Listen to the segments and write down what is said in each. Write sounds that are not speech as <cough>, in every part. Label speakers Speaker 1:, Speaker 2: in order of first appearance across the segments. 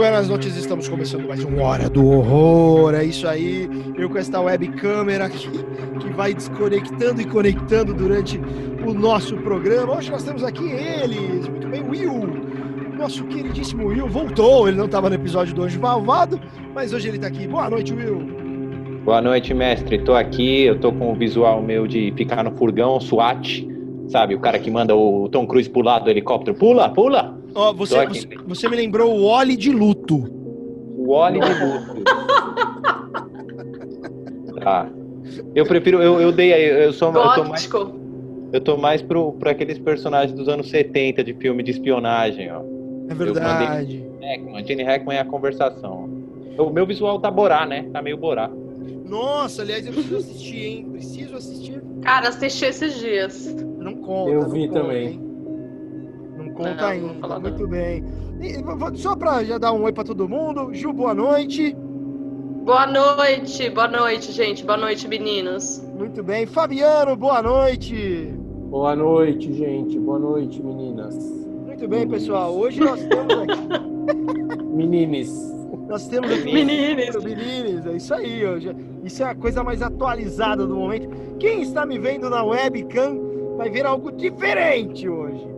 Speaker 1: buenas noites. Estamos começando mais um Hora do Horror. É isso aí. Eu com esta webcâmera aqui que vai desconectando e conectando durante o nosso programa. Hoje nós temos aqui eles. Muito bem, Will. Nosso queridíssimo Will voltou. Ele não estava no episódio do Anjo Malvado, mas hoje ele está aqui. Boa noite, Will.
Speaker 2: Boa noite, mestre. Tô aqui, eu tô com o visual meu de ficar no furgão SWAT, sabe? O cara que manda o Tom Cruise pular do helicóptero. Pula, pula!
Speaker 1: Ó, você, você, você me lembrou o Oli de luto.
Speaker 2: O óleo de luto. tá. Eu prefiro, eu, eu dei, eu sou, eu tô mais, eu tô mais pro, pro aqueles personagens dos anos 70 de filme de espionagem, ó.
Speaker 1: É verdade.
Speaker 2: Hackman, Gene Hackman é a conversação. O meu visual tá Borá, né? Tá meio Borá.
Speaker 1: Nossa, aliás, eu preciso assistir, hein? Preciso assistir.
Speaker 3: Cara, assisti esses dias.
Speaker 1: Não conta.
Speaker 4: Eu
Speaker 1: não
Speaker 4: vi
Speaker 1: conta,
Speaker 4: também.
Speaker 1: hein? Não conta
Speaker 3: Não, não
Speaker 1: ainda.
Speaker 3: falar
Speaker 1: Muito bem. E, só pra já dar um oi pra todo mundo. Ju, boa noite.
Speaker 3: Boa noite, boa noite, gente. Boa noite, meninos.
Speaker 1: Muito bem. Fabiano, boa noite.
Speaker 4: Boa noite, gente. Boa noite, meninas.
Speaker 1: Muito bem, pessoal. Hoje nós temos aqui. <laughs>
Speaker 4: Menines.
Speaker 1: Nós temos aqui.
Speaker 3: Meninos.
Speaker 1: Meninos, é isso aí. já- Isso é a coisa mais atualizada do momento. Quem está me vendo na webcam vai ver algo diferente hoje.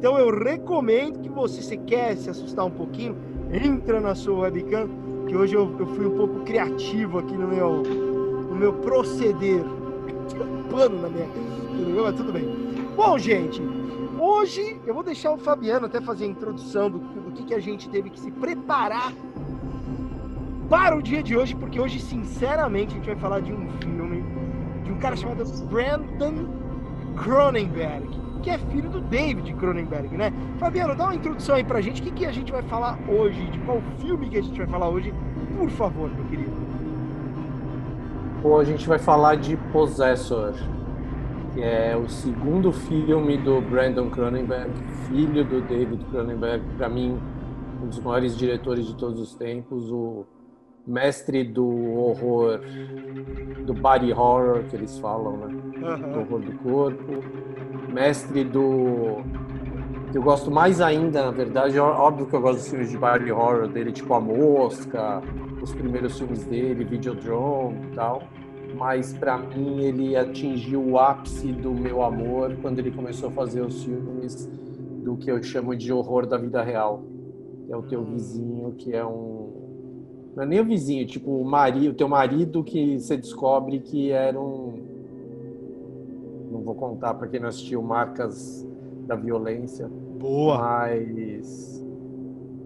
Speaker 1: Então eu recomendo que você, se quer se assustar um pouquinho, entra na sua webcam, que hoje eu, eu fui um pouco criativo aqui no meu, no meu proceder. Pano na minha. Mas tudo bem. Bom, gente, hoje eu vou deixar o Fabiano até fazer a introdução do, do que, que a gente teve que se preparar para o dia de hoje, porque hoje, sinceramente, a gente vai falar de um filme de um cara chamado Brandon Cronenberg, que é filho do David Cronenberg, né? Fabiano, dá uma introdução aí pra gente. O que, que a gente vai falar hoje? De qual filme que a gente vai falar hoje? Por favor, meu querido.
Speaker 4: Pô, a gente vai falar de Possessor, que é o segundo filme do Brandon Cronenberg, filho do David Cronenberg, para mim, um dos maiores diretores de todos os tempos, o mestre do horror, do body horror que eles falam, né? do
Speaker 1: Aham.
Speaker 4: horror do corpo, mestre do que eu gosto mais ainda, na verdade, óbvio que eu gosto dos filmes de body horror dele, tipo A Mosca, os primeiros filmes dele, Videodrome e tal, mas pra mim ele atingiu o ápice do meu amor quando ele começou a fazer os filmes do que eu chamo de horror da vida real, é o teu vizinho, que é um não é nem o vizinho, tipo o marido, o teu marido que você descobre que era um não vou contar para quem não assistiu Marcas da Violência,
Speaker 1: Boa.
Speaker 4: mas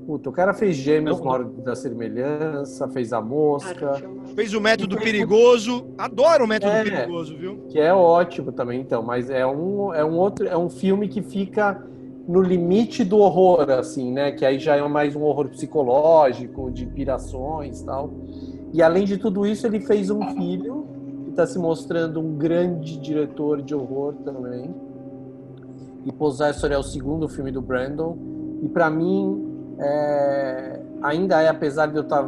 Speaker 4: Puta, o cara fez Gêmeos
Speaker 2: Não,
Speaker 4: na hora da semelhança, fez A Mosca,
Speaker 1: Fez o método perigoso. Adoro o método
Speaker 4: É.
Speaker 1: perigoso, viu?
Speaker 4: que é ótimo também, então, mas é um, é um outro, é um filme que fica no limite do horror, assim, né? Que aí já é mais um horror psicológico, de pirações e tal. E além de tudo isso, ele fez um filho que está se mostrando um grande diretor de horror também. E Possessor é o segundo filme do Brandon. E para mim, é, ainda é, apesar de eu estar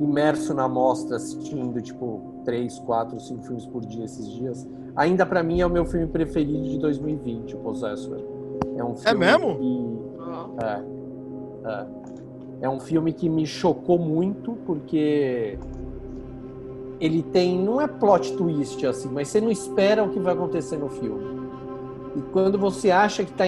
Speaker 4: imerso na mostra assistindo, tipo, três, quatro, cinco filmes por dia esses dias, ainda para mim é o meu filme preferido de 2020, o Possessor. É um filme
Speaker 1: mesmo?
Speaker 4: que- é, é. É um filme que me chocou muito porque ele tem, não é plot twist assim, mas você não espera o que vai acontecer no filme. E quando você acha que está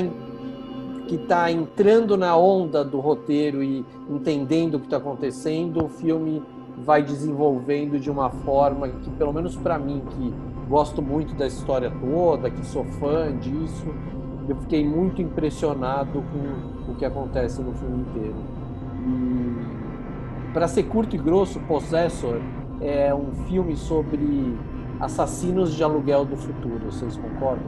Speaker 4: que tá entrando na onda do roteiro e entendendo o que está acontecendo, o filme vai desenvolvendo de uma forma que, pelo menos para mim, que gosto muito da história toda, que sou fã disso, eu fiquei muito impressionado com o que acontece no filme inteiro. E para ser curto e grosso, Possessor é um filme sobre assassinos de aluguel do futuro. Vocês concordam?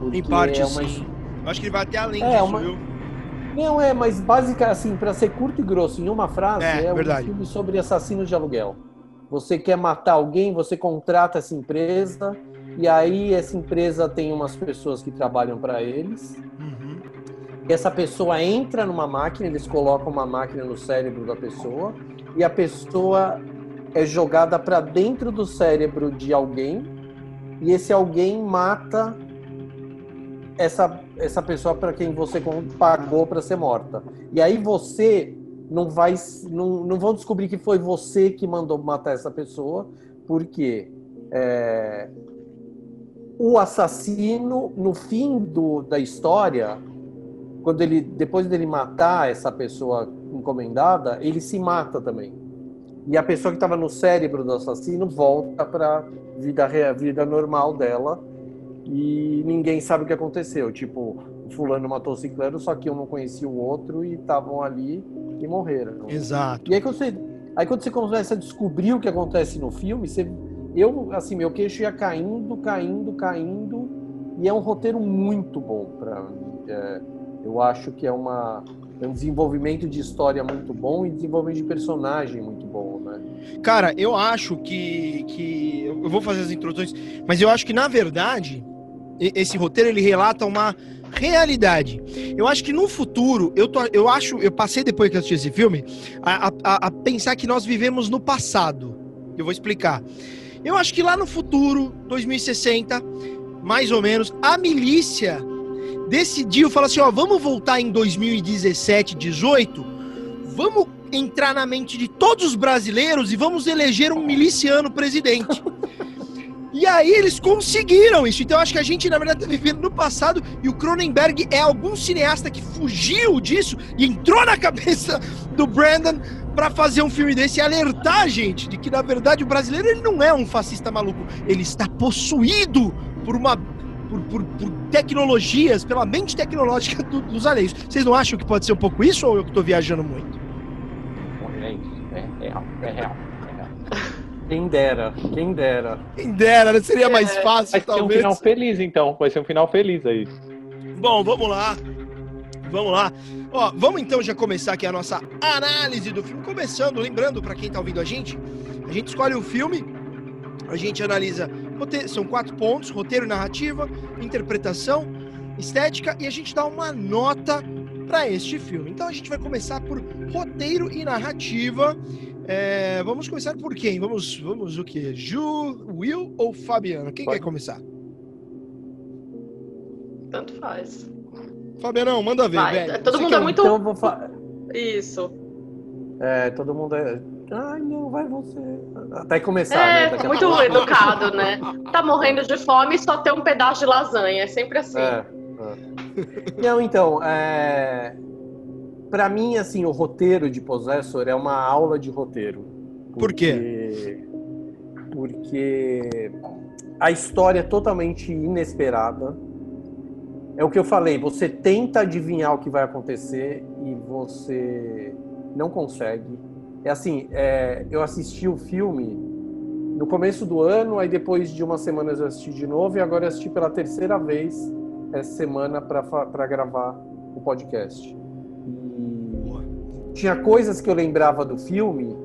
Speaker 4: Porque
Speaker 1: Em parte,
Speaker 4: é uma
Speaker 1: sim. Eu acho que ele vai até além
Speaker 4: É,
Speaker 1: disso,
Speaker 4: uma-
Speaker 1: viu?
Speaker 4: não, é, mas básica, assim, para ser curto e grosso, em uma frase,
Speaker 1: É,
Speaker 4: é, um
Speaker 1: verdade.
Speaker 4: filme sobre assassinos de aluguel. Você quer matar alguém, você contrata essa empresa, e aí essa empresa tem umas pessoas que trabalham para eles.
Speaker 1: Uhum.
Speaker 4: E essa pessoa entra numa máquina, eles colocam uma máquina no cérebro da pessoa, e a pessoa é jogada para dentro do cérebro de alguém, e esse alguém mata essa, essa pessoa para quem você pagou para ser morta. E aí você não vai não, não vão descobrir que foi você que mandou matar essa pessoa, porque é, o assassino no fim do, da história, quando ele depois dele matar essa pessoa encomendada, ele se mata também. E a pessoa que estava no cérebro do assassino volta para vida vida normal dela e ninguém sabe o que aconteceu. Tipo, fulano matou o ciclano, só que eu não conhecia o outro e estavam ali e morreram.
Speaker 1: Exato.
Speaker 4: E aí quando você, aí quando você começa a descobrir o que acontece no filme, você, eu, assim, meu queixo ia caindo, caindo, caindo, e é um roteiro muito bom para mim. É, eu acho que é uma é um desenvolvimento de história muito bom e desenvolvimento de personagem muito bom, né?
Speaker 1: Cara, eu acho que, que eu vou fazer as introduções, mas eu acho que na verdade esse roteiro ele relata uma realidade. Eu acho que no futuro, eu, tô, eu acho, eu passei depois que eu assisti esse filme, a, a, a pensar que nós vivemos no passado. Eu vou explicar. Eu acho que lá no futuro, 2060, mais ou menos, a milícia decidiu falar assim: ó, vamos voltar em 2017, 18, vamos entrar na mente de todos os brasileiros e vamos eleger um miliciano presidente. <laughs> E aí eles conseguiram isso. Então acho que a gente, na verdade, está vivendo no passado e o Cronenberg é algum cineasta que fugiu disso e entrou na <laughs> cabeça do Brandon para fazer um filme desse e alertar a gente de que, na verdade, o brasileiro ele não é um fascista maluco. Ele está possuído por uma. Por, por, por tecnologias, pela mente tecnológica do, dos alheios. Vocês não acham que pode ser um pouco isso ou eu que estou viajando muito?
Speaker 2: É isso, é real, é real.
Speaker 4: Quem dera, quem dera.
Speaker 1: Quem dera, né? seria mais
Speaker 3: É.
Speaker 1: fácil,
Speaker 2: Vai ser um
Speaker 1: talvez.
Speaker 2: final feliz, então. Vai ser um final feliz aí.
Speaker 1: Bom, vamos lá. Vamos lá. Ó, vamos então já começar aqui a nossa análise do filme. Começando, lembrando para quem tá ouvindo a gente, a gente escolhe um filme, a gente analisa, são quatro pontos, roteiro, narrativa, interpretação, estética e a gente dá uma nota para este filme. Então a gente vai começar por roteiro e narrativa. É, vamos começar por quem? Vamos, vamos o quê? Ju, Will ou Fabiano? Quem
Speaker 2: Pode.
Speaker 1: quer começar?
Speaker 3: Tanto faz.
Speaker 1: Fabianão, manda ver,
Speaker 3: Vai,
Speaker 1: velho.
Speaker 3: todo
Speaker 1: Você
Speaker 3: mundo
Speaker 1: que
Speaker 3: é
Speaker 1: um-
Speaker 3: muito-
Speaker 4: Então eu vou fa...
Speaker 3: Isso.
Speaker 4: É, todo mundo é. Ai, não, vai você. Até começar,
Speaker 3: É,
Speaker 4: né? Daqui
Speaker 3: muito
Speaker 4: pouco.
Speaker 3: educado, né? Tá morrendo de fome e só tem um pedaço de lasanha. É sempre assim.
Speaker 4: É, é. Não, então, é... para mim, assim, o roteiro de Possessor é uma aula de roteiro.
Speaker 1: Por quê?
Speaker 4: Porque a história é totalmente inesperada. É o que eu falei, você tenta adivinhar o que vai acontecer e você não consegue. É assim, é, eu assisti o filme no começo do ano, aí depois de umas semanas eu assisti de novo e agora eu assisti pela terceira vez essa semana para gravar o podcast. E tinha coisas que eu lembrava do filme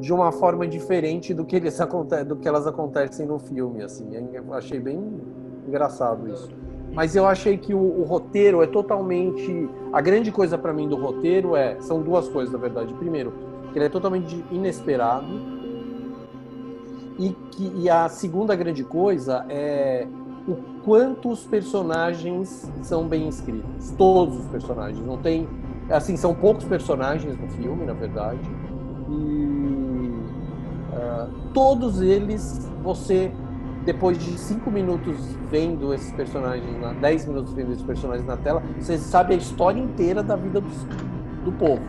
Speaker 4: de uma forma diferente do que eles do que elas acontecem no filme, assim. Eu achei bem engraçado isso. Mas eu achei que o, o roteiro é totalmente a grande coisa para mim do roteiro é são duas coisas na verdade. Primeiro, que ele é totalmente inesperado e que e a segunda grande coisa é o quanto os personagens são bem escritos. Todos os personagens. Não tem. Assim, são poucos personagens no filme, na verdade. E. ah, todos eles, você, depois de cinco minutos vendo esses personagens, na, 10 minutos vendo esses personagens na tela, você sabe a história inteira da vida dos, do povo.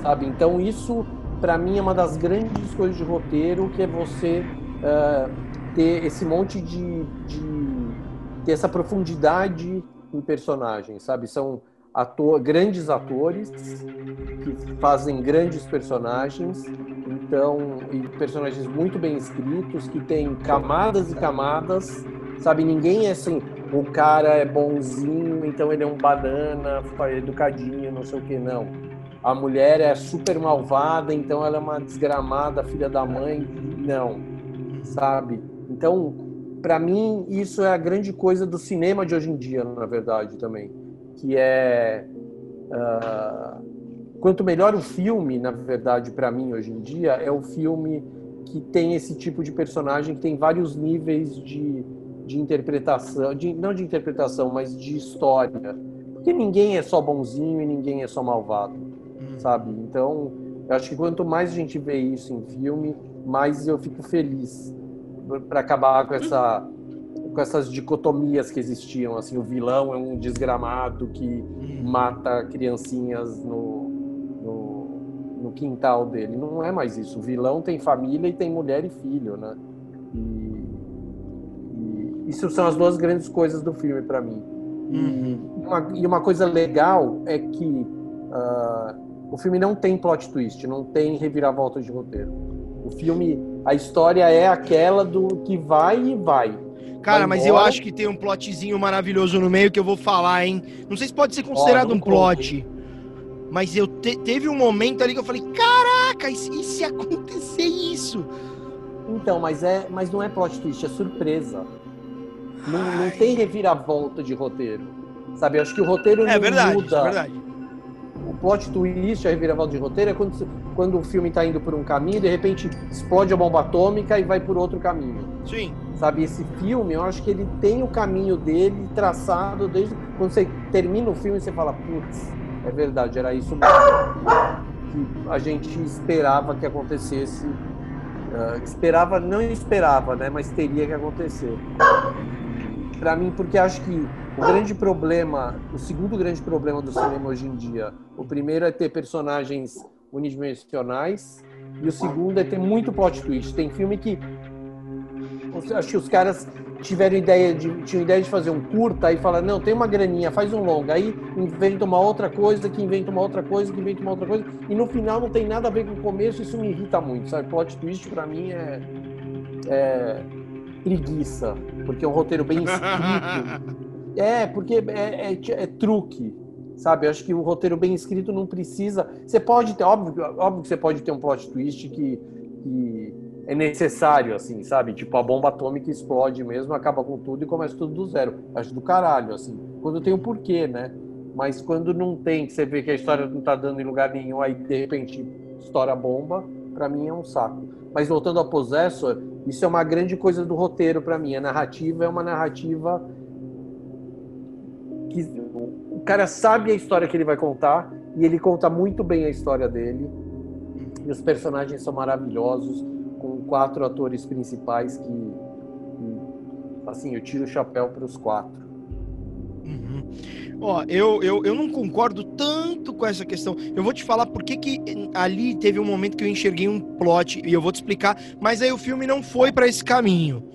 Speaker 4: Sabe? Então, isso, para mim, é uma das grandes coisas de roteiro, que é você. ah, ter esse monte de, de ter essa profundidade em personagens, sabe? São ator, grandes atores que fazem grandes personagens, então e personagens muito bem escritos que têm camadas e camadas, sabe? Ninguém é assim, o cara é bonzinho, então ele é um banana, educadinho, não sei o que não. A mulher é super malvada, então ela é uma desgramada, filha da mãe, não, sabe? Então, para mim, isso é a grande coisa do cinema de hoje em dia, na verdade, também. Que é. ah, quanto melhor o filme, na verdade, para mim, hoje em dia, é o filme que tem esse tipo de personagem, que tem vários níveis de, de interpretação, de, não de interpretação, mas de história. Porque ninguém é só bonzinho e ninguém é só malvado.
Speaker 1: Uhum.
Speaker 4: sabe? Então, eu acho que quanto mais a gente vê isso em filme, mais eu fico feliz para acabar com essa com essas dicotomias que existiam, assim, o vilão é um desgramado que mata criancinhas no, no, no quintal dele. Não é mais isso. O vilão tem família e tem mulher e filho, né? E, e isso são as duas grandes coisas do filme para mim. E, uma, e uma coisa legal é que uh, o filme não tem plot twist, não tem reviravolta de roteiro. O filme, a história é aquela do que vai e vai.
Speaker 1: Cara, mas eu acho que tem um plotzinho maravilhoso no meio que eu vou falar, hein? Não sei se pode ser considerado um plot. Mas eu te, teve um momento ali que eu falei, caraca, e se, e se acontecer isso?
Speaker 4: Então, mas é, mas não é plot twist, é surpresa. Não, não tem reviravolta de roteiro. Sabe, eu acho que o roteiro
Speaker 1: é
Speaker 4: não
Speaker 1: verdade,
Speaker 4: muda.
Speaker 1: É verdade.
Speaker 4: Plot twist, a reviravolta de roteiro, é quando, quando o filme está indo por um caminho, de repente explode a bomba atômica e vai por outro caminho.
Speaker 1: Sim.
Speaker 4: Sabe, esse filme, eu acho que ele tem o caminho dele traçado desde. Quando você termina o filme, você fala, putz, é verdade, era isso mesmo. Que a gente esperava que acontecesse. Uh, esperava, não esperava, né? Mas teria que acontecer. Para mim, porque acho que o grande problema, o segundo grande problema do cinema hoje em dia, o primeiro é ter personagens unidimensionais e o segundo é ter muito plot twist. Tem filme que acho que os caras tiveram ideia de tinham ideia de fazer um curta e falaram, não, tem uma graninha, faz um longa, aí inventa uma outra coisa, que inventa uma outra coisa, que inventa uma outra coisa, e no final não tem nada a ver com o começo, isso me irrita muito, sabe? Plot twist para mim é, é preguiça, porque é um roteiro bem escrito. <laughs> é, porque é, é, é truque, sabe? Eu acho que o roteiro bem escrito não precisa. Você pode ter, óbvio, óbvio que você pode ter um plot twist que, que é necessário, assim, sabe? Tipo, a bomba atômica explode mesmo, acaba com tudo e começa tudo do zero. Acho do caralho, assim. Quando tem um porquê, né? Mas quando não tem, que você vê que a história não tá dando em lugar nenhum, aí de repente estoura a bomba, para mim é um saco. Mas voltando ao Possessor, isso é uma grande coisa do roteiro para mim. A narrativa é uma narrativa que o cara sabe a história que ele vai contar e ele conta muito bem a história dele. E os personagens são maravilhosos com quatro atores principais que, que assim, eu tiro o chapéu para os quatro.
Speaker 1: Uhum. Ó, eu, eu, eu não concordo tanto com essa questão. Eu vou te falar por que, que ali teve um momento que eu enxerguei um plot e eu vou te explicar, mas aí o filme não foi para esse caminho.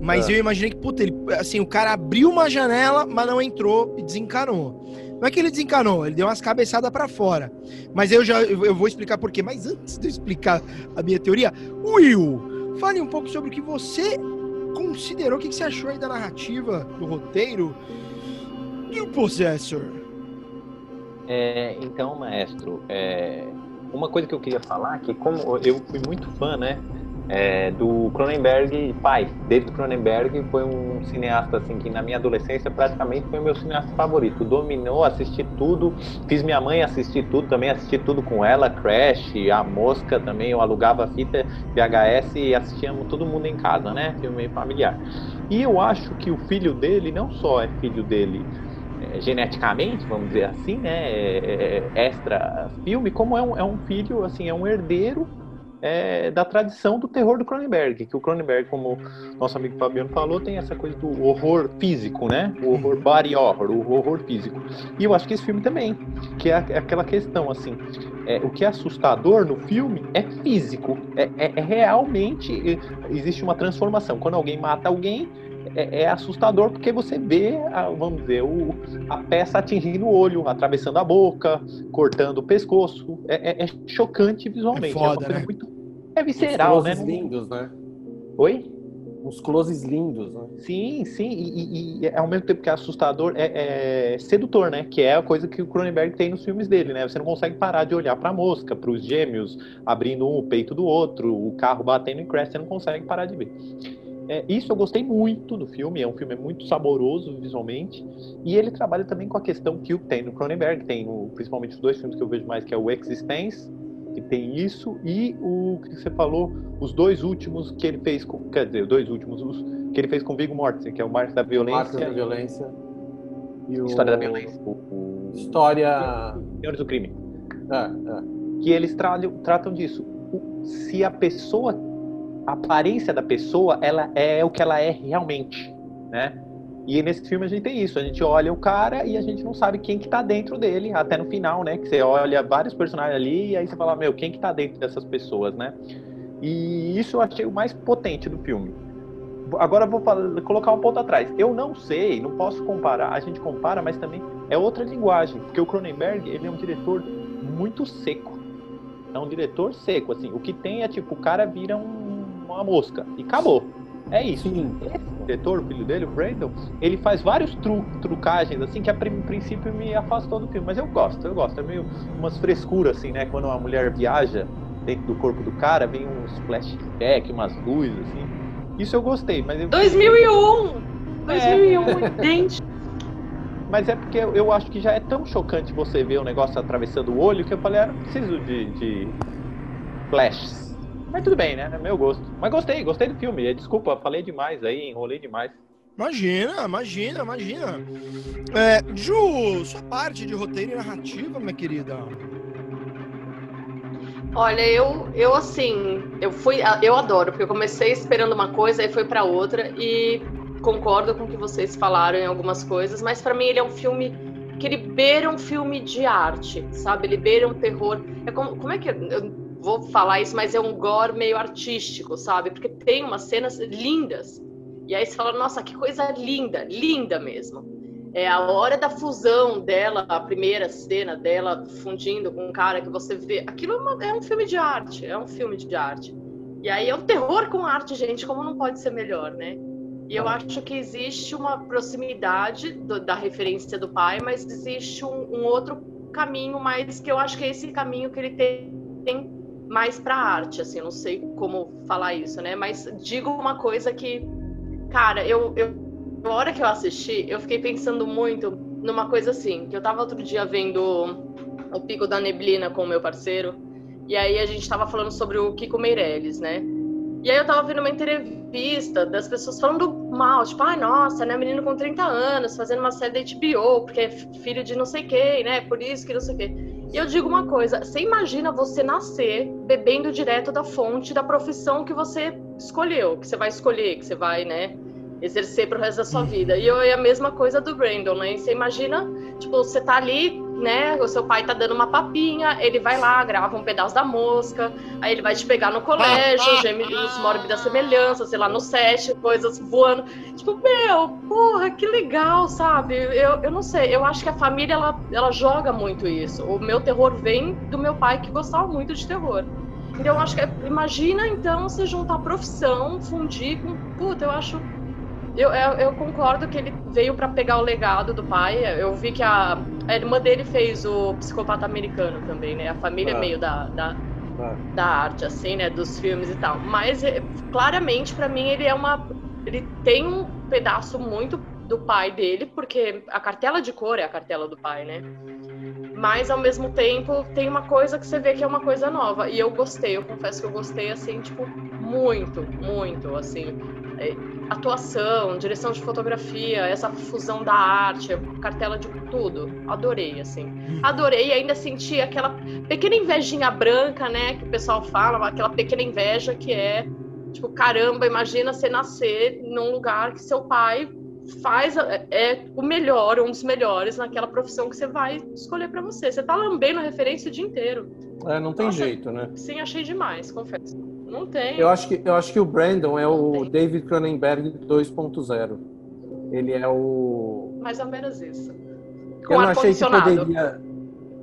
Speaker 1: Mas é. eu imaginei que, puta, ele, assim, o cara abriu uma janela, mas não entrou e desencanou. Não é que ele desencanou, ele deu umas cabeçadas para fora. Mas eu já eu vou explicar por quê. Mas antes de eu explicar a minha teoria, Will, fale um pouco sobre o que você considerou, o que você achou aí da narrativa, do roteiro o Possessor.
Speaker 2: É, então, maestro, é, uma coisa que eu queria falar, que como eu fui muito fã, né, é, do Cronenberg pai. David Cronenberg foi um cineasta assim que na minha adolescência praticamente foi o meu cineasta favorito. Dominou, assisti tudo, fiz minha mãe assistir tudo também, assisti tudo com ela, Crash, A Mosca também, eu alugava fita VHS e assistíamos todo mundo em casa, né? Filme familiar. E eu acho que o filho dele não só é filho dele geneticamente, vamos dizer assim, né, é, é, extra filme, como é um, é um filho, assim, é um herdeiro é, da tradição do terror do Cronenberg, que o Cronenberg, como nosso amigo Fabiano falou, tem essa coisa do horror físico, né? O horror body horror, o horror físico. E eu acho que esse filme também, que é aquela questão, assim, é, o que é assustador no filme é físico, é, é, é realmente, existe uma transformação. Quando alguém mata alguém, é, é, assustador porque você vê, a, vamos dizer, o, a peça atingindo o olho, atravessando a boca, cortando o pescoço. É, é, é chocante visualmente.
Speaker 1: É, foda,
Speaker 2: é
Speaker 1: né?
Speaker 2: muito. É visceral, né?
Speaker 4: lindos, né?
Speaker 2: Oi?
Speaker 4: Uns closes lindos, né?
Speaker 2: Sim, sim, e, e, e, ao mesmo tempo que é assustador, é, é, sedutor, né? Que é a coisa que o Cronenberg tem nos filmes dele, né? Você não consegue parar de olhar para a mosca, para os gêmeos abrindo um o peito do outro, o carro batendo em crash, você não consegue parar de ver. É, isso eu gostei muito do filme, é um filme muito saboroso visualmente, e ele trabalha também com a questão que tem no Cronenberg, tem o, principalmente os dois filmes que eu vejo mais, que é o Existence, que tem isso, e o que você falou, os dois últimos que ele fez com, quer dizer, os dois últimos, os, que ele fez com Viggo Mortensen, que é o Marco da Violência.
Speaker 4: Marco da Violência.
Speaker 2: E o... História da Violência. O,
Speaker 4: História...
Speaker 2: Senhores do Crime.
Speaker 4: É, é.
Speaker 2: Que eles tra tratam disso. O, se a pessoa, a aparência da pessoa, ela é o que ela é realmente, né? E nesse filme a gente tem isso, a gente olha o cara e a gente não sabe quem que tá dentro dele, até no final, né? Que você olha vários personagens ali e aí você fala, meu, quem que tá dentro dessas pessoas, né? E isso eu achei o mais potente do filme. Agora vou falar, colocar um ponto atrás. Eu não sei, não posso comparar, a gente compara, mas também é outra linguagem, porque o Cronenberg, ele é um diretor muito seco. É um diretor seco, assim. O que tem é tipo, o cara vira um, uma mosca e acabou. É isso. Sim. Esse diretor, o filho dele, o Brandon, ele faz vários tru trucagens, assim, que a princípio me afastou do filme. Mas eu gosto, eu gosto. É meio umas frescuras, assim, né? Quando uma mulher viaja dentro do corpo do cara, vem uns flashback, umas luzes, assim. Isso eu gostei, mas... Eu...
Speaker 3: 2001! 2001, é. idêntico. <laughs>
Speaker 2: Mas é porque eu acho que já é tão chocante você ver o negócio atravessando o olho que eu falei, ah, não preciso de, de flashes mas tudo bem, né? É meu gosto. Mas gostei, gostei do filme. Desculpa, falei demais aí, enrolei demais.
Speaker 1: Imagina, imagina, imagina. É, Ju, sua parte de roteiro e narrativa, minha querida.
Speaker 3: Olha, eu, eu assim, eu fui, eu adoro, porque eu comecei esperando uma coisa e foi para outra e concordo com o que vocês falaram em algumas coisas, mas para mim ele é um filme que ele beira um filme de arte, sabe? Ele beira um terror. É como, como é que eu, vou falar isso, mas é um gore meio artístico, sabe? Porque tem umas cenas lindas. E aí você fala, nossa, que coisa linda, linda mesmo. É a hora da fusão dela, a primeira cena dela fundindo com um cara que você vê. Aquilo é, uma, é um filme de arte, é um filme de arte. E aí é um terror com arte, gente, como não pode ser melhor, né? E eu acho que existe uma proximidade do, da referência do pai, mas existe um, um, outro caminho mais que eu acho que é esse caminho que ele tem mais para arte, assim, não sei como falar isso, né? Mas digo uma coisa que, cara, eu, eu na hora que eu assisti, eu fiquei pensando muito numa coisa assim, que eu tava outro dia vendo o Pico da Neblina com o meu parceiro, e aí a gente tava falando sobre o Kiko Meirelles, né? E aí eu tava vendo uma entrevista das pessoas falando mal, tipo, ai, ah, nossa, né, menino com 30 anos, fazendo uma série da HBO, porque é filho de não sei quem, né, por isso que não sei quê. E eu digo uma coisa: você imagina você nascer bebendo direto da fonte da profissão que você escolheu, que você vai escolher, que você vai, né, exercer pro resto da sua vida. E eu, é a mesma coisa do Brandon, né? você imagina, tipo, você tá ali né? O seu pai tá dando uma papinha, ele vai lá, grava um pedaço da mosca, aí ele vai te pegar no colégio, gêmeos mórbida semelhança, sei lá, no set, coisas voando. Tipo, meu, porra, que legal, sabe? Eu, eu não sei, eu acho que a família, ela, ela joga muito isso. O meu terror vem do meu pai, que gostava muito de terror. Então, eu acho que, imagina, então, você juntar profissão, fundir com... Puta, eu acho eu, eu, eu, concordo que ele veio para pegar o legado do pai. Eu vi que a, a, irmã dele fez o Psicopata Americano também, né? A família é meio da, da, da, arte, assim, né? Dos filmes e tal. Mas, é, claramente, para mim, ele é uma... Ele tem um pedaço muito do pai dele, porque a cartela de cor é a cartela do pai, né? Mas, ao mesmo tempo, tem uma coisa que você vê que é uma coisa nova. E eu gostei, eu confesso que eu gostei, assim, tipo, muito, muito, assim é, atuação, direção de fotografia, essa fusão da arte, cartela de tudo. Adorei, assim. Adorei e ainda senti aquela pequena invejinha branca, né, que o pessoal fala, aquela pequena inveja que é, tipo, caramba, imagina você nascer num lugar que seu pai faz é o melhor, um dos melhores naquela profissão que você vai escolher para você. Você tá lambendo a referência o dia inteiro.
Speaker 4: É, não tem Nossa, jeito, né?
Speaker 3: Sim, achei demais, confesso. Não tem.
Speaker 4: Eu acho que, eu acho que o Brandon é o David Cronenberg 2.0. Ele é o.
Speaker 3: Mais ou menos isso.
Speaker 4: Com eu não achei que poderia.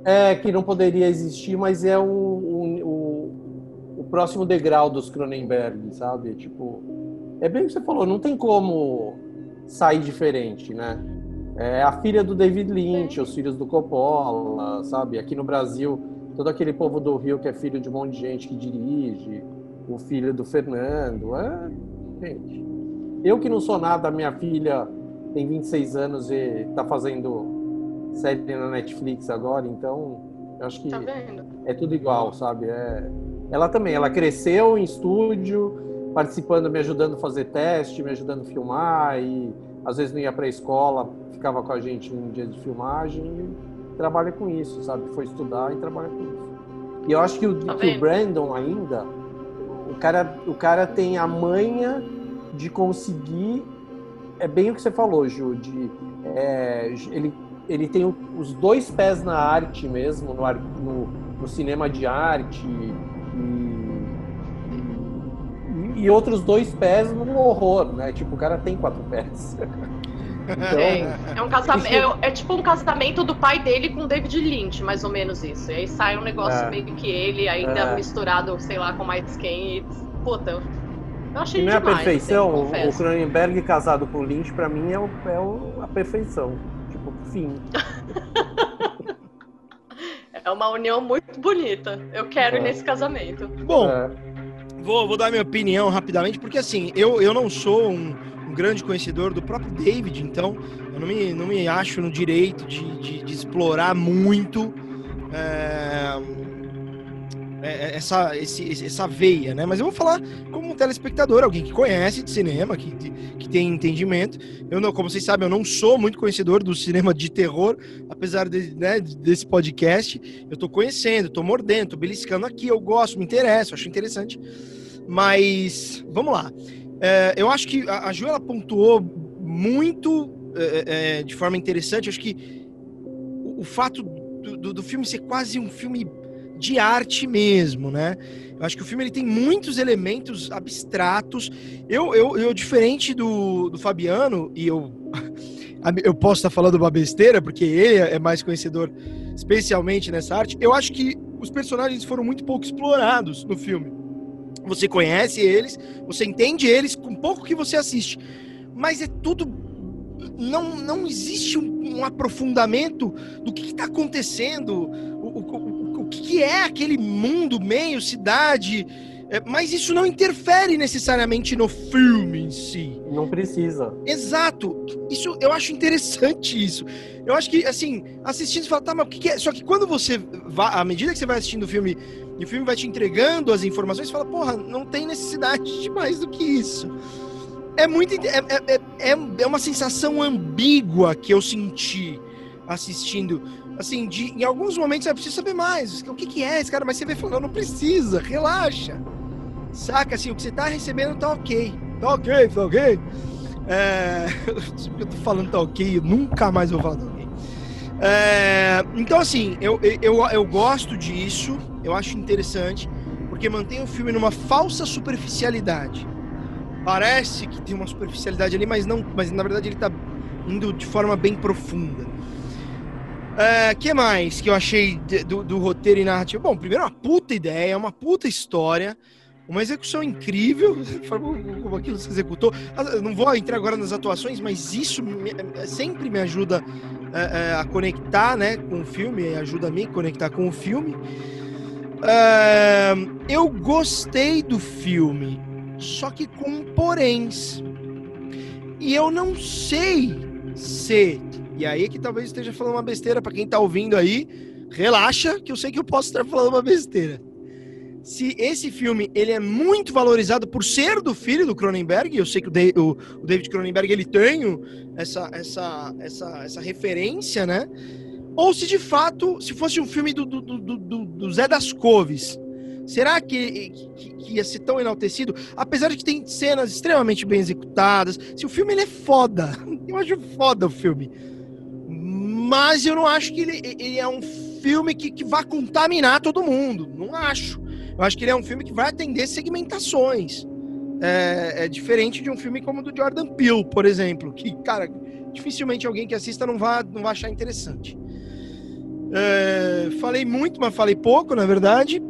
Speaker 4: É, que não poderia existir, mas é o, o, o, próximo degrau dos Cronenberg, sabe? Tipo. É bem o que você falou, não tem como sair diferente, né? É a filha do David Lynch, os filhos do Coppola, sabe? Aqui no Brasil, todo aquele povo do Rio que é filho de um monte de gente que dirige o filho do Fernando. É, gente. Eu que não sou nada, minha filha tem 26 anos e está fazendo série na Netflix agora, então eu acho que
Speaker 3: tá
Speaker 4: é tudo igual, sabe? É... Ela também, ela cresceu em estúdio, participando, me ajudando a fazer teste, me ajudando a filmar e às vezes não ia para a escola, ficava com a gente em dia de filmagem. trabalha com isso, sabe? Foi estudar e trabalha com isso. E eu acho que o,
Speaker 3: Tá
Speaker 4: que o? Brandon ainda, o cara, o cara tem a manha de conseguir. É bem o que você falou, Ju, de, é, ele, ele tem os dois pés na arte mesmo, no, no, no cinema de arte e, e, outros dois pés no horror, né? Tipo, o cara tem quatro pés. <laughs> Então,
Speaker 3: É, é um casamento,
Speaker 4: Isso-
Speaker 3: é, é tipo um casamento do pai dele com o David Lynch, mais ou menos isso. E aí sai um negócio
Speaker 4: É.
Speaker 3: meio que ele, ainda
Speaker 4: É.
Speaker 3: misturado, sei lá, com mais quem. E, puta, eu, achei
Speaker 4: E não é a
Speaker 3: demais,
Speaker 4: perfeição,
Speaker 3: assim,
Speaker 4: o-. Cronenberg casado com o Lynch, pra mim, é, o, é o- a perfeição. Tipo, fim. <laughs>
Speaker 3: É uma união muito bonita. Eu quero ir
Speaker 4: É.
Speaker 3: nesse casamento.
Speaker 1: Bom,
Speaker 4: É.
Speaker 1: Vou, vou dar minha opinião rapidamente, porque assim, eu, eu não sou um, um grande conhecedor do próprio David, então eu não me, não me acho no direito de, de, de explorar muito é, é, essa, esse- esse- essa veia, né? Mas eu vou falar como um telespectador, alguém que conhece de cinema, que, que tem entendimento. Eu não, como vocês sabem, eu não sou muito conhecedor do cinema de terror, apesar de, né, desse podcast. Eu tô conhecendo, tô mordendo, tô beliscando aqui, eu gosto, me interessa, acho interessante. Mas vamos lá. É, eu acho que a, a Ju ela pontuou muito é, é, de forma interessante. Acho que o, o fato do, do- do filme ser quase um filme de arte mesmo, né? Eu acho que o filme ele tem muitos elementos abstratos. Eu, eu, eu diferente do, do Fabiano, e eu, <laughs> eu posso estar falando uma besteira, porque ele é mais conhecedor, especialmente nessa arte. Eu acho que os personagens foram muito pouco explorados no filme. Você conhece eles, você entende eles com pouco que você assiste. Mas é tudo. Não, não existe um, um aprofundamento do que está acontecendo, o, o que, que é aquele mundo, meio, cidade. É, mas isso não interfere necessariamente no filme em si.
Speaker 4: Não precisa.
Speaker 1: Exato. Isso eu acho interessante isso. Eu acho que assim, assistindo você fala, tá, mas o que, que é? Só que quando você vai, à medida que você vai assistindo o filme e o filme vai te entregando as informações, você fala, porra, não tem necessidade de mais do que isso. É muito é, é, é, é- é uma sensação ambígua que eu senti assistindo. Assim, de, em alguns momentos eu preciso saber mais. O que, que é esse cara? Mas você vê falando, não precisa, relaxa. Saca, assim, o que você tá recebendo tá ok. Tá ok, tá ok. É... <laughs> Eu tô falando tá ok, eu nunca mais vou falar tá ok. É, Então, assim, eu, eu, eu gosto disso, eu acho interessante, porque mantém o filme numa falsa superficialidade. Parece que tem uma superficialidade ali, mas não, mas na verdade ele tá indo de forma bem profunda. O que mais que eu achei do, do roteiro e narrativa? Bom, primeiro uma puta ideia, uma puta história, uma execução incrível, <laughs> como aquilo se executou. Ah, não vou entrar agora nas atuações, mas isso me- eh, sempre me ajuda eh, a conectar né, com o filme, ajuda a me conectar com o filme. Eu gostei do filme, só que com poréns. E eu não sei se. E aí que talvez esteja falando uma besteira para quem tá ouvindo aí. Relaxa, que eu sei que eu posso estar falando uma besteira. Se esse filme ele é muito valorizado por ser do filho do Cronenberg, eu sei que o, Da- o- o David Cronenberg ele tem essa, essa, essa, essa referência, né? Ou se de fato, se fosse um filme do, do, do, do- do Zé das Coves, será que, que, que ia ser tão enaltecido? Apesar de que tem cenas extremamente bem executadas, se o filme ele é foda, <laughs> eu acho foda o filme. Mas eu não acho que ele, ele é um filme que, que vai contaminar todo mundo. Não acho. Eu acho que ele é um filme que vai atender segmentações. É, é diferente de um filme como o do Jordan Peele, por exemplo, que, cara, dificilmente alguém que assista não vai, não vai achar interessante. É, falei muito, mas falei pouco, na verdade.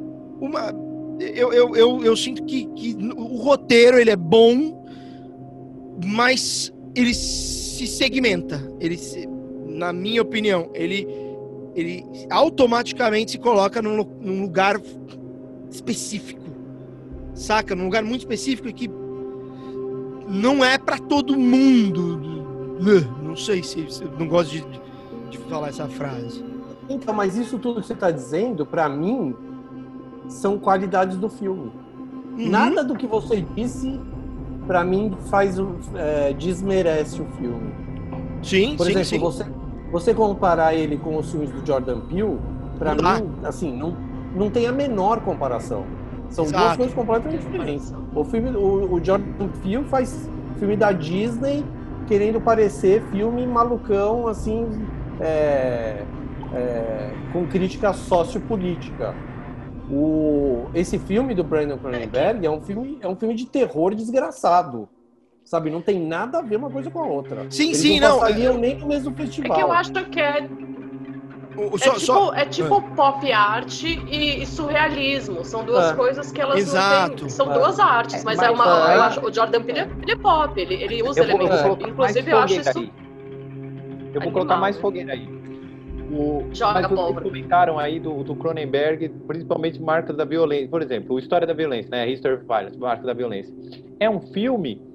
Speaker 1: Uma, eu, eu, eu, eu sinto que, que o roteiro ele é bom, mas ele se segmenta. Ele, se- na minha opinião, ele, ele automaticamente se coloca num, num lugar específico, saca? Num lugar muito específico e que não é pra todo mundo. Não sei se, se eu não gosto de, de falar essa frase.
Speaker 4: Então, mas isso tudo que você está dizendo, pra mim, são qualidades do filme.
Speaker 1: Uhum.
Speaker 4: Nada do que você disse, pra mim, faz o- é, desmerece o filme.
Speaker 1: Sim,
Speaker 4: Por
Speaker 1: sim,
Speaker 4: exemplo,
Speaker 1: sim.
Speaker 4: Você, você comparar ele com os filmes do Jordan Peele,
Speaker 1: dá.
Speaker 4: mim, assim, não, não tem a menor comparação. São duas
Speaker 1: Exato.
Speaker 4: coisas completamente diferentes. O filme, o, o Jordan Peele faz filme da Disney querendo parecer filme malucão, assim, é, é, com crítica sociopolítica. O, esse filme do Brandon Cronenberg é um filme, é um filme de terror desgraçado. Sabe, não tem nada a ver uma coisa com a outra.
Speaker 1: Sim,
Speaker 4: Eles
Speaker 1: sim,
Speaker 4: não.
Speaker 1: não,
Speaker 4: passariam nem no mesmo
Speaker 3: É
Speaker 4: festival.
Speaker 3: que eu acho que é,
Speaker 1: O- o-
Speaker 3: é
Speaker 1: só-
Speaker 3: tipo,
Speaker 1: só-
Speaker 3: é tipo pop art e, e surrealismo. São duas
Speaker 4: É.
Speaker 3: coisas que elas
Speaker 1: Exato.
Speaker 3: não têm. São
Speaker 4: É.
Speaker 3: duas artes,
Speaker 2: É,
Speaker 3: mas,
Speaker 2: mas,
Speaker 3: é uma.
Speaker 2: é.
Speaker 3: eu acho- o Jordan Peele, é- ele é pop, ele, ele usa
Speaker 2: Eu vou, eu vou
Speaker 3: elementos. Inclusive, eu acho isso.
Speaker 2: aí. Eu vou
Speaker 3: animal.
Speaker 2: colocar mais fogueira aí. O,
Speaker 3: Joga
Speaker 2: mas
Speaker 3: pólvora.
Speaker 2: comentaram aí do, do Cronenberg, principalmente marcas da violência. Por exemplo, o História da Violência, né? History of Violence, Marcas da Violência. É um filme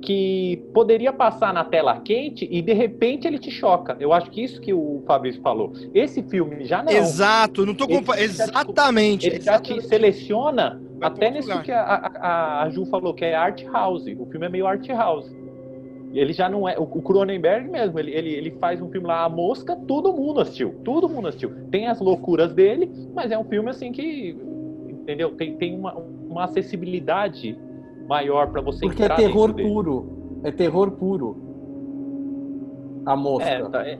Speaker 2: que poderia passar na tela quente e de repente ele te choca. Eu acho que isso que o Fabrício falou. Esse filme já não.
Speaker 1: Exato, não tô compa... Exatamente.
Speaker 2: Ele já te seleciona
Speaker 1: Vai
Speaker 2: até
Speaker 1: lugar.
Speaker 2: que a, a, a Ju falou, que é art house. O filme é meio art house. Ele já não é. O o Cronenberg mesmo, ele, ele, ele faz um filme lá, A Mosca, todo mundo assistiu. Todo mundo assistiu. Tem as loucuras dele, mas é um filme assim que. Entendeu? Tem, tem uma, uma acessibilidade maior pra você
Speaker 4: Porque é terror puro. É terror puro. A mosca.
Speaker 2: É, tá, é.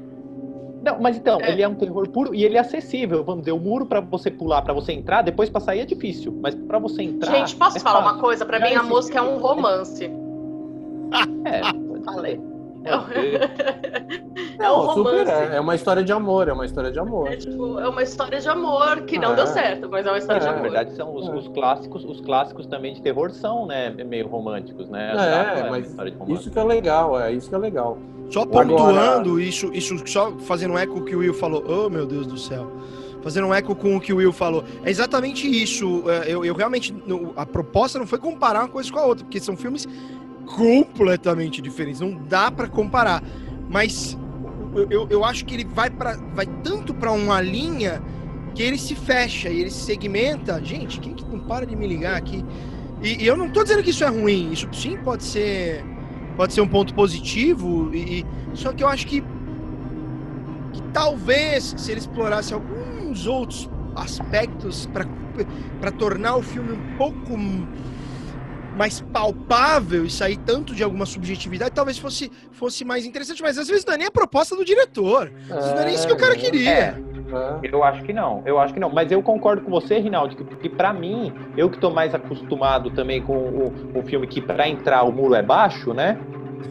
Speaker 2: Não, mas então,
Speaker 3: É.
Speaker 2: ele é um terror puro e ele é acessível. Vamos dizer, o muro pra você pular, pra você entrar, depois pra sair é difícil. Mas pra você entrar.
Speaker 3: Gente, posso
Speaker 2: é
Speaker 3: falar
Speaker 2: fácil.
Speaker 3: uma coisa? Pra
Speaker 2: Já
Speaker 3: mim, a música é um romance.
Speaker 2: É, pode <laughs>
Speaker 3: Falei. <laughs> É um
Speaker 4: super
Speaker 3: romance.
Speaker 4: é, é uma história de amor, é uma história de amor.
Speaker 3: É, tipo, é uma história de amor que não
Speaker 4: É.
Speaker 3: deu certo, mas é uma história
Speaker 4: É,
Speaker 3: de
Speaker 2: Na
Speaker 3: amor.
Speaker 2: verdade, são os,
Speaker 4: É.
Speaker 2: os clássicos, os clássicos também de terror são, né, meio românticos, né?
Speaker 4: É, mas
Speaker 2: história de romance.
Speaker 4: Isso que é legal, é isso que é legal.
Speaker 1: Só
Speaker 4: Agora-
Speaker 1: pontuando isso, isso só fazendo um eco com o que o Will falou. Oh, meu Deus do céu. Fazendo um eco com o que o Will falou. É exatamente isso. É, Eu, eu realmente. A proposta não foi comparar uma coisa com a outra, porque são filmes completamente diferentes. Não dá pra comparar. Mas eu, eu, eu acho que ele vai, pra, vai tanto pra uma linha que ele se fecha e ele se segmenta. Gente, quem que não para de me ligar aqui? E, e eu não tô dizendo que isso é ruim. Isso sim pode ser pode ser um ponto positivo e, e- só que eu acho que que talvez se ele explorasse alguns outros aspectos para tornar o filme um pouco mais palpável e sair tanto de alguma subjetividade, talvez fosse, fosse mais interessante, mas às vezes não é nem a proposta do diretor. Às vezes não é nem isso que o cara queria.
Speaker 2: É,
Speaker 4: É.
Speaker 2: eu acho que não, eu acho que não. Mas eu concordo com você, Rinaldi, que, que pra mim, eu que tô mais acostumado também com o, o filme que pra entrar o muro é baixo, né?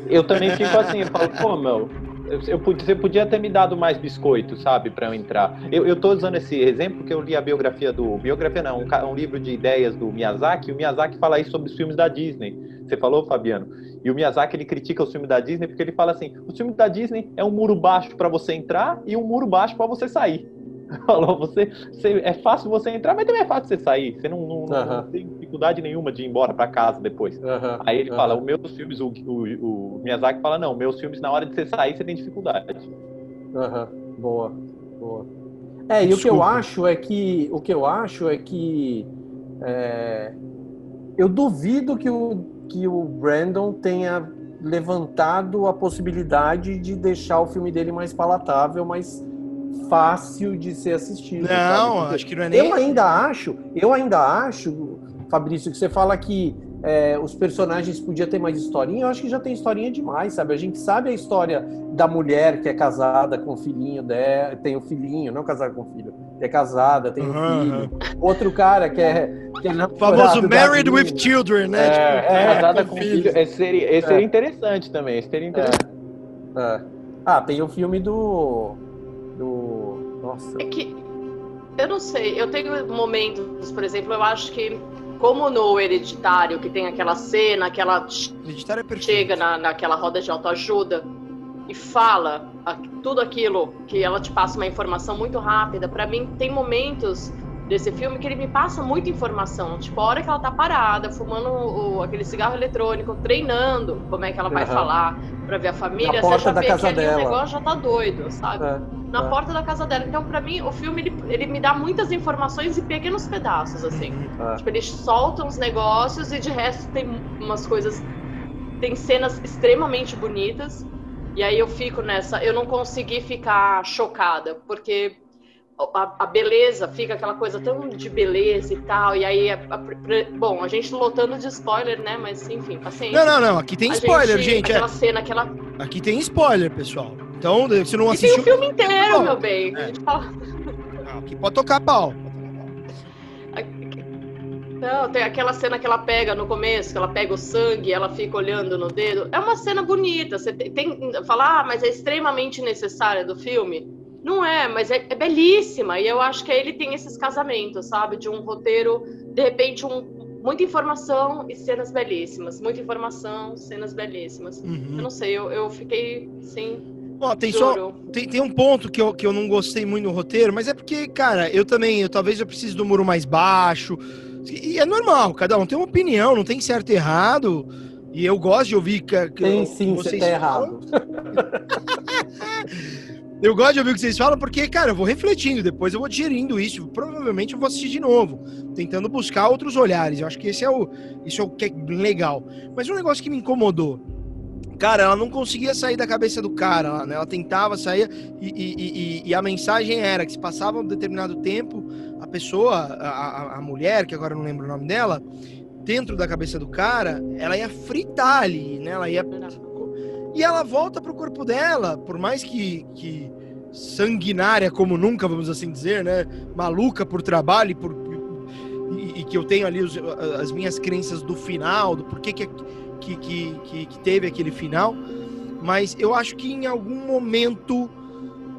Speaker 2: Eu também fico assim, eu falo, pô, meu, eu, você podia ter me dado mais biscoito, sabe, pra eu entrar. Eu, tô usando esse exemplo porque eu li a biografia do. Biografia não, um, um livro de ideias do Miyazaki, o Miyazaki fala isso sobre os filmes da Disney. Você falou, Fabiano? E o Miyazaki ele critica os filmes da Disney porque ele fala assim: os filmes da Disney é um muro baixo pra você entrar e um muro baixo pra você sair. <laughs> Falou, você, você- é fácil você entrar, mas também é fácil você sair. Você não, não- não-
Speaker 4: Aham.
Speaker 2: não tem dificuldade nenhuma de ir embora pra casa depois.
Speaker 4: Aham,
Speaker 2: Aí ele
Speaker 4: aham.
Speaker 2: fala, os meus filmes, o, o, o Miyazaki fala, não, meus filmes, na hora de você sair, você tem dificuldade.
Speaker 4: Aham, boa, boa. É, e o que eu
Speaker 1: Desculpa.
Speaker 4: acho é que o que eu acho é que é, eu duvido que o, que o Brandon tenha levantado a possibilidade de deixar o filme dele mais palatável, mais fácil de ser assistido.
Speaker 1: Não, acho que não é nem.
Speaker 4: eu ainda acho, eu ainda acho, Fabrício, que você fala que é, os personagens podiam ter mais historinha, eu acho que já tem historinha demais, sabe? A gente sabe a história da mulher que é casada com o filhinho dela, tem o filhinho, não casada com o filho, que é casada, tem o
Speaker 1: Aham,
Speaker 4: filho. Outro cara que é, que é
Speaker 1: O
Speaker 4: namorado
Speaker 1: famoso Married with. Children, né?
Speaker 4: É,
Speaker 1: Tipo,
Speaker 4: é,
Speaker 2: Casada
Speaker 1: com
Speaker 2: com
Speaker 1: filhos.
Speaker 2: filho, esse seria, esse seria
Speaker 4: É.
Speaker 2: interessante também, esse seria interessante.
Speaker 4: É. Ah, tem o filme do. Nossa.
Speaker 3: É que eu não sei, eu tenho momentos, por exemplo, eu acho que como no hereditário, que tem aquela cena, aquela
Speaker 1: Hereditário é perfeito.
Speaker 3: chega na, naquela roda de autoajuda e fala tudo aquilo que ela te passa uma informação muito rápida. Pra mim, tem momentos desse filme que ele me passa muita informação. Tipo, a hora que ela tá parada, fumando o- aquele cigarro eletrônico, treinando como é que ela vai
Speaker 4: Aham.
Speaker 3: falar pra ver a família,
Speaker 4: Na
Speaker 3: você
Speaker 4: porta
Speaker 3: já
Speaker 4: da
Speaker 3: vê
Speaker 4: casa
Speaker 3: que ali o
Speaker 4: dela.
Speaker 3: negócio já tá doido, sabe?
Speaker 4: É,
Speaker 3: Na
Speaker 4: é.
Speaker 3: porta da casa dela. Então, pra mim, o filme ele, ele me dá muitas informações em pequenos pedaços, assim.
Speaker 4: é.
Speaker 3: Tipo, eles soltam uns negócios e de resto tem umas coisas. Tem cenas extremamente bonitas. E aí eu fico nessa, eu não consegui ficar chocada, porque a, a, beleza fica aquela coisa tão de beleza e tal, e aí, a, a, bom, a gente lotando de spoiler, né? Mas enfim, paciência.
Speaker 1: Não, não, não, aqui tem spoiler, gente. gente
Speaker 3: aquela
Speaker 1: é...
Speaker 3: cena, aquela.
Speaker 1: Aqui tem spoiler, pessoal. Então, se não assistiu.
Speaker 3: E tem o filme inteiro, meu bem. É. Fala...
Speaker 1: Aqui pode tocar pau.
Speaker 3: Não, tem aquela cena que ela pega no começo, que ela pega o sangue, ela fica olhando no dedo. É uma cena bonita. Você tem, tem falar, ah, mas é extremamente necessária do filme. Não é, mas é, é, belíssima. E eu acho que ele tem esses casamentos, sabe? De um roteiro, de repente, um, muita informação e cenas belíssimas. Muita informação, cenas belíssimas. Uhum. Eu não sei, eu, eu fiquei, sim.
Speaker 1: Ó, tem só tem, tem um ponto que eu, que eu não gostei muito no roteiro, mas é porque, cara, eu também, eu talvez eu precise do muro mais baixo. E é normal, cada um tem uma opinião, não tem certo e errado. E eu gosto de ouvir que,
Speaker 4: que tem sim, vocês você tá errado. <laughs>
Speaker 1: Eu gosto de ouvir o que vocês falam porque, cara, eu vou refletindo, depois eu vou digerindo isso. Provavelmente eu vou assistir de novo, tentando buscar outros olhares. Eu acho que esse é o, isso é o que é legal. Mas um negócio que me incomodou. Cara, ela não conseguia sair da cabeça do cara, né? Ela tentava sair e, e, e, e, a mensagem era que se passava um determinado tempo, a pessoa, a, a mulher, que agora não lembro o nome dela, dentro da cabeça do cara, ela ia fritar ali, né? Ela ia e ela volta pro corpo dela, por mais que, que sanguinária como nunca, vamos assim dizer, né? Maluca por trabalho e, por, e, e que eu tenho ali os, as minhas crenças do final, do porquê que, que, que, que, teve aquele final. Mas eu acho que em algum momento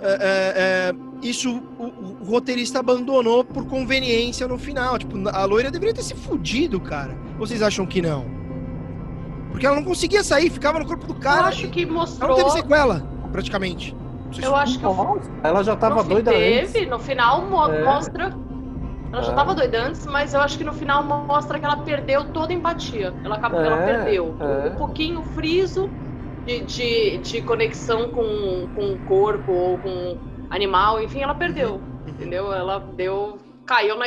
Speaker 1: é, é, é, isso o, o, roteirista abandonou por conveniência no final. Tipo, a loira deveria ter se fudido, cara. Vocês acham que não? Porque ela não conseguia sair, ficava no corpo do cara. Eu
Speaker 3: acho que mostrou.
Speaker 1: Ela não teve sequela, praticamente.
Speaker 3: Eu acho que.
Speaker 4: ela já tava doida
Speaker 3: teve, antes. No final mo é. mostra. Ela já é. tava doida antes, mas eu acho que no final mostra que ela perdeu toda a empatia. Ela, acabou, é. ela perdeu. É. Um pouquinho friso de, de, de, conexão com, com o corpo ou com animal, enfim, ela perdeu. Uhum. Entendeu? Ela deu. Caiu na,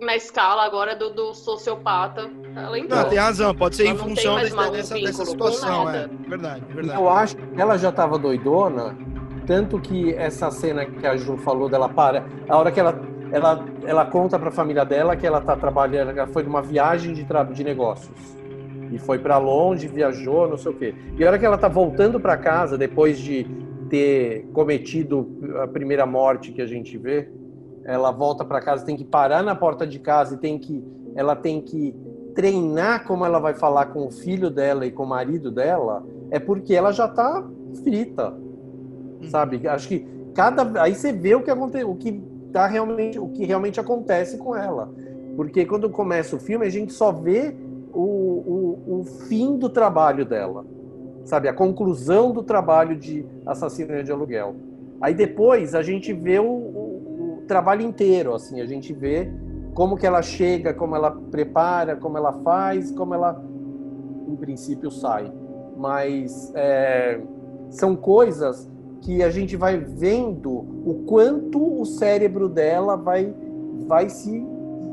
Speaker 3: na escala agora do, do sociopata. Ela entrou.
Speaker 1: Não, tem razão, pode ser ela em função dessa, dessa, dessa situação. É. Verdade, verdade.
Speaker 4: Eu acho que ela já estava doidona, tanto que essa cena que a Ju falou dela para, a hora que ela ela, ela conta para a família dela que ela está trabalhando, ela foi numa viagem de, de negócios. E foi para longe, viajou, não sei o quê. E a hora que ela está voltando para casa, depois de ter cometido a primeira morte que a gente vê, ela volta para casa, tem que parar na porta de casa e tem que, ela tem que treinar como ela vai falar com o filho dela e com o marido dela, é porque ela já está frita, hum. sabe? Acho que cada aí você vê o que acontece, o que tá realmente, o que realmente acontece com ela, porque quando começa o filme a gente só vê o, o, o fim do trabalho dela, sabe? A conclusão do trabalho de assassino de aluguel. Aí depois a gente vê o, trabalho inteiro, assim, a gente vê como que ela chega, como ela prepara, como ela faz, como ela, em princípio, sai. Mas é, são coisas que a gente vai vendo o quanto o cérebro dela vai, vai se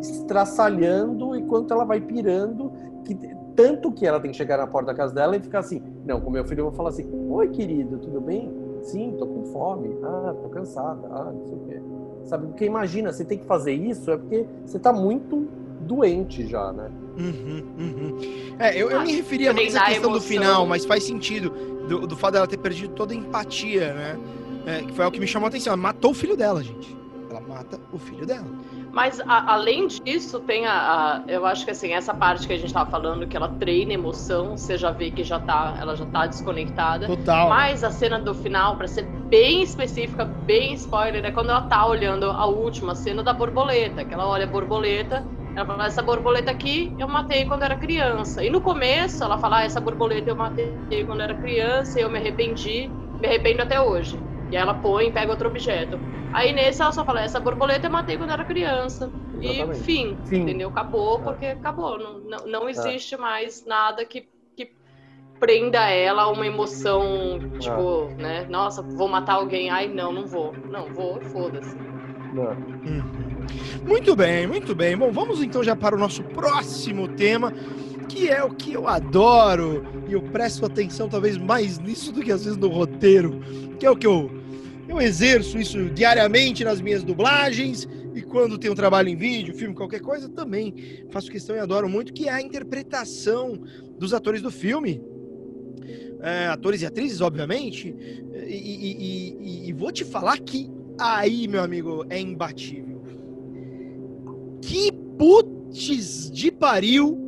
Speaker 4: estraçalhando e quanto ela vai pirando, que, tanto que ela tem que chegar na porta da casa dela e ficar assim, não, com meu filho eu vou falar assim, oi querido, tudo bem? Sim, tô com fome, ah, tô cansada, ah, não sei o quê sabe? Porque imagina, você tem que fazer isso é porque você está muito doente já, né?
Speaker 1: Uhum, uhum. É, eu, eu me referia mais à questão do final, mas faz sentido do, do fato dela ter perdido toda a empatia, né? É, que foi o que me chamou a atenção. Ela matou o filho dela, gente. Ela mata o filho dela.
Speaker 3: Mas a, além disso, tem a, a, Eu acho que assim, essa parte que a gente tava falando, que ela treina emoção, você já vê que já tá, ela já tá desconectada.
Speaker 1: Total.
Speaker 3: Mas a cena do final, para ser bem específica, bem spoiler, é quando ela tá olhando a última cena da borboleta, que ela olha a borboleta. Ela fala, essa borboleta aqui eu matei quando era criança. E no começo ela fala, ah, essa borboleta eu matei quando era criança e eu me arrependi, me arrependo até hoje. E ela põe e pega outro objeto. Aí nesse ela só fala, essa borboleta eu matei quando era criança. Exatamente. E fim, fim, entendeu? Acabou, porque acabou. Não, não, não existe é. mais nada que, que prenda ela a uma emoção, tipo, é. né? Nossa, vou matar alguém. Ai, não, não vou. Não, vou, foda-se.
Speaker 1: Hum. Muito bem, muito bem. Bom, vamos então já para o nosso próximo tema que é o que eu adoro, e eu presto atenção talvez mais nisso do que às vezes no roteiro, que é o que eu, eu exerço isso diariamente nas minhas dublagens, e quando um trabalho em vídeo, filme, qualquer coisa, também faço questão e adoro muito, que é a interpretação dos atores do filme. É, atores e atrizes, obviamente, e, e, e, e vou te falar que aí, meu amigo, é imbatível. Que putz de pariu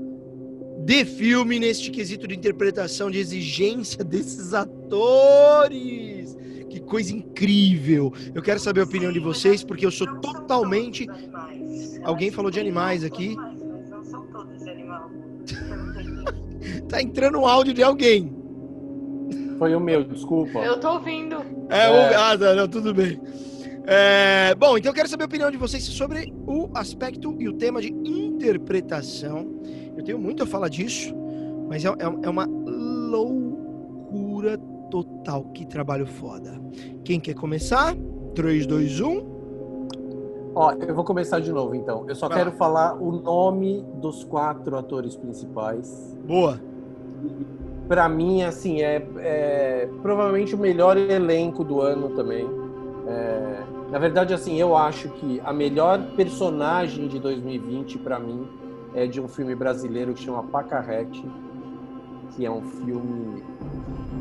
Speaker 1: de filme neste quesito de interpretação, de exigência desses atores. Que coisa incrível! Eu quero saber a opinião de vocês, porque eu sou totalmente. Alguém falou de animais aqui. <laughs> tá entrando um áudio de alguém.
Speaker 4: Foi o meu, desculpa.
Speaker 3: Eu tô ouvindo.
Speaker 1: É, é... O... ah, tá, não, tudo bem. É, bom, então eu quero saber a opinião de vocês sobre o aspecto e o tema de interpretação. Eu tenho muito a falar disso, mas é, é, é uma loucura total. Que trabalho foda. Quem quer começar? 3, 2, 1.
Speaker 4: Ó, eu vou começar de novo então. Eu só Vai quero falar o nome dos quatro atores principais.
Speaker 1: Boa.
Speaker 4: Para mim, assim, é, é, provavelmente o melhor elenco do ano também. É, na verdade, assim, eu acho que a melhor personagem de 2020 para mim é de um filme brasileiro que chama Pacarrete, que é um filme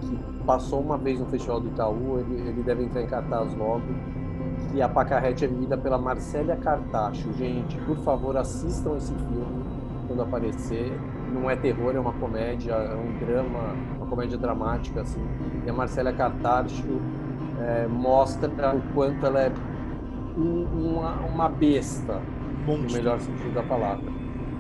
Speaker 4: que passou uma vez no Festival do Itaú, ele, ele deve entrar em cartaz logo. E a Pacarrete é vivida pela Marcélia Cartacho. Gente, por favor, assistam esse filme quando aparecer. Não é terror, é uma comédia, é um drama, uma comédia dramática, assim. E a Marcélia Cartacho é, mostra o quanto ela é um, uma, uma besta, Bom, no melhor sentido da palavra.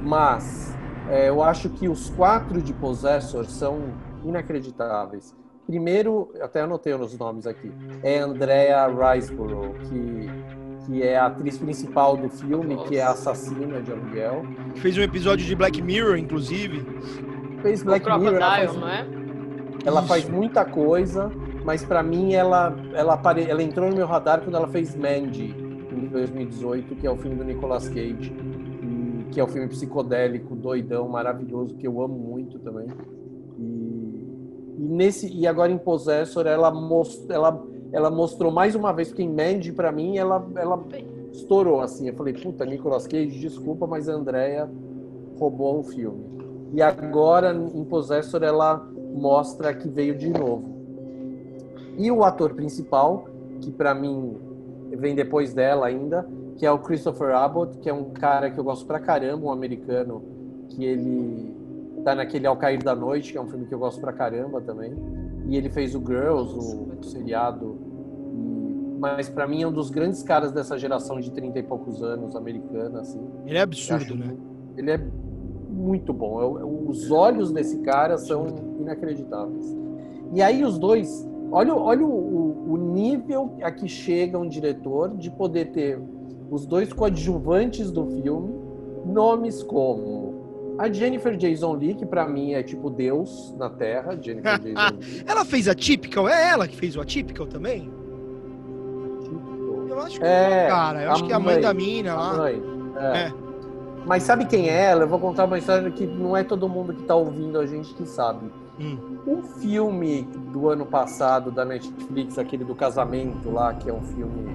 Speaker 4: Mas é, eu acho que os quatro de Possessor são inacreditáveis. Primeiro, até anotei os nomes aqui, é Andrea Riseborough, que, que é a atriz principal do filme, que é a assassina de aluguel.
Speaker 1: Fez um episódio de Black Mirror, inclusive.
Speaker 4: Fez Black Mirror. Ela faz, não é? ela faz muita coisa mas para mim ela, ela, apare... ela entrou no meu radar quando ela fez Mandy, em 2018, que é o filme do Nicolas Cage, que é um filme psicodélico, doidão, maravilhoso, que eu amo muito também. E, e nesse e agora em Possessor ela, most, ela, ela mostrou mais uma vez, porque em Mandy, para mim, ela, ela estourou, assim. Eu falei, puta, Nicolas Cage, desculpa, mas a Andrea roubou o filme. E agora, em Possessor, ela mostra que veio de novo. E o ator principal, que para mim vem depois dela ainda, que é o Christopher Abbott, que é um cara que eu gosto pra caramba, um americano, que ele tá naquele Ao Cair da Noite, que é um filme que eu gosto pra caramba também. E ele fez o Girls, o, o seriado. Mas para mim é um dos grandes caras dessa geração de 30 e poucos anos, americana, assim.
Speaker 1: Ele é absurdo, né?
Speaker 4: Ele é muito bom. Eu, os olhos desse cara são inacreditáveis. E aí os dois Olha, olha o, o, nível a que chega um diretor de poder ter os dois coadjuvantes do filme, nomes como a Jennifer Jason Lee, que para mim é tipo Deus na Terra, Jennifer <laughs> Jason
Speaker 1: Lee. ela fez a Typical? É ela que fez o Atypical também? Eu acho que é, cara. Eu acho que é a mãe da mina lá. Mãe, é.
Speaker 4: é. Mas sabe quem é ela? Eu vou contar uma história que não é todo mundo que tá ouvindo a gente que sabe. Hum. Um filme do ano passado da Netflix, aquele do casamento lá, que é um filme.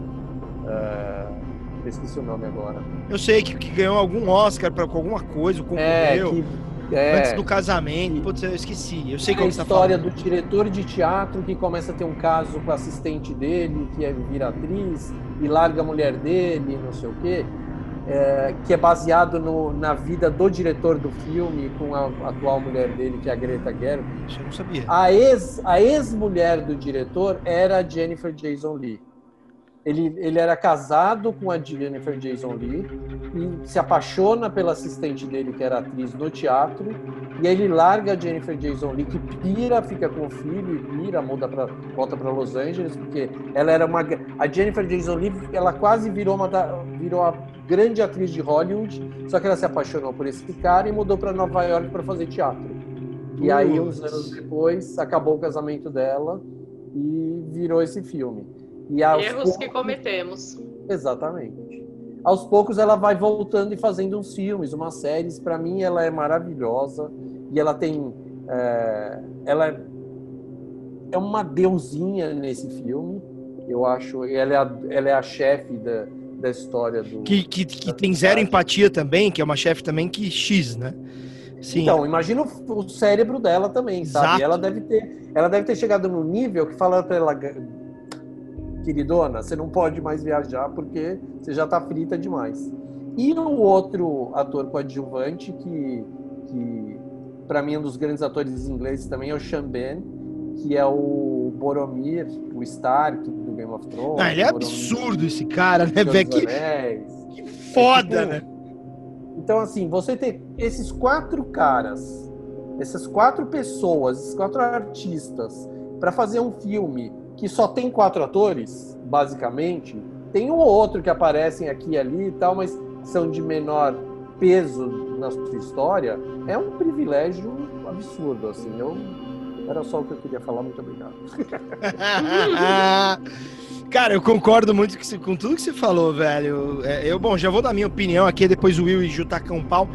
Speaker 4: Uh, eu esqueci o nome agora.
Speaker 1: Eu sei que, que ganhou algum Oscar para alguma coisa, concorreu. É, que, é, antes do casamento. Que, Putz, eu esqueci. Eu sei que
Speaker 4: a tá história tá do diretor de teatro que começa a ter um caso com a assistente dele, que é vira atriz, e larga a mulher dele, não sei o quê é, que é baseado no, na vida do diretor do filme com a atual mulher dele, que é a Greta Gerwig.
Speaker 1: Eu não sabia.
Speaker 4: A ex, a ex-mulher do diretor era a Jennifer Jason Leigh. Ele, ele era casado com a Jennifer Jason Leigh e se apaixona pela assistente dele, que era atriz no teatro, e aí ele larga a Jennifer Jason Leigh, que pira, fica com o filho e pira, muda pra, volta para Los Angeles, porque ela era uma. A Jennifer Jason Leigh, ela quase virou uma, virou a grande atriz de Hollywood, só que ela se apaixonou por esse cara e mudou para Nova York para fazer teatro. E aí, uns anos depois, acabou o casamento dela e virou esse filme.
Speaker 3: E Erros que cometemos.
Speaker 4: Exatamente. aos poucos ela vai voltando e fazendo uns filmes, umas séries. Para mim, ela é maravilhosa e ela tem, é, ela é, é uma deusinha nesse filme. Eu acho, ela é a, ela é a chefe da, da história do.
Speaker 1: Que, que, que tem zero empatia também, que é uma chefe também que X, né?
Speaker 4: Sim. Então, imagina o, o cérebro dela também, sabe? Exato. Ela deve ter, ela deve ter chegado no nível que fala para ela, queridona, você não pode mais viajar porque você já tá frita demais. E o outro ator coadjuvante que, que para mim é um dos grandes atores ingleses também é o Sean Ben, que é o Boromir, o Stark do Game of Thrones.
Speaker 1: Ah, ele é absurdo esse cara, né, velho? Que, que foda, é, <laughs> tipo, né?
Speaker 4: Então, assim, você ter esses quatro caras, essas quatro pessoas, esses quatro artistas, para fazer um filme que só tem quatro atores, basicamente, tem um ou outro que aparecem aqui e ali e tal, mas são de menor peso na sua história, é um privilégio absurdo, assim. Eu, era só o que eu queria falar, muito obrigado. <laughs>
Speaker 1: Cara, eu concordo muito com tudo que você falou, velho. É, eu, bom, já vou dar minha opinião aqui, depois o Will e Ju tacam pau.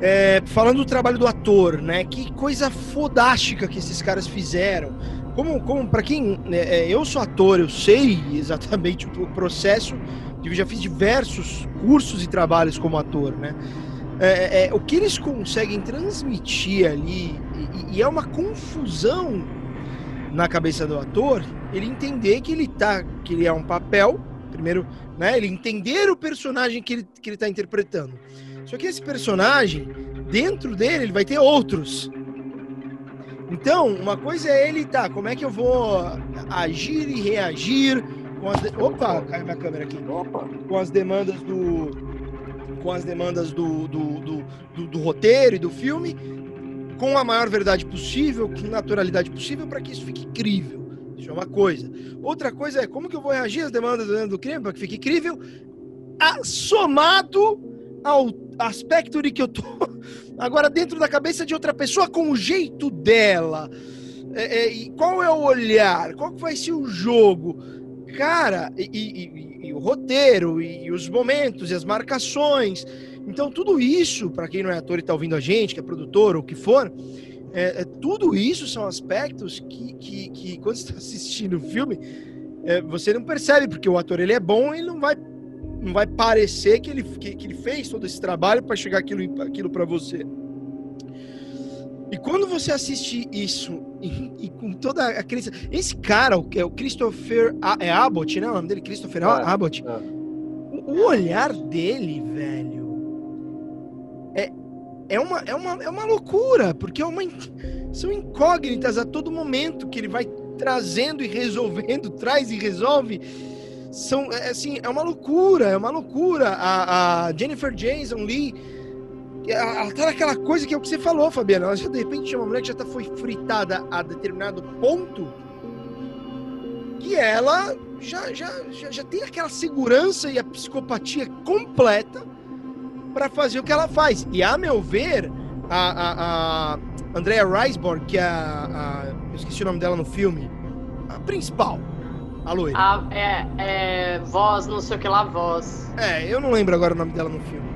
Speaker 1: É, falando do trabalho do ator, né? Que coisa fodástica que esses caras fizeram. Como, como para quem. Né, é, eu sou ator, eu sei <laughs> exatamente o processo. Eu já fiz diversos cursos e trabalhos como ator, né? É, é, o que eles conseguem transmitir ali, e, e é uma confusão na cabeça do ator, ele entender que ele tá, que ele é um papel, primeiro, né, ele entender o personagem que ele que ele tá interpretando. Só que esse personagem, dentro dele, ele vai ter outros. Então, uma coisa é ele, tá, como é que eu vou agir e reagir com as de... Opa, caiu minha câmera aqui. Opa. Com as demandas do com as demandas do, do, do, do, do roteiro e do filme com a maior verdade possível, com naturalidade possível, para que isso fique crível. Isso é uma coisa. Outra coisa é como que eu vou reagir às demandas do crime para que fique crível, somado ao aspecto de que eu tô <laughs> agora dentro da cabeça de outra pessoa com o jeito dela. É, é, e qual é o olhar? Qual vai ser o jogo? Cara, e, e, e o roteiro, e, os momentos, e as marcações. Então, tudo isso, para quem não é ator e está ouvindo a gente, que é produtor ou o que for, é, é, tudo isso são aspectos que, que, que quando está assistindo o filme, é, você não percebe, porque o ator ele é bom, ele não vai, não vai parecer que ele, que, que ele fez todo esse trabalho para chegar aquilo, aquilo para você. E quando você assiste isso e, e, com toda aquele. Esse cara, o, é o Christopher é Abbott, né? O nome dele? Christopher é, Abbott. É. O, o olhar dele, velho é, é, uma, é, uma, é uma loucura, porque é uma, são incógnitas a todo momento que ele vai trazendo e resolvendo, <laughs> traz e resolve. São, é, assim, é uma loucura, é uma loucura. A, a Jennifer Jason Lee, ela tá naquela coisa que é o que você falou, Fabiana. Ela já, de repente, é uma mulher que já tá, foi fritada a determinado ponto que ela já, já, já, já tem aquela segurança e a psicopatia completa para fazer o que ela faz. E a meu ver, a, a, a Andrea Riseborough, que é a, a, Eu esqueci o nome dela no filme. A principal. A loira.
Speaker 3: A, é, é. Voz, não sei o que lá, voz.
Speaker 1: É, eu não lembro agora o nome dela no filme.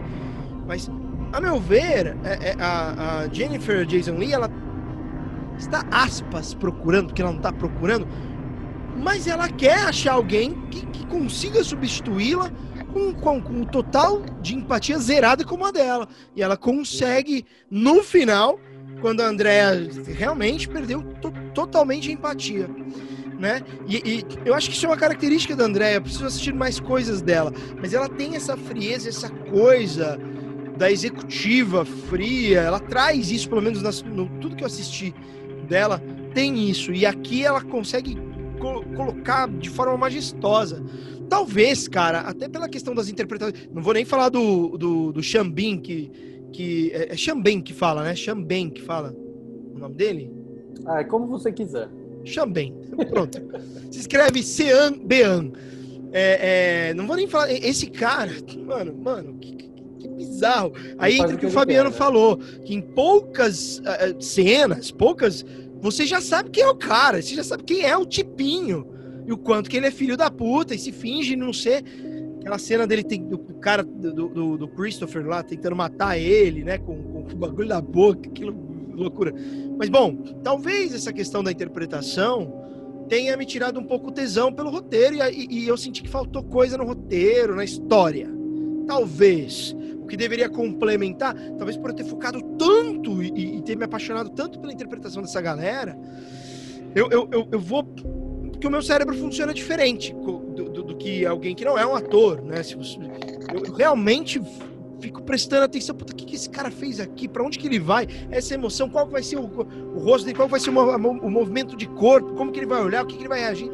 Speaker 1: Mas, a meu ver, é, é, a, a Jennifer Jason Lee, ela está aspas procurando, porque ela não está procurando, mas ela quer achar alguém que, que consiga substituí-la com, com, com total de empatia zerada como a dela. E ela consegue, no final, quando a Andrea realmente perdeu to totalmente a empatia. Né? E, e, eu acho que isso é uma característica da Andrea. Eu preciso assistir mais coisas dela. Mas ela tem essa frieza, essa coisa da executiva fria. Ela traz isso, pelo menos nas, no tudo que eu assisti dela, tem isso. E aqui ela consegue co colocar de forma majestosa. Talvez, cara, até pela questão das interpretações. Não vou nem falar do, do, do Xambin, que. que é, é Xambin que fala, né? Xambin que fala. O nome dele?
Speaker 4: Ah, é como você quiser.
Speaker 1: Xambin. Pronto. Se escreve Sean Bean. É, é, não vou nem falar. Esse cara, mano, mano, que, que bizarro. Aí entra o que o Fabiano quer, né? falou, que em poucas uh, cenas, poucas, você já sabe quem é o cara, você já sabe quem é o tipinho e o quanto que ele é filho da puta e se finge não ser. Aquela cena dele tem do, do cara do, do, do, Christopher lá tentando matar ele, né? Com, com o bagulho da boca, aquilo loucura. Mas bom, talvez essa questão da interpretação tenha me tirado um pouco o tesão pelo roteiro e, e, eu senti que faltou coisa no roteiro, na história. Talvez o que deveria complementar, talvez por eu ter focado tanto e, e ter me apaixonado tanto pela interpretação dessa galera, eu, eu, eu, eu vou porque o meu cérebro funciona diferente do, do, do, que alguém que não é um ator, né? Se você, eu realmente fico prestando atenção, puta, o que, que esse cara fez aqui? Para onde que ele vai? Essa emoção, qual vai ser o, o rosto dele? Qual vai ser o, o, movimento de corpo? Como que ele vai olhar? O que, que ele vai reagir?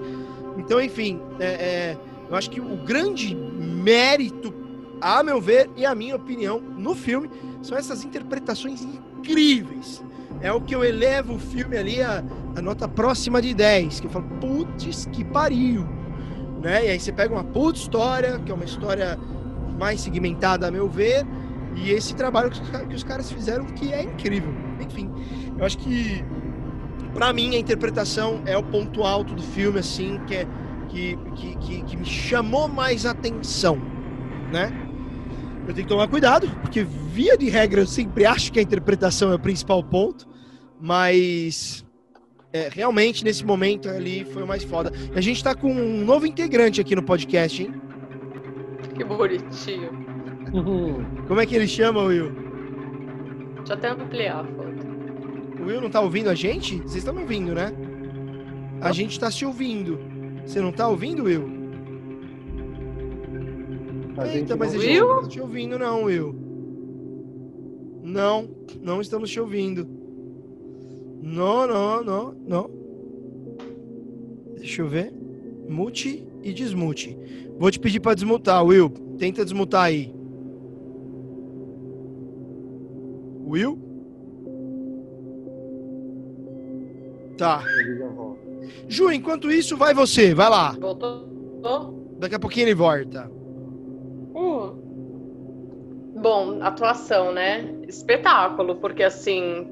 Speaker 1: Então, enfim, é, é, eu acho que o grande mérito, a meu ver e a minha opinião, no filme, são essas interpretações incríveis. É o que eu elevo o filme ali a, a nota próxima de 10, que eu falo, putz, que pariu. Né? E aí você pega uma puta história, que é uma história mais segmentada, a meu ver, e esse trabalho que os caras fizeram que é incrível. Enfim, eu acho que para mim a interpretação é o ponto alto do filme, assim, que, é, que, que, que, que me chamou mais atenção, né? Eu tenho que tomar cuidado, porque via de regra eu sempre acho que a interpretação é o principal ponto, mas é, realmente nesse momento ali foi mais foda. E a gente tá com um novo integrante aqui no podcast, hein?
Speaker 3: Que bonitinho.
Speaker 1: Como é que ele chama, Will?
Speaker 3: Deixa eu até ampliar a foto.
Speaker 1: O Will não tá ouvindo a gente? Vocês estão me ouvindo, né? A gente tá se ouvindo. Você não tá ouvindo, Will? A Eita, mas a gente não tá te ouvindo, não, Will. Não, não estamos te ouvindo. Não, não, não, não. Deixa eu ver. Mute e desmute. Vou te pedir para desmutar, Will. Tenta desmutar aí. Will? Tá. Ju, enquanto isso, vai você. Vai lá.
Speaker 3: Voltou?
Speaker 1: Daqui a pouquinho ele volta.
Speaker 3: Hum. Bom, atuação, né? Espetáculo, porque assim,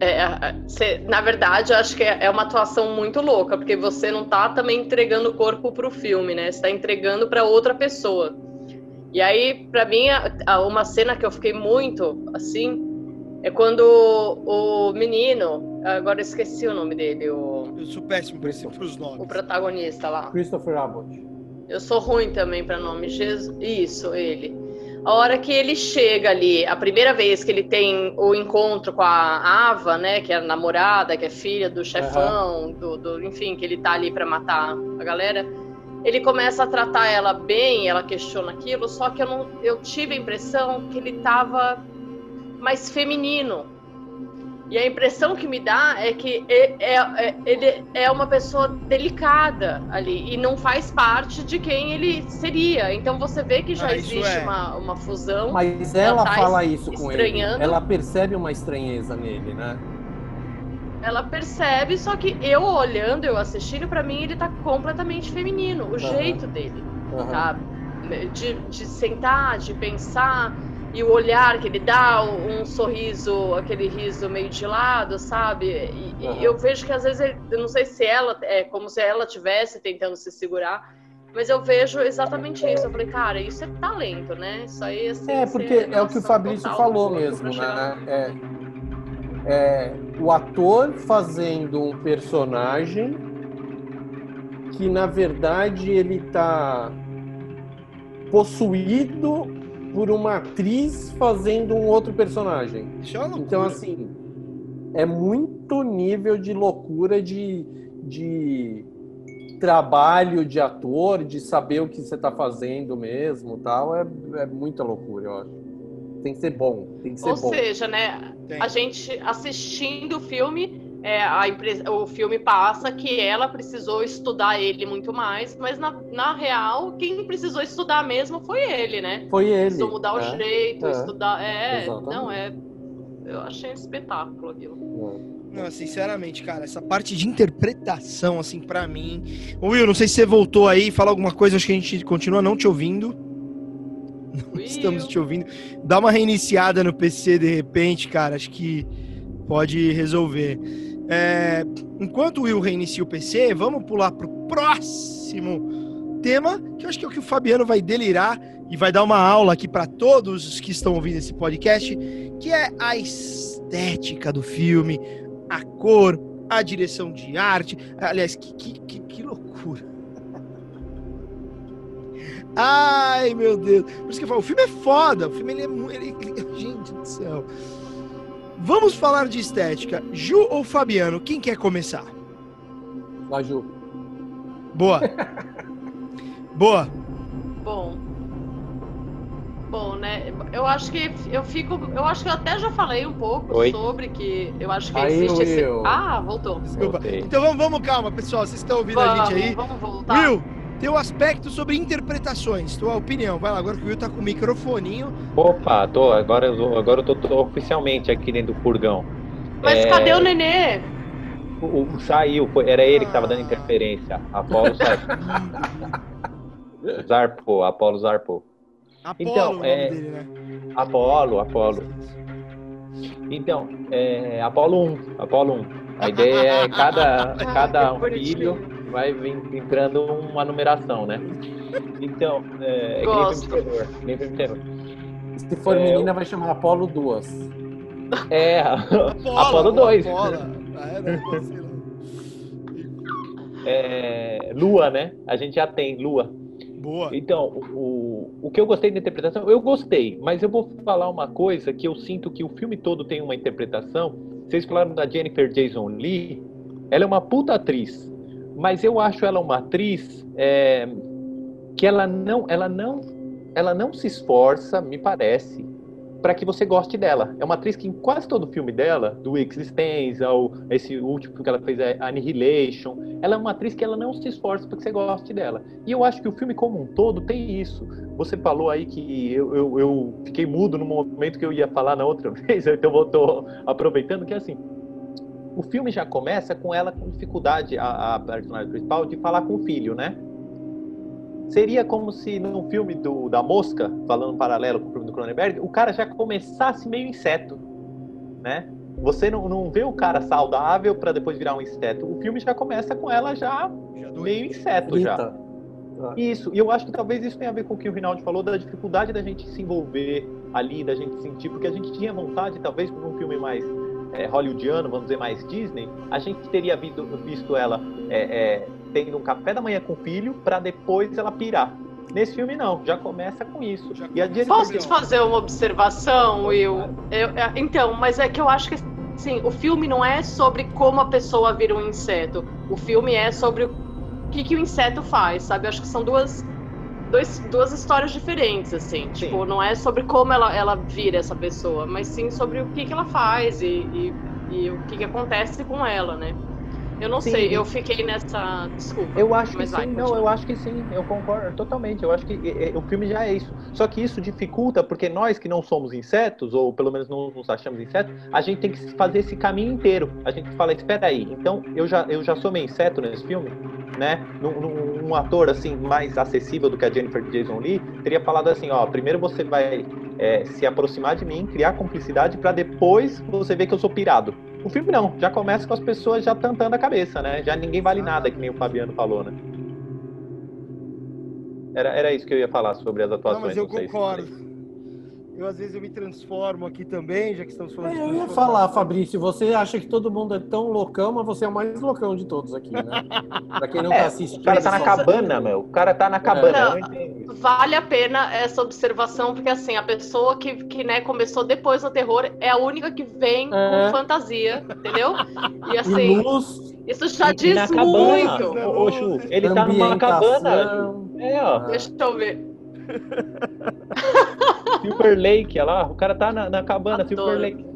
Speaker 3: é, cê, na verdade, eu acho que é, é, uma atuação muito louca, porque você não tá também entregando o corpo pro filme, né? Você tá entregando para outra pessoa. E aí, para mim, uma cena que eu fiquei muito assim é quando o, menino, agora eu esqueci o nome dele, o.
Speaker 1: Eu sou péssimo para os nomes.
Speaker 3: O protagonista lá.
Speaker 4: Christopher Abbott.
Speaker 3: Eu sou ruim também para nome. Jesus, isso, ele. A hora que ele chega ali, a primeira vez que ele tem o encontro com a Ava, né, que é a namorada, que é filha do chefão, uhum. do, do, enfim, que ele tá ali para matar a galera, ele começa a tratar ela bem, ela questiona aquilo, só que eu não, eu tive a impressão que ele tava mais feminino e a impressão que me dá é que é, é, ele é uma pessoa delicada ali e não faz parte de quem ele seria. Então você vê que já ah, existe é. uma, uma fusão.
Speaker 4: Mas ela tá fala isso com ele. Ela percebe uma estranheza nele, né?
Speaker 3: Ela percebe, só que eu olhando, eu assistindo, para mim ele tá completamente feminino, o uhum. jeito dele, uhum. sabe? De, de sentar, de pensar e o olhar que ele dá, um sorriso, aquele riso meio de lado, sabe? E, uhum. e eu vejo que às vezes, ele, eu não sei se ela, é como se ela tivesse tentando se segurar, mas eu vejo exatamente isso. Eu falei, cara, isso é talento, né? Isso aí assim,
Speaker 4: É, porque é o que o Fabrício falou mesmo, né? É, é, o ator fazendo um personagem que na verdade ele tá possuído por uma atriz fazendo um outro personagem.
Speaker 1: É
Speaker 4: então, assim, é muito nível de loucura de, de trabalho de ator, de saber o que você está fazendo mesmo tal. É, é muita loucura, eu acho. Tem que ser bom. Tem que ser
Speaker 3: Ou
Speaker 4: bom.
Speaker 3: seja, né? Tem. A gente assistindo o filme é, a empresa, o filme passa que ela precisou estudar ele muito mais, mas na, na real, quem precisou estudar mesmo foi ele, né?
Speaker 4: Foi ele.
Speaker 3: Precisou mudar o é, jeito, é, estudar. É, exatamente. não, é. Eu achei um espetáculo aquilo.
Speaker 1: É. Não, sinceramente, cara, essa parte de interpretação, assim, para mim. Will, não sei se você voltou aí, fala alguma coisa, acho que a gente continua não te ouvindo. Não estamos te ouvindo. Dá uma reiniciada no PC de repente, cara, acho que pode resolver. É, enquanto o Will reinicia o PC, vamos pular para o próximo tema que eu acho que é o que o Fabiano vai delirar e vai dar uma aula aqui para todos os que estão ouvindo esse podcast, que é a estética do filme, a cor, a direção de arte. Aliás, que, que, que, que loucura. <laughs> Ai, meu Deus. Por isso que eu falo, o filme é foda. O filme ele é. Ele, ele, <laughs> gente do céu. Vamos falar de estética. Ju ou Fabiano? Quem quer começar?
Speaker 4: Vai, Ju.
Speaker 1: Boa. <laughs> Boa.
Speaker 3: Bom. Bom, né? Eu acho que eu fico. Eu acho que eu até já falei um pouco
Speaker 2: Oi.
Speaker 3: sobre que eu acho que
Speaker 4: Aí,
Speaker 3: existe esse.
Speaker 4: Will.
Speaker 3: Ah, voltou.
Speaker 1: Desculpa.
Speaker 2: Voltei.
Speaker 1: Então vamos, vamos, calma, pessoal. Vocês estão ouvindo a
Speaker 3: Vamos,
Speaker 1: gente aí?
Speaker 3: vamos voltar.
Speaker 1: Will, teu aspecto sobre interpretações, tua opinião. Vai lá, agora que o Will tá com o microfoninho.
Speaker 2: Opa, tô, agora, eu tô- agora eu tô, tô oficialmente aqui dentro do furgão.
Speaker 3: Mas
Speaker 2: É,
Speaker 3: cadê o nenê?
Speaker 2: O, o- saiu, foi- era ele que tava dando interferência. Apolo saiu. <laughs> Zarpou, Apolo zarpou.
Speaker 1: Apolo
Speaker 2: Então,
Speaker 1: nome
Speaker 2: é-
Speaker 1: dele, né?
Speaker 2: Apolo, Apolo. Então, é, Apolo 1, Apolo 1. A ideia é cada, <laughs>
Speaker 3: Ah,
Speaker 2: cada
Speaker 3: bonitinho.
Speaker 2: filho vai vir- entrando uma numeração, né? Então, é, é que nem
Speaker 3: Gosto.
Speaker 2: filme de terror. que nem filme de terror.
Speaker 4: Se for
Speaker 2: É,
Speaker 4: menina, vai chamar Apolo 2.
Speaker 2: É, <laughs>
Speaker 1: Apolo,
Speaker 2: Apolo 2.
Speaker 1: Apolo. Ah, é, <laughs> lá.
Speaker 2: É, Lua, né? A gente já tem Lua.
Speaker 1: Boa.
Speaker 2: Então, o, o, o que eu gostei da interpretação, eu gostei, mas eu vou falar uma coisa que eu sinto que o filme todo tem uma interpretação. Vocês falaram da Jennifer Jason Lee, ela é uma puta atriz, mas eu acho ela uma atriz é, que ela não, ela não, ela não se esforça, me parece, para que você goste dela. É uma atriz que em quase todo filme dela, do Existence, ao esse último que ela fez, é Annihilation, ela é uma atriz que ela não se esforça para que você goste dela. E eu acho que o filme como um todo tem isso. Você falou aí que eu, eu, eu fiquei mudo no momento que eu ia falar na outra <laughs> vez, então eu tô aproveitando que assim, o filme já começa com ela com dificuldade, a, a personagem principal, de falar com o filho, né? Seria como se num filme do, da Mosca, falando um paralelo com o filme do Cronenberg, o cara já começasse meio inseto, né? Você não, não vê o cara saudável para depois virar um inseto. O filme já começa com ela já
Speaker 1: Já
Speaker 2: meio inseto já.
Speaker 4: 30.
Speaker 2: Isso, e eu acho que talvez isso tenha a ver com o que o Rinaldi falou, da dificuldade da gente se envolver ali, da gente sentir, porque a gente tinha vontade, talvez, por um filme mais é, hollywoodiano, vamos dizer, mais Disney, a gente teria visto, visto ela é, é, tendo um café da manhã com o filho, para depois ela pirar. Nesse filme, não, já começa com isso.
Speaker 1: Já
Speaker 2: E a Jennifer
Speaker 3: Posso te fazer uma observação, Will? Eu- é, então, mas é que eu acho que assim, o filme não é sobre como a pessoa vira um inseto. O filme é sobre o que, que o inseto faz, sabe? Eu acho que são duas, dois, duas histórias diferentes, assim. Tipo, não é sobre como ela, ela vira essa pessoa, mas sim sobre o que, que ela faz e, e, e o que, que acontece com ela, né? Eu não
Speaker 2: Sim.
Speaker 3: sei, eu fiquei nessa. Desculpa.
Speaker 2: Eu acho que sim,
Speaker 3: vai,
Speaker 2: não, eu acho que sim, eu concordo totalmente. Eu acho que é, o filme já é isso. Só que isso dificulta, porque nós que não somos insetos, ou pelo menos não nos achamos insetos, a gente tem que fazer esse caminho inteiro. A gente fala, espera aí, então eu já, eu já sou meio inseto nesse filme, né? Num, num- um ator assim mais acessível do que a Jennifer Jason Lee teria falado assim, ó, primeiro você vai é, se aproximar de mim, criar cumplicidade, pra depois você ver que eu sou pirado. O filme não, já começa com as pessoas já tantando a cabeça, né? Já ninguém vale nada, que nem o Fabiano falou, né? Era, era isso que eu ia falar sobre as
Speaker 1: Não,
Speaker 2: atuações.
Speaker 1: mas eu
Speaker 2: não
Speaker 1: concordo. Eu, às vezes, eu me transformo aqui também, já que estamos falando
Speaker 4: É,
Speaker 1: de
Speaker 4: eu ia falar, Fabrício, você acha que todo mundo é tão loucão, mas você é o mais loucão de todos aqui, né? Pra quem não
Speaker 2: É,
Speaker 4: tá assistindo.
Speaker 2: O cara tá na cabana, meu. O cara tá na cabana.
Speaker 3: Não. Vale a pena essa observação, porque assim, a pessoa que, que né, começou depois no terror é a única que vem
Speaker 4: É.
Speaker 3: com fantasia, entendeu? E <laughs>
Speaker 4: E
Speaker 3: assim,
Speaker 4: luz,
Speaker 3: isso já
Speaker 2: E
Speaker 3: diz
Speaker 2: cabana.
Speaker 3: muito.
Speaker 2: Ô, ele tá numa cabana. É, ó.
Speaker 3: Deixa eu ver. <laughs>
Speaker 2: Silver Lake, olha lá. O cara tá na, na cabana,
Speaker 3: Adoro.
Speaker 2: Silver Lake.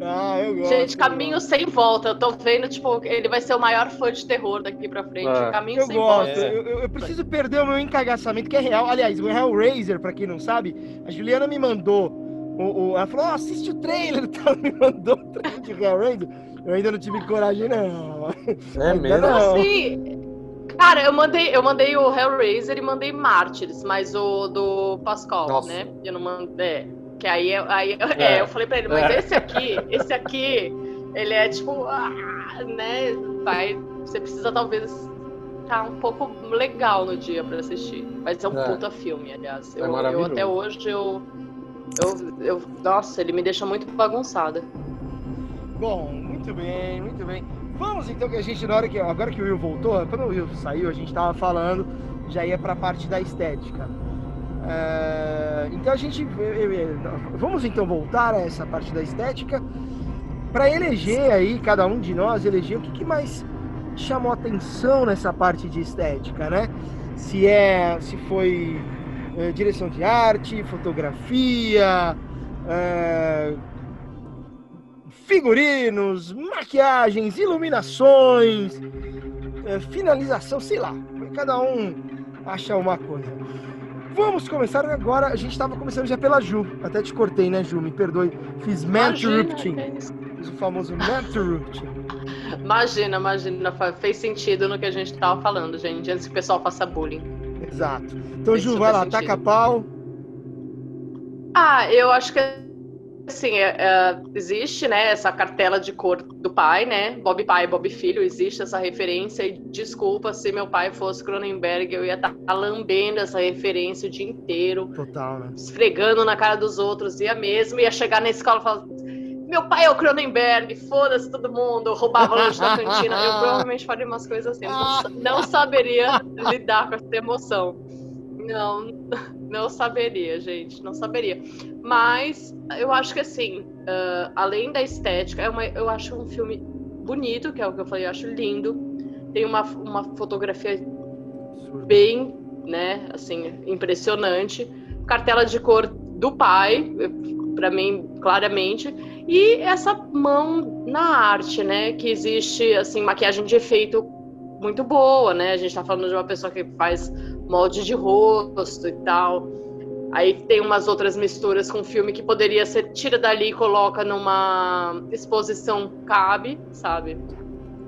Speaker 1: Ah, eu gosto.
Speaker 3: Gente, caminho
Speaker 1: gosto.
Speaker 3: sem volta. Eu tô vendo, tipo, ele vai ser o maior fã de terror daqui pra frente.
Speaker 4: É.
Speaker 3: Caminho
Speaker 1: Eu
Speaker 3: sem
Speaker 1: gosto,
Speaker 3: volta.
Speaker 2: É.
Speaker 1: eu, eu- eu preciso perder o meu encagaçamento, que é real. Aliás, o Hellraiser, pra quem não sabe, a Juliana me mandou. O, o- ela falou: "Ó, assiste o trailer, então <laughs> me mandou o trailer de Hellraiser. Eu ainda não tive coragem, não.
Speaker 4: É mesmo?
Speaker 1: Não.
Speaker 3: Assim, cara, eu mandei, eu mandei o Hellraiser e mandei Mártires, mas o do Pascal,
Speaker 4: Nossa.
Speaker 3: né? Eu não mandei. É, que aí, eu- aí eu- é,
Speaker 4: É.
Speaker 3: eu falei pra ele, mas
Speaker 4: É.
Speaker 3: esse aqui, esse aqui, ele é tipo, ah, né? Vai, você precisa talvez tá um pouco legal no dia pra assistir. Mas é um
Speaker 4: É.
Speaker 3: puta filme, aliás.
Speaker 4: É
Speaker 3: Eu, eu
Speaker 4: maravilhoso.
Speaker 3: até hoje eu, eu, eu. Nossa, ele me deixa muito bagunçada.
Speaker 1: Bom, muito bem, muito bem. Vamos então que a gente, na hora que. Agora que o Will voltou, quando o Will saiu, a gente tava falando, já ia pra parte da estética. É, então a gente. eu- eu- Vamos então voltar a essa parte da estética para eleger aí, cada um de nós eleger o que, que mais chamou atenção nessa parte de estética, né? Se é. Se foi é, direção de arte, fotografia. é, figurinos, maquiagens, iluminações, é, finalização, sei lá. Cada um acha uma coisa. Vamos começar agora. A gente estava começando já pela Ju. Até te cortei, né, Ju? Me perdoe. Fiz interrupting.
Speaker 3: isso.
Speaker 1: Fiz o famoso interrupting.
Speaker 3: imagina, imagina, fez sentido no que a gente tava falando, gente, antes que o pessoal faça bullying.
Speaker 1: Exato. Então,
Speaker 3: Fez
Speaker 1: Ju, vai lá,
Speaker 3: sentido.
Speaker 1: taca pau.
Speaker 3: Ah, eu acho que assim, é, existe, né, essa cartela de cor do pai, né? Bob pai, Bob filho, existe essa referência e desculpa se meu pai fosse Cronenberg, eu ia estar lambendo essa referência o dia inteiro,
Speaker 1: Total, né?
Speaker 3: esfregando na cara dos outros, ia mesmo, ia chegar na escola e falar meu pai é o Cronenberg, foda-se todo mundo, roubava lanche da cantina. Eu <laughs> provavelmente faria umas coisas assim. Não, não <laughs> saberia lidar com essa emoção. Não, não saberia, gente, não saberia. Mas eu acho que assim, ah, além da estética, é uma, eu acho um filme bonito, que é o que eu falei, eu acho lindo. Tem uma, uma fotografia bem, né, assim, impressionante. Cartela de cor do pai, para mim, claramente. E essa mão na arte, né, que existe, assim, maquiagem de efeito muito boa, né? A gente tá falando de uma pessoa que faz molde de rosto e tal. Aí tem umas outras misturas com filme que poderia ser tira dali e coloca numa exposição cabe, sabe?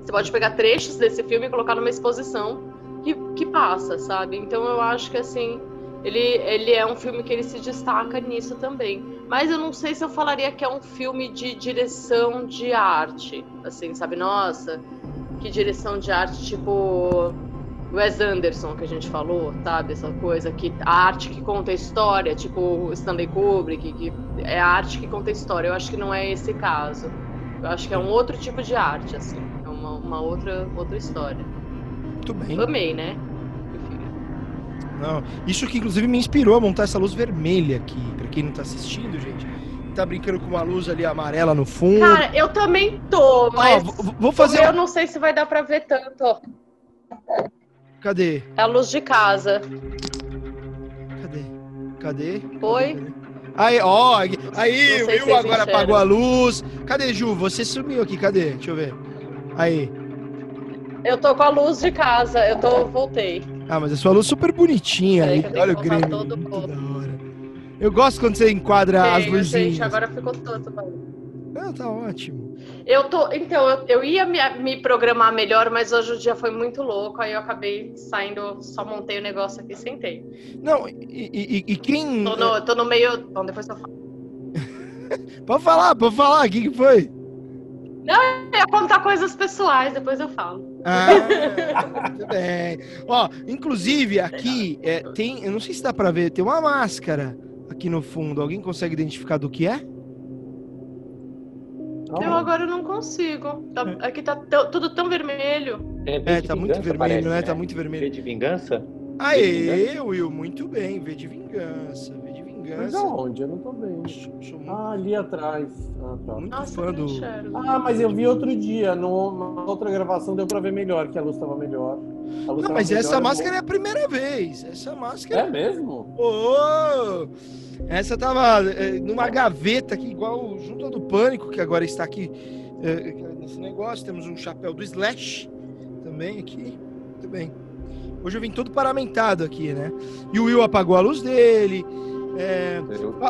Speaker 3: Você pode pegar trechos desse filme e colocar numa exposição que, que passa, sabe? Então eu acho que assim, ele, ele é um filme que ele se destaca nisso também. Mas eu não sei se eu falaria que é um filme de direção de arte, assim, sabe? Nossa, que direção de arte, tipo Wes Anderson, que a gente falou, sabe? Essa coisa que a arte que conta a história, tipo Stanley Kubrick, que é a arte que conta a história. Eu acho que não é esse caso. Eu acho que é um outro tipo de arte, assim. É uma, uma outra, outra história.
Speaker 1: Muito bem.
Speaker 3: Amei, né?
Speaker 1: Não, isso que inclusive me inspirou a montar essa luz vermelha aqui. Pra quem não tá assistindo, gente. Tá brincando com uma luz ali amarela no fundo.
Speaker 3: Cara, eu também tô, mas
Speaker 1: vou- vou fazer.
Speaker 3: eu não sei se vai dar pra ver tanto.
Speaker 1: Cadê?
Speaker 3: É a luz de casa.
Speaker 1: Cadê? Cadê?
Speaker 3: Oi?
Speaker 1: Aí, ó, aí,
Speaker 3: vocês
Speaker 1: agora apagou a luz. Cadê, Ju? Você sumiu aqui, cadê? Deixa eu ver. Aí.
Speaker 3: Eu tô com a luz de casa, eu tô, voltei.
Speaker 1: Ah, mas a sua luz super bonitinha aí. Olha o Grêmio.
Speaker 3: todo.
Speaker 1: Eu gosto quando você enquadra as luzinhas.
Speaker 3: gente, agora ficou todo.
Speaker 1: Não, tá ótimo.
Speaker 3: Eu tô, então, eu, eu ia me, me programar melhor, mas hoje o dia foi muito louco, aí eu acabei saindo, só montei o negócio aqui e sentei.
Speaker 1: Não, e, e- e quem.
Speaker 3: Tô no, tô no meio. Bom, depois eu falo. <laughs>
Speaker 1: Pode falar, pode falar. O que, que foi?
Speaker 3: Eu ia contar coisas pessoais, depois eu falo.
Speaker 1: Ah, <laughs> muito bem. Ó, inclusive aqui é, tem, eu não sei se dá pra ver, tem uma máscara aqui no fundo. Alguém consegue identificar do que é?
Speaker 3: Eu agora não consigo. Tá- aqui tá tudo tão vermelho.
Speaker 2: É, V
Speaker 1: É, tá muito vermelho,
Speaker 2: parece,
Speaker 1: né? Tá muito
Speaker 2: V
Speaker 1: vermelho.
Speaker 2: de vingança?
Speaker 1: Aê, Will, muito bem. V de vingança, V de
Speaker 4: Mas
Speaker 1: vingança.
Speaker 4: aonde? Eu não tô vendo. Ah, ali atrás. Ah, tá.
Speaker 1: muito
Speaker 3: Nossa,
Speaker 1: fã
Speaker 3: não
Speaker 1: do.
Speaker 4: Ah, mas eu vi outro dia, numa outra gravação deu pra ver melhor, que a luz tava melhor. Luz
Speaker 1: Não, mas essa máscara é a primeira vez. Essa máscara.
Speaker 4: É mesmo?
Speaker 1: Ô! essa tava é, numa gaveta aqui, igual junto ao do Pânico, que agora está aqui é, nesse negócio. Temos um chapéu do Slash também aqui. Muito bem. Hoje eu vim todo paramentado aqui, né? E o Will apagou a luz dele. é,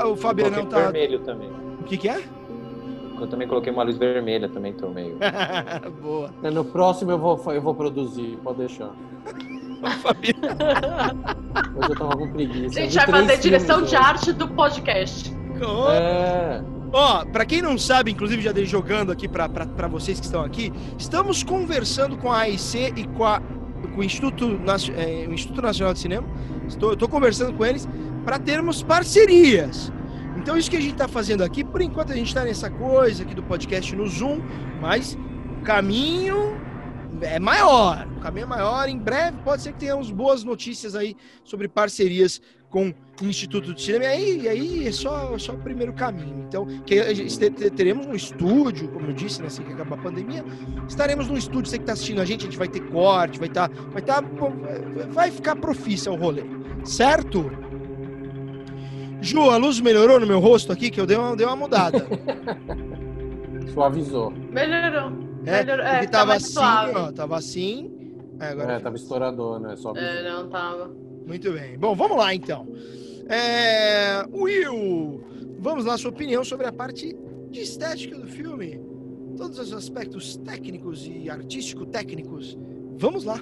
Speaker 1: o Fabianão
Speaker 2: coloquei
Speaker 1: tá.
Speaker 2: vermelho também.
Speaker 1: O que, que é?
Speaker 2: Eu também coloquei uma luz vermelha, também tô meio. <laughs>
Speaker 1: Boa.
Speaker 4: É, No próximo eu vou, eu vou produzir, pode deixar. <laughs> Hoje eu tava com preguiça.
Speaker 3: A gente vai fazer direção de
Speaker 4: hoje.
Speaker 3: arte do podcast.
Speaker 4: É.
Speaker 1: Ó, pra quem não sabe, inclusive já dei jogando aqui pra, pra, pra vocês que estão aqui, estamos conversando com a AIC e com a com o Instituto, é, o Instituto Nacional de Cinema, estou, estou conversando com eles para termos parcerias. Então, isso que a gente está fazendo aqui, por enquanto a gente está nessa coisa aqui do podcast no Zoom, mas o caminho é maior. O caminho é maior. Em breve, pode ser que tenhamos boas notícias aí sobre parcerias com o Instituto de Cinema. E aí, e aí é só, só o primeiro caminho. Então, que teremos um estúdio, como eu disse, né, assim que acabar a pandemia, estaremos no estúdio. Você que está assistindo a gente, a gente vai ter corte, vai estar. Tá, vai, tá, vai ficar profícia o rolê. Certo? Ju, a luz melhorou no meu rosto aqui, que eu dei uma, dei uma mudada. <laughs>
Speaker 4: Suavizou.
Speaker 3: Melhorou.
Speaker 1: É, melhorou. É, tá tava assim, suave. ó, tava assim.
Speaker 4: É, agora é, tava estourador, né?
Speaker 3: Só é, não tava.
Speaker 1: Muito bem. Bom, vamos lá então. É... Will, vamos lá, sua opinião sobre a parte de estética do filme. Todos os aspectos técnicos e artístico-técnicos. Vamos lá.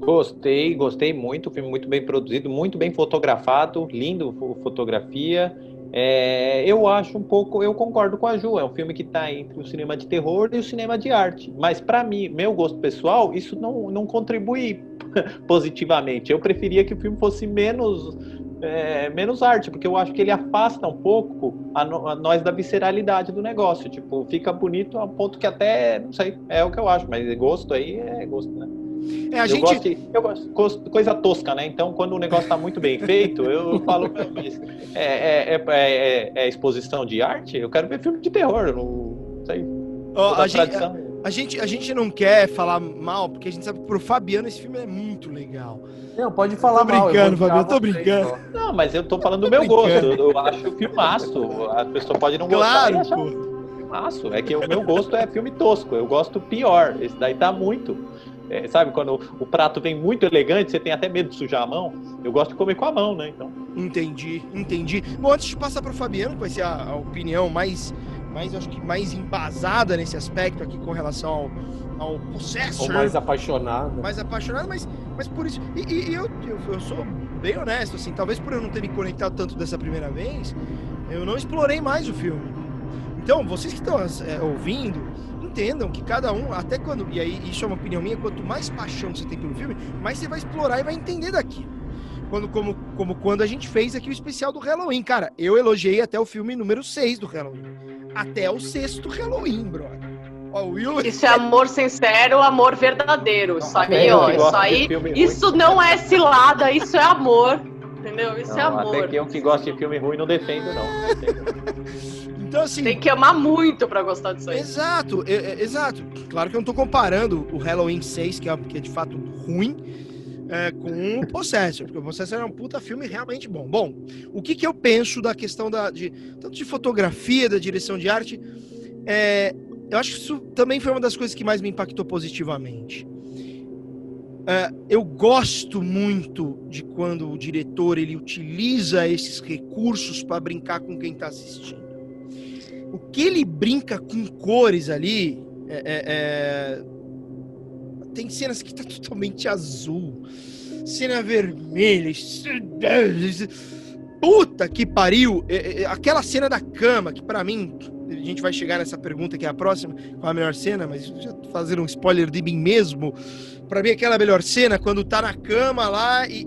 Speaker 2: Gostei, gostei muito. Filme muito bem produzido, muito bem fotografado, lindo fotografia. É, eu acho um pouco, eu concordo com a Ju, é um filme que está entre o cinema de terror e o cinema de arte. Mas para mim, meu gosto pessoal, isso não, não contribui <laughs> positivamente. Eu preferia que o filme fosse menos é, menos arte, porque eu acho que ele afasta um pouco a, no, a, nós da visceralidade do negócio. Tipo, fica bonito a ponto que até, não sei, é o que eu acho, mas gosto aí é gosto, né? É, a eu gente... gosto, de, eu gosto coisa tosca, né? Então, quando o negócio está muito bem feito, eu <laughs> falo, é, é, é, é, é, exposição de arte? Eu quero ver filme de terror, não sei.
Speaker 1: Oh, a, gente, a, a, gente, a gente não quer falar mal, porque a gente sabe que pro Fabiano esse filme é muito legal.
Speaker 4: Não, pode falar
Speaker 1: tô brincando, mal. Fabiano, tô brincando.
Speaker 2: Não, mas eu tô falando do meu brincando. gosto. Eu, acho o filmaço. A pessoa pode não
Speaker 1: claro,
Speaker 2: gostar. Claro, Filmaço. É que o meu gosto é filme tosco. Eu gosto pior. Esse daí tá muito. É, sabe, quando o, prato vem muito elegante, você tem até medo de sujar a mão. Eu gosto de comer com a mão, né? Então.
Speaker 1: Entendi, entendi. Bom, antes de passar para o Fabiano, que vai ser a, a, opinião mais, mais, acho que mais embasada nesse aspecto aqui com relação ao, ao Possessor.
Speaker 4: Ou mais apaixonado.
Speaker 1: Mais apaixonado, mas, mas por isso. E, e, e eu, eu, eu, sou bem honesto, assim, talvez por eu não ter me conectado tanto dessa primeira vez, eu não explorei mais o filme. Então, vocês que estão é, ouvindo, entendam que cada um, até quando, e aí isso é uma opinião minha, quanto mais paixão você tem pelo filme, mais você vai explorar e vai entender daqui. Quando, como, como quando a gente fez aqui o especial do Halloween. Cara, eu elogiei até o filme número 6 do Halloween. Até o sexto Halloween, brother.
Speaker 3: Ó, Will... Isso é amor sincero, amor verdadeiro. Isso aí, ó, isso aí. Isso não é cilada, isso é amor. Entendeu? Isso é não, é amor.
Speaker 2: Até que eu que gosto de filme ruim não defendo, não.
Speaker 1: Então, assim.
Speaker 3: Tem que amar muito para gostar disso aí.
Speaker 1: Exato, é, é, exato. Claro que eu não tô comparando o Halloween 6, que é, que é de fato ruim, é, com o <laughs> Possessor, porque o Possessor é um puta filme realmente bom. Bom, o que, que eu penso da questão da, de, tanto de fotografia, da direção de arte, é, eu acho que isso também foi uma das coisas que mais me impactou positivamente. É, eu gosto muito de quando o diretor ele utiliza esses recursos para brincar com quem está assistindo o que ele brinca com cores ali é, é, é... tem cenas que tá totalmente azul, cena vermelha, puta que pariu! É, é, aquela cena da cama que para mim a gente vai chegar nessa pergunta que é a próxima, qual a melhor cena, mas já fazendo um spoiler de mim mesmo. Para mim, aquela melhor cena, quando tá na cama lá e,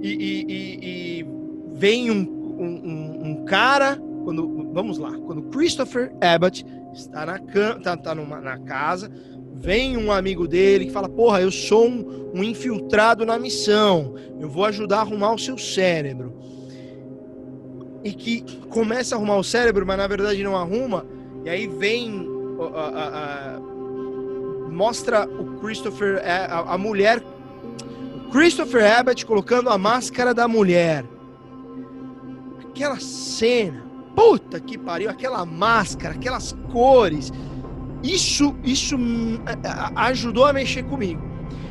Speaker 1: e, e, e vem um, um, um, cara quando vamos lá, quando Christopher Abbott está na tá, tá numa, na casa, vem um amigo dele que fala: "Porra, eu sou um, um infiltrado na missão. Eu vou ajudar a arrumar o seu cérebro." E que começa a arrumar o cérebro, mas na verdade não arruma. E aí vem a, a, a, mostra o Christopher a, a mulher Christopher Abbott colocando a máscara da mulher. Aquela cena puta que pariu, aquela máscara, aquelas cores. Isso, isso ajudou a mexer comigo.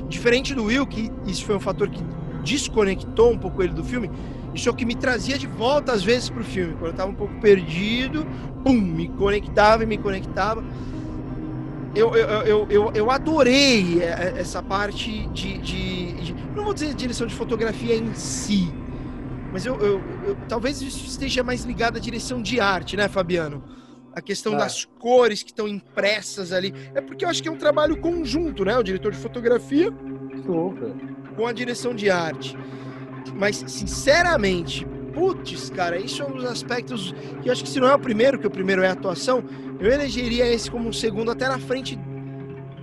Speaker 1: Diferente do Will, que isso foi um fator que desconectou um pouco ele do filme, isso é o que me trazia de volta às vezes pro filme. Quando eu tava um pouco perdido, pum, me conectava e me conectava. Eu, eu, eu, eu, adorei essa parte de, de, de, Não vou dizer direção de fotografia em si, mas eu, eu, eu, talvez isso esteja mais ligado à direção de arte, né, Fabiano? A questão é. das cores que estão impressas ali. É porque eu acho que é um trabalho conjunto, né? O diretor de fotografia Super. com a direção de arte. Mas, sinceramente, putz, cara, isso é um dos aspectos que eu acho que se não é o primeiro, que o primeiro é a atuação, eu elegeria esse como um segundo até na frente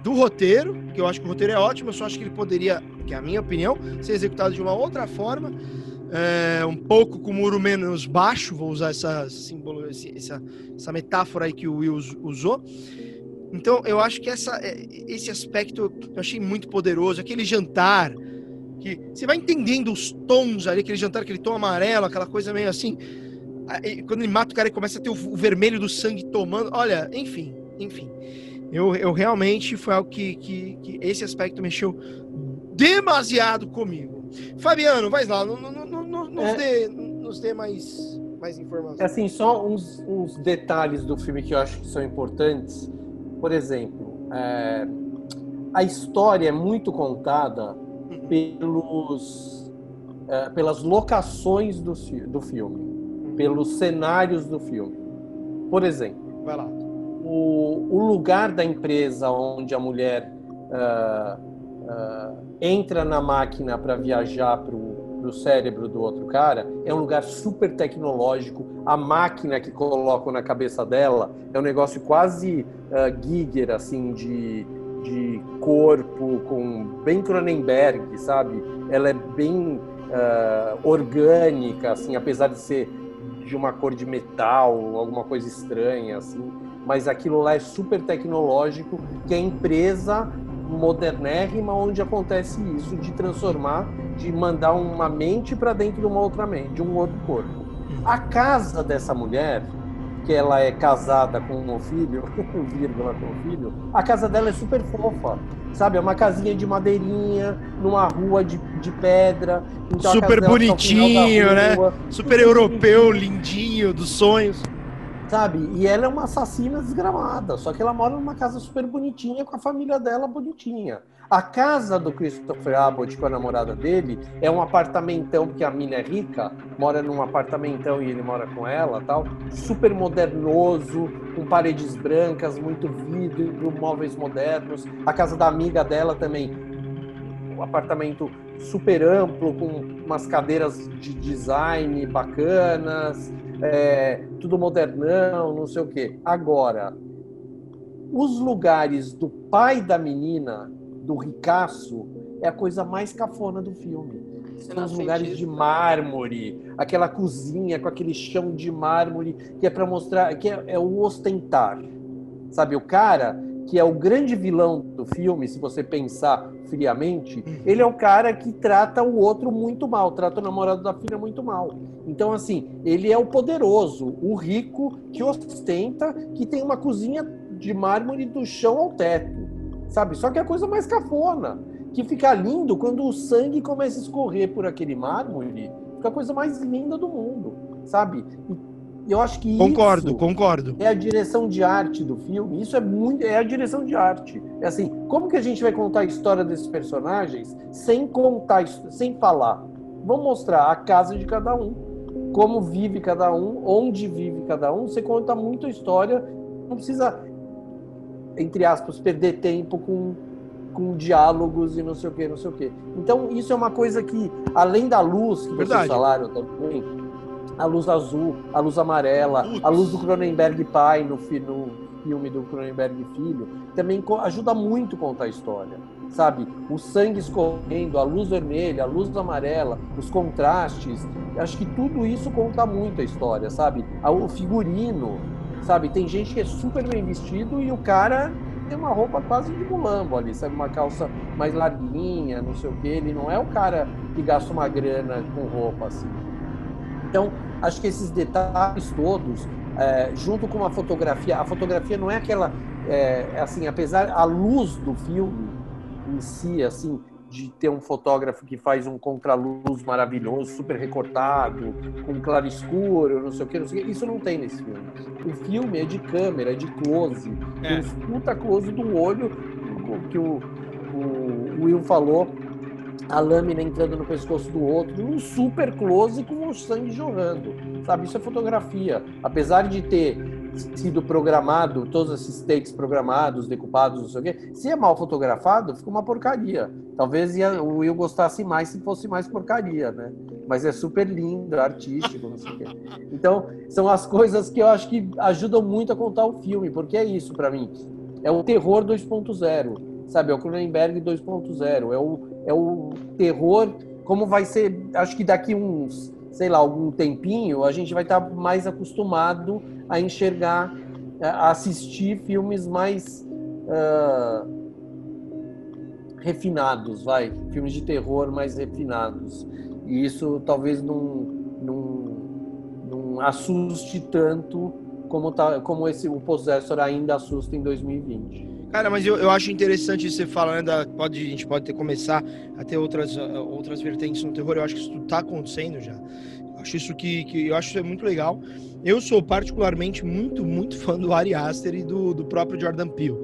Speaker 1: do roteiro, que eu acho que o roteiro é ótimo, eu só acho que ele poderia, que é a minha opinião, ser executado de uma outra forma, é, um pouco com o muro menos baixo, vou usar essa, símbolo, essa, essa metáfora aí que o Will usou. Então, eu acho que essa, é, esse aspecto eu achei muito poderoso. Aquele jantar, que você vai entendendo os tons ali, aquele jantar, aquele tom amarelo, aquela coisa meio assim. Quando ele mata o cara e começa a ter o, vermelho do sangue tomando. Olha, enfim, enfim. Eu, eu realmente foi algo que, que, que esse aspecto mexeu demasiado comigo. Fabiano, vai lá, no, no, no, nos, é. dê, nos dê mais, mais informações.
Speaker 4: Assim, só uns, uns detalhes do filme que eu acho que são importantes. Por exemplo, é, a história é muito contada uhum. pelos, é, pelas locações do, do filme, uhum. pelos cenários do filme. Por exemplo,
Speaker 1: Vai lá.
Speaker 4: O, o lugar da empresa onde a mulher uh, uh, entra na máquina para viajar para o cérebro do outro cara é um lugar super tecnológico. A máquina que colocam na cabeça dela é um negócio quase uh, Giger, assim, de, de corpo, com bem Cronenberg, sabe? Ela é bem uh, orgânica, assim, apesar de ser de uma cor de metal, alguma coisa estranha, assim. Mas aquilo lá é super tecnológico, que a empresa modernérrima onde acontece isso de transformar, de mandar uma mente para dentro de uma outra mente, de um outro corpo. Uhum. A casa dessa mulher, que ela é casada com um filho, <laughs> vírgula com um filho, a casa dela é super fofa, sabe? É uma casinha de madeirinha, numa rua de, de pedra.
Speaker 1: Então super bonitinho, né? Super europeu, lindinho, dos sonhos
Speaker 4: sabe? E ela é uma assassina desgramada, só que ela mora numa casa super bonitinha com a família dela bonitinha. A casa do Christopher Abbott com a namorada dele é um apartamentão, porque a mina é rica, mora num apartamentão e ele mora com ela tal, super modernoso, com paredes brancas, muito vidro, móveis modernos. A casa da amiga dela também, um apartamento super amplo, com umas cadeiras de design bacanas, é, tudo modernão, não sei o quê. Agora, os lugares do pai da menina, do ricaço, é a coisa mais cafona do filme. São os lugares de mármore, aquela cozinha com aquele chão de mármore, que é para mostrar, que é, é o ostentar. Sabe, o cara que é o grande vilão do filme, se você pensar friamente, uhum. ele é o cara que trata o outro muito mal, trata o namorado da filha muito mal. Então, assim, ele é o poderoso, o rico que ostenta, que tem uma cozinha de mármore do chão ao teto, sabe? Só que é a coisa mais cafona, que fica lindo quando o sangue começa a escorrer por aquele mármore, fica a coisa mais linda do mundo, sabe? E eu acho que
Speaker 1: concordo, concordo.
Speaker 4: É a direção de arte do filme. Isso é muito, é a direção de arte. É assim, como que a gente vai contar a história desses personagens sem contar, sem falar? Vamos mostrar a casa de cada um, como vive cada um, onde vive cada um. Você conta muito a história, não precisa, entre aspas, perder tempo com com diálogos e não sei o que, não sei o que. Então isso é uma coisa que, além da luz que Verdade. vocês falaram também, a luz azul, a luz amarela, Putz. a luz do Cronenberg pai no, no filme do Cronenberg filho, também ajuda muito a contar a história, sabe? O sangue escorrendo, a luz vermelha, a luz amarela, os contrastes, acho que tudo isso conta muito a história, sabe? O figurino, sabe? Tem gente que é super bem vestido e o cara tem uma roupa quase de mulambo ali, sabe? Uma calça mais larguinha, não sei o que. Ele não é o cara que gasta uma grana com roupa assim. Então, acho que esses detalhes todos, é, junto com a fotografia, a fotografia não é aquela, é, assim, apesar a luz do filme em si, assim, de ter um fotógrafo que faz um contraluz maravilhoso, super recortado, com claro escuro, não sei o que, não sei o que, isso não tem nesse filme. O filme é de câmera, é de close, é. um puta close do olho, que o, o Will falou, a lâmina entrando no pescoço do outro, num super close com o sangue jorrando. Sabe, isso é fotografia. Apesar de ter sido programado, todos esses takes programados, decupados, não sei o quê, se é mal fotografado, fica uma porcaria. Talvez ia, o Will gostasse mais se fosse mais porcaria, né? Mas é super lindo, artístico, não sei o quê. Então, são as coisas que eu acho que ajudam muito a contar o filme, porque é isso para mim. É o terror 2.0, sabe? É o Cronenberg 2.0, é o, é o terror como vai ser, acho que daqui uns, sei lá, algum tempinho, a gente vai estar mais acostumado a enxergar, a assistir filmes mais uh, refinados, vai, filmes de terror mais refinados. E isso talvez não, não, não assuste tanto como, tá, como esse, o Possessor ainda assusta em 2020.
Speaker 1: Cara, mas eu, eu acho interessante você falando, né, pode, a gente pode ter começar a ter outras, uh, outras vertentes no terror, eu acho que isso está acontecendo já. Eu acho isso que, que eu acho isso é muito legal. Eu sou particularmente muito, muito fã do Ari Aster e do, do próprio Jordan Peele.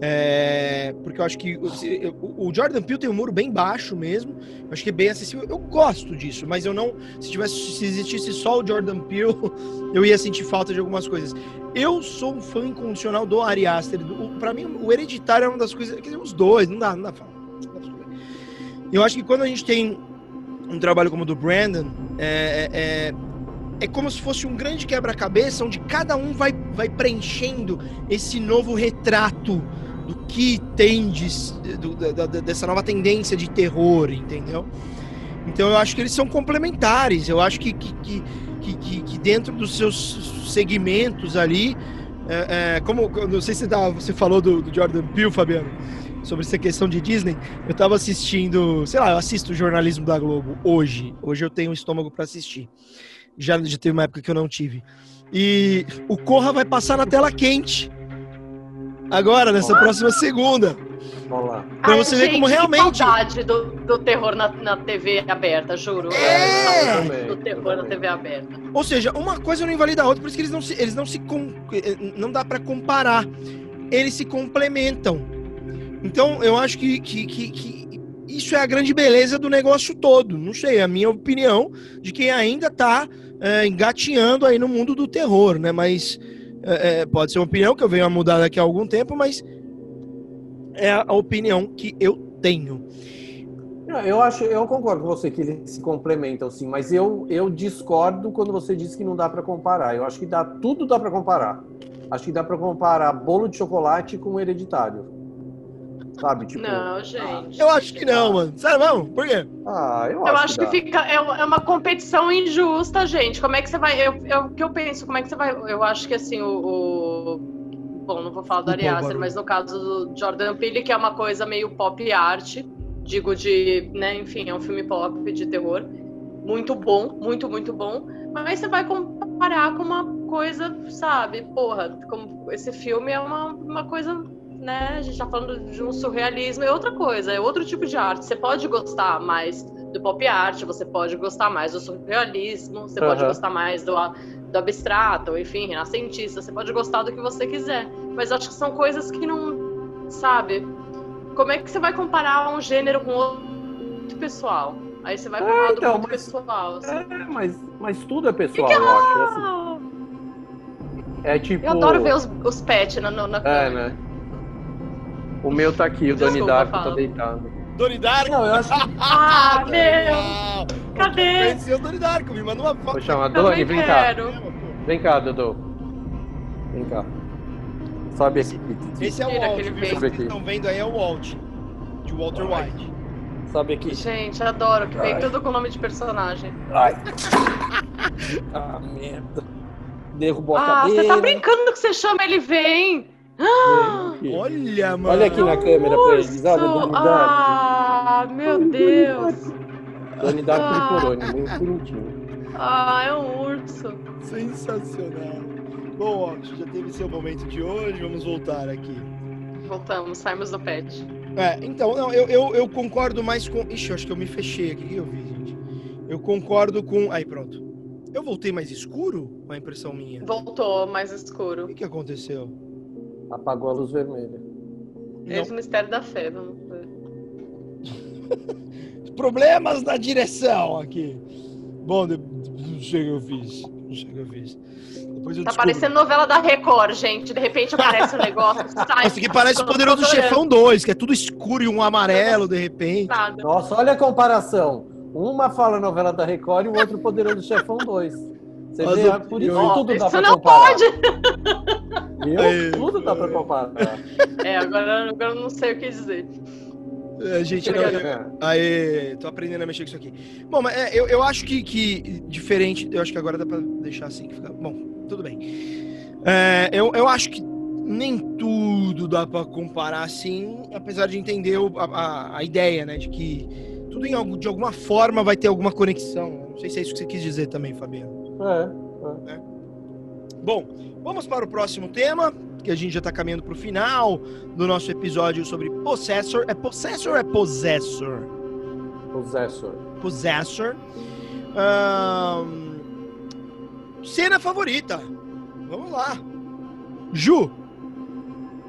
Speaker 1: É, porque eu acho que o, o Jordan Peele tem um muro bem baixo mesmo. Eu acho que é bem acessível. Eu gosto disso, mas eu não. Se tivesse, se existisse só o Jordan Peele, <laughs> eu ia sentir falta de algumas coisas. Eu sou um fã incondicional do Ari Aster. Para mim, o Hereditário é uma das coisas. Quer dizer, os dois, não dá, não dá pra falar. Eu acho que quando a gente tem um trabalho como o do Brandon, é, é, é, como se fosse um grande quebra-cabeça onde cada um vai, vai preenchendo esse novo retrato do que tem de, do, da, dessa nova tendência de terror, entendeu? Então eu acho que eles são complementares. Eu acho que, que, que, que, que dentro dos seus segmentos ali, é, é, como não sei se você, tá, você falou do, do, Jordan Peele, Fabiano, sobre essa questão de Disney. Eu estava assistindo, sei lá, eu assisto o jornalismo da Globo hoje. Hoje eu tenho um estômago para assistir. Já, já teve uma época que eu não tive. E o Corra vai passar na tela quente agora, nessa Olá. próxima segunda.
Speaker 4: Olá.
Speaker 1: Pra você ver como realmente.
Speaker 3: saudade do, do terror na, na TV aberta, juro. É! Do terror na TV aberta.
Speaker 1: Ou seja, uma coisa não invalida a outra, por isso que eles não se. Eles não se com, eh, não dá para comparar. Eles se complementam. Então, eu acho que, que, que, que, isso é a grande beleza do negócio todo. Não sei, é a minha opinião de quem ainda tá é, engatinhando aí no mundo do terror, né? Mas é, é, pode ser uma opinião que eu venho a mudar daqui a algum tempo, mas é a opinião que eu tenho.
Speaker 4: Eu acho, eu concordo com você que eles se complementam, sim, mas eu, eu discordo quando você diz que não dá para comparar. Eu acho que dá, tudo dá para comparar. Acho que dá para comparar bolo de chocolate com hereditário. Sabe, tipo.
Speaker 3: Não, gente.
Speaker 1: Eu acho que não, mano. Sério, não? Por quê?
Speaker 4: Ah, eu,
Speaker 3: eu
Speaker 4: acho,
Speaker 3: que, que fica. É, é uma competição injusta, gente. Como é que você vai. Eu, eu, o que eu penso, como é que você vai. Eu acho que assim, o. o... Bom, não vou falar do Ari Aster, mas no caso do Jordan Peele, que é uma coisa meio pop art, digo de, né, enfim, é um filme pop de terror, muito bom, muito, muito bom, mas você vai comparar com uma coisa, sabe, porra, como esse filme é uma, uma coisa né? A gente tá falando de um surrealismo, é outra coisa, é outro tipo de arte. Você pode gostar mais do pop art, você pode gostar mais do surrealismo, você uhum. pode gostar mais do, do abstrato, enfim, renascentista, você pode gostar do que você quiser. Mas acho que são coisas que não, sabe? Como é que você vai comparar um gênero com outro pessoal? Aí você vai para é, lado então, mas, pessoal. Assim.
Speaker 4: É, mas, mas tudo é pessoal, que que é? eu acho. Assim. É tipo.
Speaker 3: Eu adoro ver os, os pets na, na, na
Speaker 4: É, né? O meu tá aqui, o Doni Darko tá deitado.
Speaker 1: Doni Darko?
Speaker 4: Não, eu acho que. <laughs>
Speaker 3: ah, meu! Cadê?
Speaker 1: Conheci o Doni Darko, me manda uma foto.
Speaker 4: Vou chamar Doni, vem
Speaker 3: quero.
Speaker 4: cá. Vem cá, Dodô. Vem cá. Sobe aqui.
Speaker 1: Esse é o Walt, viu? Vocês estão vendo aí é o Walt, de Walter White.
Speaker 4: Sobe aqui.
Speaker 3: Gente, adoro, que vem tudo com nome de personagem.
Speaker 4: Ai. <laughs> ah, merda. Derrubou a
Speaker 3: ah,
Speaker 4: cadeira.
Speaker 3: Ah, você tá brincando que você chama ele vem?
Speaker 1: Olha, mano.
Speaker 4: Olha aqui na câmera pra eles. Olha,
Speaker 3: Doni Ah, meu Deus.
Speaker 4: Darko ah. de Corone, muito bonitinho.
Speaker 3: Ah, é um urso.
Speaker 1: Sensacional. Bom, ó, já teve seu momento de hoje, vamos voltar aqui.
Speaker 3: Voltamos, saímos do pet.
Speaker 1: É, então, não, eu, eu, eu concordo mais com. Ixi, acho que eu me fechei aqui. O que eu vi, gente? Eu concordo com. Aí, pronto. Eu voltei mais escuro? Uma impressão minha?
Speaker 3: Voltou mais escuro.
Speaker 1: O que, que aconteceu?
Speaker 4: Apagou a luz vermelha.
Speaker 3: Esse é o mistério da fé, vamos ver. <laughs>
Speaker 1: Problemas na direção aqui. Bom, não sei o que eu fiz. Não sei o que eu fiz. Depois eu
Speaker 3: Tá
Speaker 1: descubro.
Speaker 3: parecendo novela da Record, gente. De repente aparece um <laughs> negócio. sai,
Speaker 1: Nossa, que parece o Poderoso. Chefão 2, que é tudo escuro e um amarelo de repente.
Speaker 3: Nada.
Speaker 4: Nossa, olha a comparação. Uma fala novela da Record e o outro Poderoso Chefão 2. Você
Speaker 1: Mas
Speaker 4: vê,
Speaker 1: eu-
Speaker 4: por isso
Speaker 1: eu-
Speaker 4: tudo dá
Speaker 3: Isso
Speaker 4: pra
Speaker 3: não
Speaker 4: comparar.
Speaker 3: pode! <laughs>
Speaker 4: Viu?
Speaker 1: Aí,
Speaker 4: tudo dá pra comparar.
Speaker 3: É, agora, agora eu não sei o que dizer.
Speaker 1: É, gente, não, eu- Aê, tô aprendendo a mexer com isso aqui. Bom, mas é, eu, eu acho que, que diferente, eu acho que agora dá pra deixar assim que fica. Bom, tudo bem. É, eu, eu acho que nem tudo dá pra comparar assim, apesar de entender o- a, a, a ideia, né? De que tudo em de alguma forma vai ter alguma conexão. Não sei se é isso que você quis dizer também, Fabiano.
Speaker 4: É.
Speaker 1: Bom, vamos para o próximo tema, que a gente já está caminhando para o final do nosso episódio sobre Possessor. É Possessor ou é Possessor?
Speaker 4: Possessor.
Speaker 1: Possessor. Ahn, Cena favorita. Vamos lá. Ju.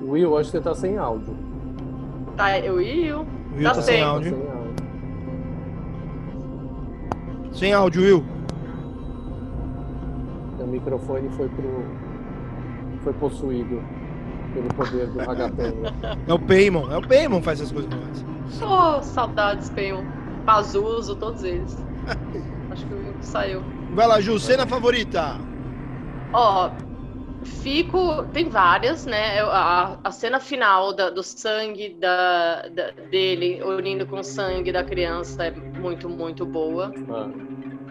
Speaker 4: Will, hoje você tá sem áudio.
Speaker 3: Tá, eu e o.
Speaker 1: O Will
Speaker 3: Tá
Speaker 1: tá sem
Speaker 3: sem.
Speaker 4: Tá
Speaker 1: áudio.
Speaker 4: sem áudio.
Speaker 1: Sem áudio, Will.
Speaker 4: O microfone foi pro. Foi possuído pelo poder do Ragatanga.
Speaker 1: É o Paymon. É o Paymon que faz essas coisas. nós.
Speaker 3: Oh, saudades, Penho. Pazuso, todos eles. Acho que o Will saiu.
Speaker 1: Vai lá, Ju. Cena favorita.
Speaker 3: Ó, fico. Tem várias, né? A, a cena final da- do sangue da, da- dele unindo com o sangue da criança é muito, muito boa.
Speaker 4: Ah,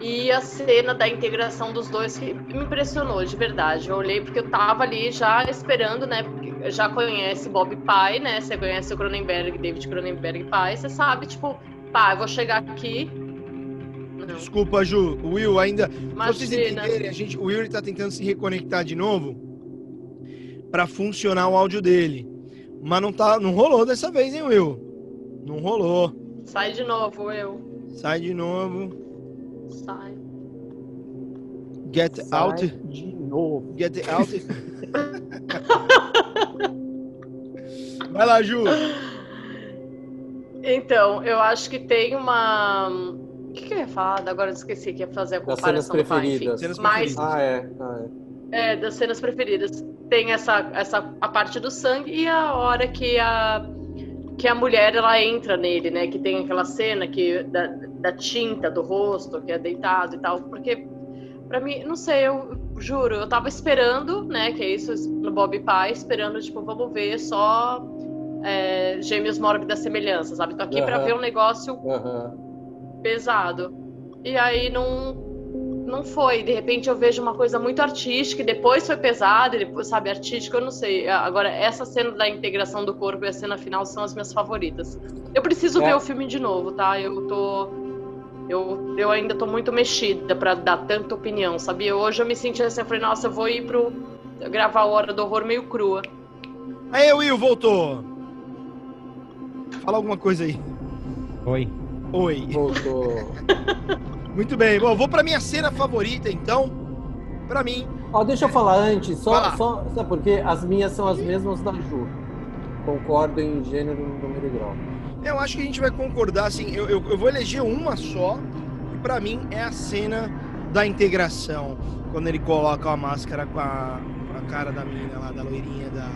Speaker 3: E a cena da integração dos dois que me impressionou, de verdade. Eu olhei porque eu tava ali já esperando, né? Já conhece Bob Pai, né? Você conhece o Cronenberg, David Cronenberg Pai. Você sabe, tipo, pá, eu vou chegar aqui. Não,
Speaker 1: Desculpa, Ju. O Will ainda. Pra vocês
Speaker 3: imagina.
Speaker 1: entenderem, a gente, o Will ele tá tentando se reconectar de novo para funcionar o áudio dele. Mas não, tá, não rolou dessa vez, hein, Will? Não rolou.
Speaker 3: Sai de novo, eu.
Speaker 1: Sai de novo.
Speaker 3: Sai.
Speaker 1: Get
Speaker 4: sai
Speaker 1: out.
Speaker 4: de novo.
Speaker 1: Get out. <laughs> Vai lá, Ju.
Speaker 3: Então, eu acho que tem uma. O que, que eu ia falar? Agora eu esqueci que ia fazer a
Speaker 4: Das cenas
Speaker 3: comparação pai, enfim.
Speaker 4: preferidas.
Speaker 1: Cenas
Speaker 3: Mas
Speaker 1: preferidas.
Speaker 4: Ah, é. Ah, é.
Speaker 3: É, das cenas preferidas. Tem essa, essa a parte do sangue e a hora que a que a mulher ela entra nele, né? Que tem aquela cena que da, da tinta do rosto, que é deitado e tal, porque pra mim, não sei, eu juro, eu tava esperando, né? Que é isso no Bob Pai, esperando tipo, vamos ver só é, gêmeos mórbidas semelhanças, sabe? Tô aqui pra
Speaker 4: Aham.
Speaker 3: ver um negócio
Speaker 4: Aham.
Speaker 3: pesado. E aí não não foi. De repente eu vejo uma coisa muito artística e depois foi pesado, e depois, sabe, artístico, eu não sei. Agora, essa cena da integração do corpo e a cena final são as minhas favoritas. Eu preciso
Speaker 4: É.
Speaker 3: ver o filme de novo, tá? Eu tô. Eu, eu ainda tô muito mexida pra dar tanta opinião, sabia? Hoje eu me senti assim, eu falei, nossa, eu vou ir pro. gravar a hora do horror meio crua.
Speaker 1: Aí, Will, voltou. Fala alguma coisa aí.
Speaker 5: Oi.
Speaker 1: Oi.
Speaker 4: Voltou. <laughs>
Speaker 1: Muito bem. Bom, vou pra minha cena favorita, então. Pra mim.
Speaker 4: Ó, deixa eu falar antes, só,
Speaker 1: lá.
Speaker 4: só sabe por quê? As minhas são as mesmas da Ju. Concordo em gênero, número e grau.
Speaker 1: Eu acho que a gente vai concordar, assim, eu, eu, eu vou eleger uma só, e pra mim é a cena da integração. Quando ele coloca a máscara com a, com a cara da menina lá, da loirinha, da...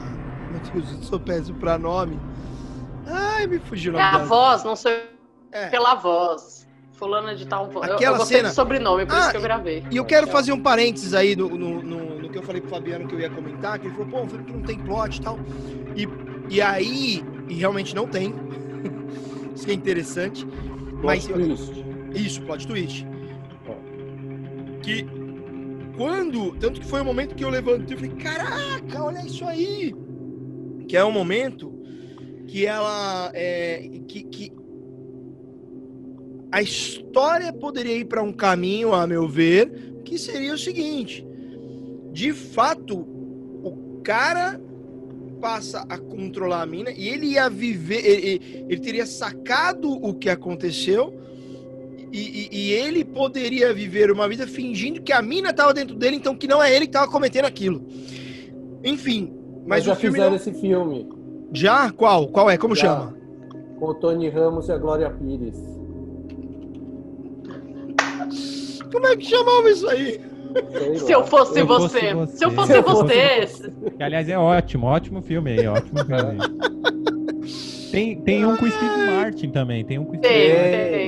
Speaker 1: Meu Deus, eu sou péssimo pra nome. Ai, me fugiu
Speaker 3: É a voz, não sei
Speaker 1: É.
Speaker 3: pela voz. Fulana de tal. Eu-
Speaker 1: Aquela
Speaker 3: eu gostei
Speaker 1: cena-
Speaker 3: sobrenome, por
Speaker 1: Ah,
Speaker 3: isso que eu gravei.
Speaker 1: E eu quero fazer um parênteses aí no, no, no- no que eu falei pro Fabiano que eu ia comentar, que ele falou, pô, um filme que não tem plot e tal. E, e aí, e realmente não tem. <laughs> Isso que é interessante. Mas
Speaker 4: Plot twist.
Speaker 1: Isso, plot twist. Que quando. Tanto que foi o momento que eu levantei e falei, caraca, olha isso aí! Que é um momento que ela. É, que, que a história poderia ir para um caminho, a meu ver, que seria o seguinte: de fato, o cara passa a controlar a mina e ele ia viver, ele, ele- teria sacado o que aconteceu e, e- e ele poderia viver uma vida fingindo que a mina estava dentro dele, então que não é ele que estava cometendo aquilo. Enfim, mas,
Speaker 4: Mas já fizeram
Speaker 1: não-
Speaker 4: esse filme
Speaker 1: já qual? Qual é? Como
Speaker 4: Já.
Speaker 1: chama?
Speaker 4: com o Tony Ramos e a Glória Pires.
Speaker 1: Como é que chamava isso aí? <laughs>
Speaker 3: Se eu fosse
Speaker 2: Eu fosse
Speaker 3: você.
Speaker 2: você.
Speaker 3: Se eu fosse
Speaker 2: Se eu fosse
Speaker 3: você.
Speaker 2: Que, aliás, é ótimo, ótimo filme aí, ótimo filme aí. Tem, tem um com o Steve Martin também, tem um com o Steve
Speaker 3: Tem,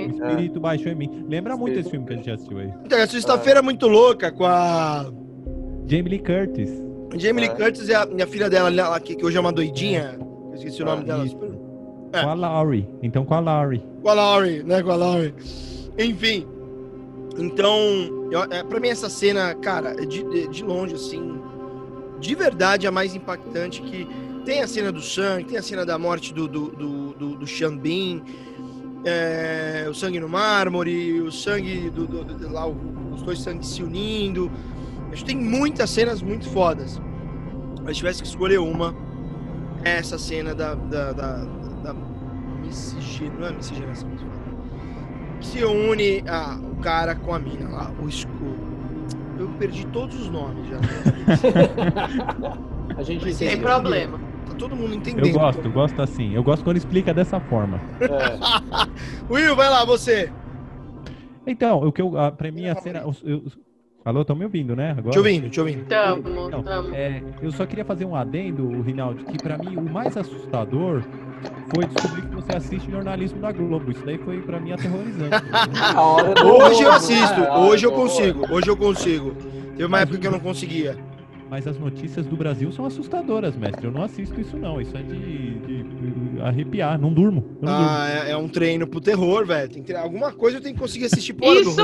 Speaker 2: Martin.
Speaker 3: tem.
Speaker 2: O Espírito Baixou em Mim. Lembra muito esse filme que a gente assistiu aí.
Speaker 1: Então, a sexta-feira é muito louca com a
Speaker 2: Jamie Lee Curtis.
Speaker 1: Jamie Lee
Speaker 4: É.
Speaker 1: Curtis e a, e a filha dela, lá, que, que hoje é uma doidinha. Eu esqueci o nome
Speaker 4: Ah,
Speaker 1: dela.
Speaker 2: isso.
Speaker 1: É.
Speaker 2: Com a Laurie. Então com a Laurie.
Speaker 1: Com a Laurie, né? Com a Laurie. Enfim. Então, é, pra mim essa cena, cara, é de, de- de longe, assim, de verdade a mais impactante que tem a cena do sangue, tem a cena da morte do, do, do, do, do é, o sangue no mármore, o sangue do, do- do- lá, os dois sangues se unindo. Acho que tem muitas cenas muito fodas. Mas se tivesse que escolher uma, é essa cena da, da, da, da miscigenação, não é miscigenação que se une a, o cara com a mina lá, o escuro. Eu perdi todos os nomes já. <laughs>
Speaker 4: A gente
Speaker 1: Mas
Speaker 3: Sem
Speaker 4: entende.
Speaker 3: problema.
Speaker 1: Tá todo mundo entendendo.
Speaker 2: Eu gosto, eu gosto assim. Eu gosto quando explica dessa forma.
Speaker 4: É. <laughs>
Speaker 1: Will, vai lá, você.
Speaker 2: Então, o que eu. a- Pra mim, a cena. eu- eu- Alô, estão me ouvindo, né? Agora?
Speaker 1: Te ouvindo, te ouvindo.
Speaker 3: Tamo,
Speaker 2: Não,
Speaker 3: tamo.
Speaker 2: é, eu só queria fazer um adendo, Rinaldo, que pra mim o mais assustador foi descobrir que você assiste jornalismo da Globo. Isso daí foi pra mim aterrorizante.
Speaker 4: A hora do
Speaker 1: Hoje eu assisto, hoje eu consigo, hoje eu consigo. Teve uma época
Speaker 2: o-
Speaker 1: que eu não conseguia.
Speaker 2: Mas as notícias do Brasil são assustadoras, mestre. Eu não assisto isso, não. Isso é de, de- de arrepiar. Não durmo. Não durmo.
Speaker 1: Ah, é, é um treino pro terror, velho. Tem que alguma coisa eu tenho que conseguir assistir por
Speaker 3: Isso.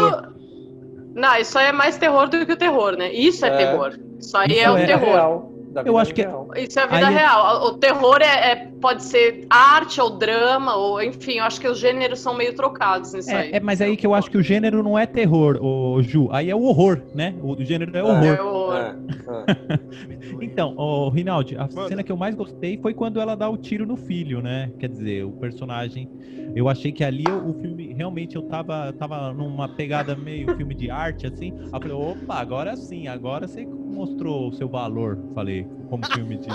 Speaker 3: Não, isso aí é mais terror do que o terror, né? Isso é,
Speaker 4: É.
Speaker 3: terror. Isso aí
Speaker 2: Isso
Speaker 3: é o
Speaker 2: é
Speaker 3: terror.
Speaker 4: Real, da vida
Speaker 2: acho que-
Speaker 4: real.
Speaker 3: Isso é a vida
Speaker 2: Aí-
Speaker 3: real. O terror é, é- pode ser arte ou drama, ou enfim, eu acho que os gêneros são meio trocados nisso aí.
Speaker 2: É, é, mas aí que eu acho que o gênero não é terror, ô, Ju. Aí é o horror, né? O gênero é horror.
Speaker 3: É horror.
Speaker 4: É, <laughs> é.
Speaker 2: Então, ô, Rinaldi, a
Speaker 1: Manda.
Speaker 2: cena que eu mais gostei foi quando ela dá o tiro no filho, né? Quer dizer, o personagem. Eu achei que ali o filme, realmente, eu tava, tava numa pegada meio filme de arte, assim. Aí eu falei, opa, agora sim, agora você mostrou o seu valor, falei, como filme de.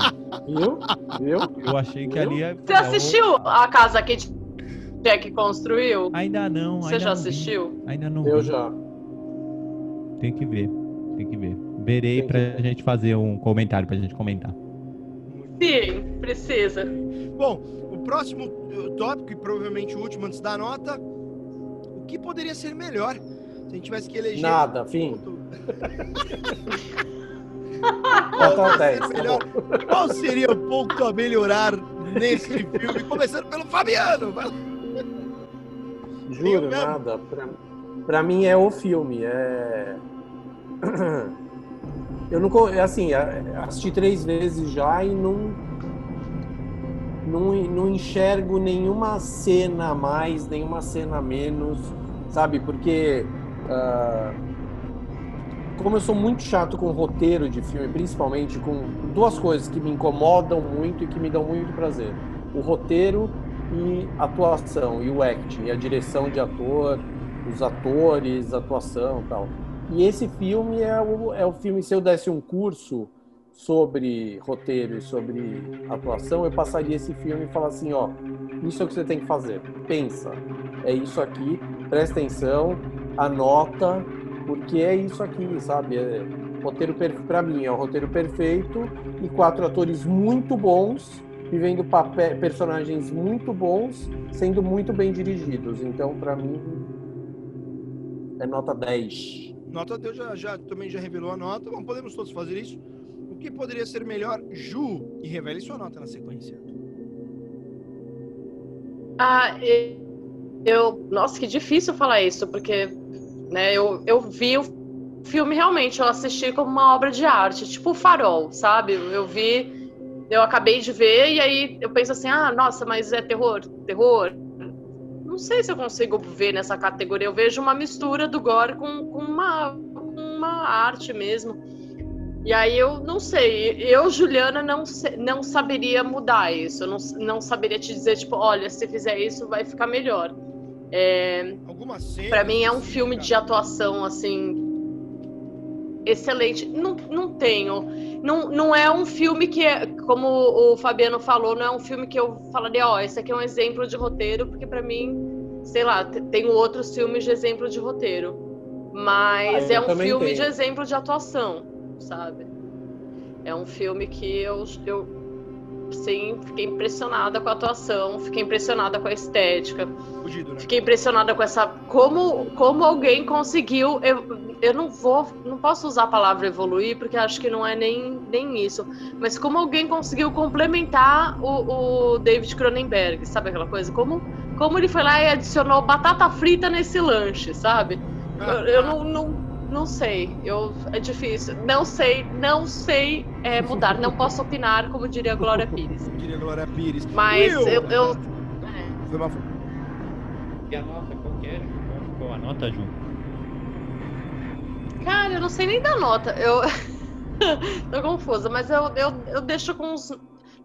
Speaker 4: Viu? Viu?
Speaker 2: Eu achei que ali é.
Speaker 3: Você assistiu a casa que Jack construiu?
Speaker 2: Ainda não.
Speaker 3: Você
Speaker 2: ainda
Speaker 3: já
Speaker 2: não vi.
Speaker 3: assistiu?
Speaker 2: Ainda não
Speaker 4: Eu
Speaker 2: vi.
Speaker 4: já.
Speaker 2: Tem que ver. Tem que ver. Verei
Speaker 4: Tem
Speaker 2: pra
Speaker 4: ver.
Speaker 2: gente fazer um comentário pra gente comentar.
Speaker 3: Sim, precisa.
Speaker 1: Bom, o próximo uh, tópico, e provavelmente o último antes da nota, o que poderia ser melhor se a gente tivesse que eleger...
Speaker 4: Nada, fim. <laughs>
Speaker 1: Qual
Speaker 4: Nota
Speaker 1: seria
Speaker 4: 10, tá bom.
Speaker 1: Qual seria o ponto a melhorar nesse filme? Começando pelo Fabiano.
Speaker 4: Juro, nada. Pra, pra mim é o filme. É. <clears throat> Eu não. Assim, assisti três vezes já e não. Não, não enxergo nenhuma cena a mais, nenhuma cena a menos, sabe? Porque. ah, como eu sou muito chato com roteiro de filme, principalmente com duas coisas que me incomodam muito e que me dão muito prazer: o roteiro e atuação, e o acting, e a direção de ator, os atores, a atuação tal. E esse filme é o, é o filme, se eu desse um curso sobre roteiro e sobre atuação, eu passaria esse filme e falar assim, ó, isso é o que você tem que fazer. Pensa, é isso aqui, presta atenção, anota, porque é isso aqui, sabe? É roteiro para mim é o roteiro perfeito e quatro atores muito bons vivendo papel, personagens muito bons, sendo muito bem dirigidos. Então, para mim, é nota 10.
Speaker 1: Nota Deus já, já também já revelou a nota. Bom, podemos todos fazer isso. O que poderia ser melhor, Ju? E revele sua nota na sequência.
Speaker 3: Ah, eu. Nossa, que difícil falar isso, porque né, eu, eu vi o filme realmente, eu assisti como uma obra de arte, tipo o farol, sabe? Eu vi, eu acabei de ver, e aí eu penso assim, ah, nossa, mas é terror, terror. Não sei se eu consigo ver nessa categoria. Eu vejo uma mistura do gore com, com uma, uma arte mesmo. E aí eu não sei, eu, Juliana, não, não saberia mudar isso. Eu não, não saberia te dizer, tipo, olha, se fizer isso vai ficar melhor. É, para mim é um
Speaker 1: assim,
Speaker 3: filme de atuação, assim, excelente. Não, não tenho. Não, não é um filme que, é, como o Fabiano falou, não é um filme que eu falaria, ó, esse aqui é um exemplo de roteiro, porque para mim, sei lá, te- tenho outros filmes de exemplo de roteiro. Mas
Speaker 4: Ah,
Speaker 3: é um filme
Speaker 4: tenho.
Speaker 3: de exemplo de atuação, sabe? É um filme que eu, eu sim, fiquei impressionada com a atuação, fiquei impressionada com a estética,
Speaker 1: Né?
Speaker 3: fiquei impressionada com essa. Como, como alguém conseguiu. Eu, eu não vou. Não posso usar a palavra evoluir, porque acho que não é nem, nem isso. Mas como alguém conseguiu complementar o, o David Cronenberg, sabe aquela coisa? Como, como ele foi lá e adicionou batata frita nesse lanche, sabe? Eu, eu não, não, não sei. Eu, é difícil. Não sei, não sei é, mudar. Não posso opinar, como diria a Glória Pires. <laughs>
Speaker 1: Diria Glória Pires.
Speaker 3: Mas
Speaker 1: Will!
Speaker 3: eu. eu é.
Speaker 1: Foi mal.
Speaker 2: E a nota, qual que é? Qual ficou a nota, Ju?
Speaker 3: Cara, eu não sei nem dar nota. Eu <laughs> tô confusa, mas eu, eu, eu deixo com uns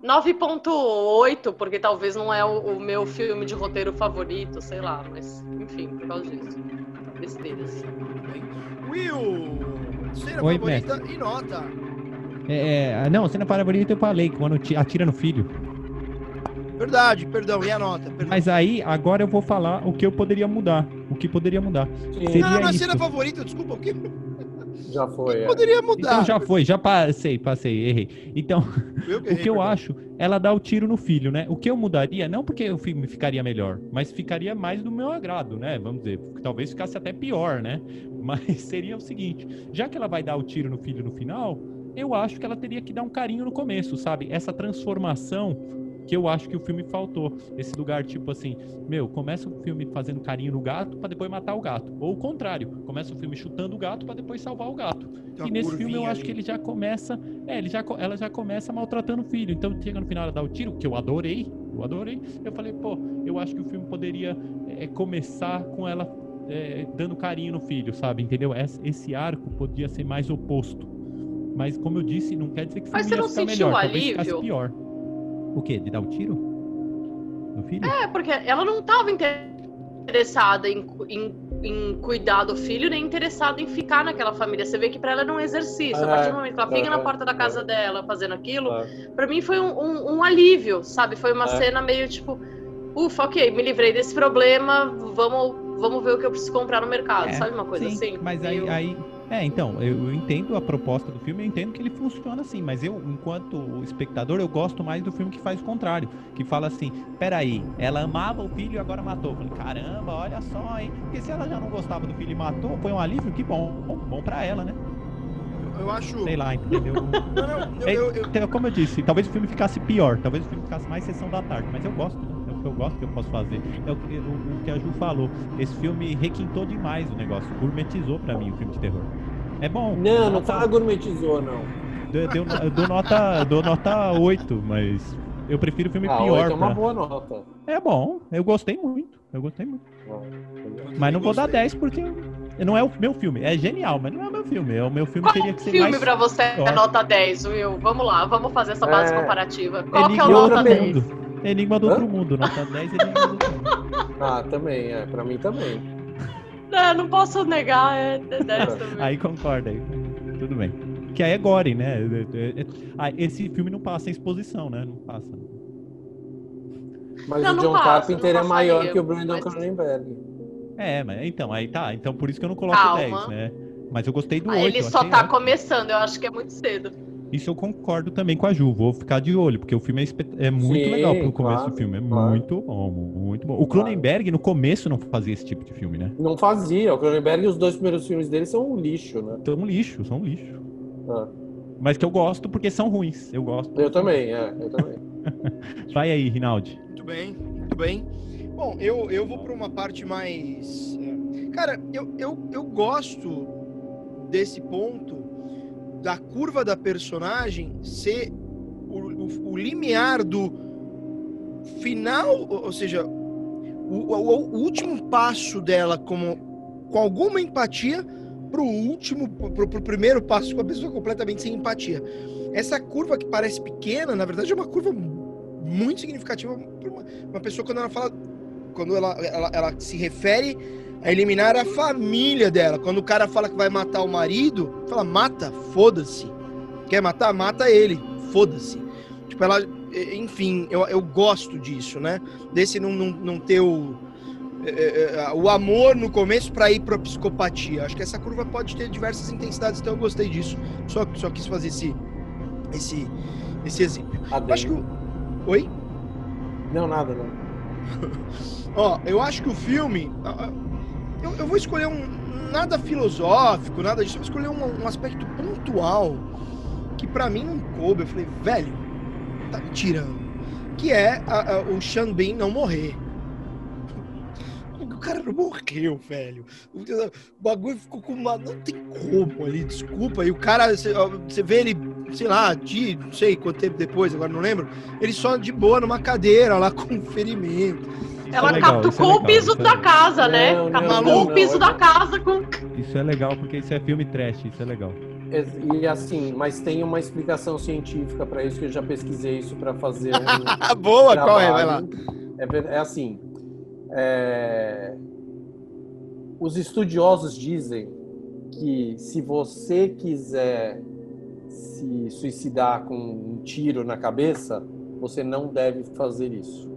Speaker 3: 9.8, porque talvez não é o, o meu filme de roteiro favorito, sei lá, mas enfim, por causa disso. Besteiras.
Speaker 1: Will! Cena
Speaker 2: Oi,
Speaker 1: favorita e nota.
Speaker 2: É, é, não, cena favorita eu falei, quando ti- atira no filho.
Speaker 1: Verdade, perdão, e a nota? Perdão.
Speaker 2: Mas aí, agora eu vou falar o que eu poderia mudar. O que poderia mudar.
Speaker 4: Sim,
Speaker 2: Seria
Speaker 1: não, não, não, a cena favorita, desculpa, o que
Speaker 4: já foi. é.
Speaker 1: poderia mudar?
Speaker 2: Então já foi, já passei, passei, errei. Então,
Speaker 1: Eu <laughs>
Speaker 2: o
Speaker 1: errei,
Speaker 2: que eu acho, ela dá o tiro no filho, né? O que eu mudaria, não porque o filme ficaria melhor, mas ficaria mais do meu agrado, né? Vamos dizer, talvez ficasse até pior, né? <laughs> Mas seria o seguinte, já que ela vai dar o tiro no filho no final, eu acho que ela teria que dar um carinho no começo, sabe? Essa transformação que eu acho que o filme faltou. Esse lugar, tipo assim, meu, começa o filme fazendo carinho no gato pra depois matar o gato. Ou o contrário, começa o filme chutando o gato pra depois salvar o gato. E nesse filme eu acho
Speaker 1: ali.
Speaker 2: que ele já começa. É, ele já, ela já começa maltratando o filho. Então chega no final ela dá o tiro, que eu adorei. Eu adorei. Eu falei, pô, eu acho que o filme poderia é, começar com ela é, dando carinho no filho, sabe? Entendeu? Esse, esse arco podia ser mais oposto. Mas como eu disse, não quer dizer que o
Speaker 3: Mas
Speaker 2: filme
Speaker 3: você
Speaker 2: ia
Speaker 3: não
Speaker 2: ficar
Speaker 3: sentiu
Speaker 2: melhor. Talvez
Speaker 3: alívio?
Speaker 2: ficasse pior. O quê? De dar o tiro? No filho?
Speaker 3: É, porque ela não estava interessada em, em, em cuidar do filho, nem interessada em ficar naquela família. Você vê que pra ela era um exercício. A
Speaker 4: É,
Speaker 3: partir do momento que ela fica na
Speaker 4: é,
Speaker 3: porta da casa dela fazendo aquilo,
Speaker 4: É.
Speaker 3: Pra mim foi um, um- um alívio, sabe? Foi uma
Speaker 4: É.
Speaker 3: cena meio tipo, ufa, ok, me livrei desse problema, vamos, vamos ver o que eu preciso comprar no mercado,
Speaker 2: É,
Speaker 3: sabe uma coisa
Speaker 2: sim,
Speaker 3: assim?
Speaker 2: Mas aí,
Speaker 3: Meio-
Speaker 2: aí- é, então, eu, eu entendo a proposta do filme, eu entendo que ele funciona assim, mas eu, enquanto espectador, eu gosto mais do filme que faz o contrário, que fala assim, peraí, ela amava o filho e agora matou. Eu falei, caramba, olha só, hein? Porque se ela já não gostava do filho e matou, foi um alívio, que bom, bom, bom pra ela, né?
Speaker 1: Eu acho.
Speaker 2: Sei lá, entendeu? <laughs>
Speaker 1: Não, não, eu,
Speaker 2: É,
Speaker 1: eu, eu-
Speaker 2: então, como eu disse, talvez o filme ficasse pior, talvez o filme ficasse mais sessão da tarde, mas eu gosto, né? Que eu gosto que eu posso fazer. É o, que- o- o que a Ju falou. Esse filme requintou demais o negócio, gourmetizou pra mim o filme de terror. É bom.
Speaker 4: Não, não fala gourmetizou, não.
Speaker 2: Eu, deu- eu dou nota, eu dou nota 8, mas eu prefiro o filme
Speaker 4: Ah,
Speaker 2: pior.
Speaker 4: é uma
Speaker 2: pra-
Speaker 4: boa nota.
Speaker 2: É bom, eu gostei muito. Eu gostei muito. Mas não vou dar
Speaker 1: gostei.
Speaker 2: 10 porque não é o meu filme. É genial, mas não é o meu filme. É o meu filme
Speaker 3: Qual
Speaker 2: teria que ser
Speaker 3: filme
Speaker 2: mais
Speaker 3: pra você é nota 10, Will? Vamos lá, vamos fazer essa base
Speaker 4: É.
Speaker 3: comparativa. Qual que é
Speaker 2: Enigma
Speaker 3: o nota
Speaker 2: Outro
Speaker 3: 10?
Speaker 2: Mundo. Enigma do
Speaker 4: Hã?
Speaker 2: Outro Mundo. Nota 10, Enigma do Outro Mundo. <laughs>
Speaker 4: Ah, também, é. Pra mim também.
Speaker 3: Não, não posso negar, é é 10 também.
Speaker 2: Aí concorda aí. Tudo bem. Que aí é gore, né? É- é- é- esse filme não passa em exposição, né? Não passa.
Speaker 4: Mas
Speaker 3: Não,
Speaker 4: o
Speaker 3: não
Speaker 4: John
Speaker 3: passa,
Speaker 4: Carpenter
Speaker 3: não
Speaker 4: é maior que o Brandon
Speaker 3: mas-
Speaker 4: Cronenberg.
Speaker 2: É, mas então, aí tá. Então por isso que eu não coloco
Speaker 3: Calma.
Speaker 2: 10, né? Mas eu gostei do
Speaker 3: Ah,
Speaker 2: 8.
Speaker 3: Ele só tá
Speaker 2: ótimo.
Speaker 3: começando, eu acho que é muito cedo.
Speaker 2: Isso eu concordo também com a Ju. Vou ficar de olho, porque o filme é, é muito
Speaker 4: Sim,
Speaker 2: legal pro começo
Speaker 4: claro,
Speaker 2: do filme. É
Speaker 4: claro.
Speaker 2: muito bom, muito bom. O Cronenberg, no começo, não fazia esse tipo de filme, né?
Speaker 4: Não fazia. O Cronenberg, os dois primeiros filmes dele são um lixo, né?
Speaker 2: São um lixo, são um lixo.
Speaker 4: Ah,
Speaker 2: Mas que eu gosto porque são ruins. Eu gosto.
Speaker 4: eu também, é. Eu também. <laughs>
Speaker 2: Vai aí, Rinaldi.
Speaker 1: Muito bem, muito bem. Bom, eu, eu vou para uma parte mais. é, Cara, eu, eu, eu gosto desse ponto da curva da personagem ser o, o, o limiar do final, ou seja, o, o- o último passo dela como, com alguma empatia pro último, pro, pro primeiro passo com a pessoa completamente sem empatia. Essa curva que parece pequena, na verdade é uma curva muito significativa para uma, uma pessoa quando ela fala, quando ela, ela, ela se refere a eliminar a família dela. Quando o cara fala que vai matar o marido, fala mata, foda-se. Quer matar, mata ele, foda-se. Tipo, ela, enfim, eu, eu gosto disso, né? Desse não, não, não ter o é, é, o amor no começo para ir para psicopatia. Acho que essa curva pode ter diversas intensidades, então eu gostei disso. Só, só quis fazer esse, esse, esse exemplo.
Speaker 4: Adendo.
Speaker 1: Acho que o... Oi?
Speaker 4: Não, nada, não.
Speaker 1: Ó, eu acho que o filme. Eu, eu vou escolher um. Nada filosófico, nada disso. Eu vou escolher um, um aspecto pontual que para mim não coube. Eu falei, velho, tá me tirando. Que é a, a, o Sean Bean não morrer. O cara não morreu, velho. O, bagulho ficou com uma. Não tem como ali, desculpa. E o cara, você vê ele, sei lá, de não sei quanto tempo depois, agora não lembro. Ele só de boa numa cadeira lá <laughs> com ferimento.
Speaker 3: Ela
Speaker 5: é legal,
Speaker 3: catucou
Speaker 5: isso é
Speaker 3: o piso
Speaker 5: legal,
Speaker 3: da
Speaker 5: isso é
Speaker 3: casa, né?
Speaker 4: Não,
Speaker 3: o piso
Speaker 4: é-
Speaker 3: da casa com.
Speaker 5: Isso é legal, porque isso é filme trash, isso é legal.
Speaker 4: E assim, mas tem uma explicação científica para isso que eu já pesquisei isso para fazer <laughs> um
Speaker 1: Boa, qual é? Vai lá.
Speaker 4: trabalho. É, é assim, é, os estudiosos dizem que se você quiser se suicidar com um tiro na cabeça, você não deve fazer isso,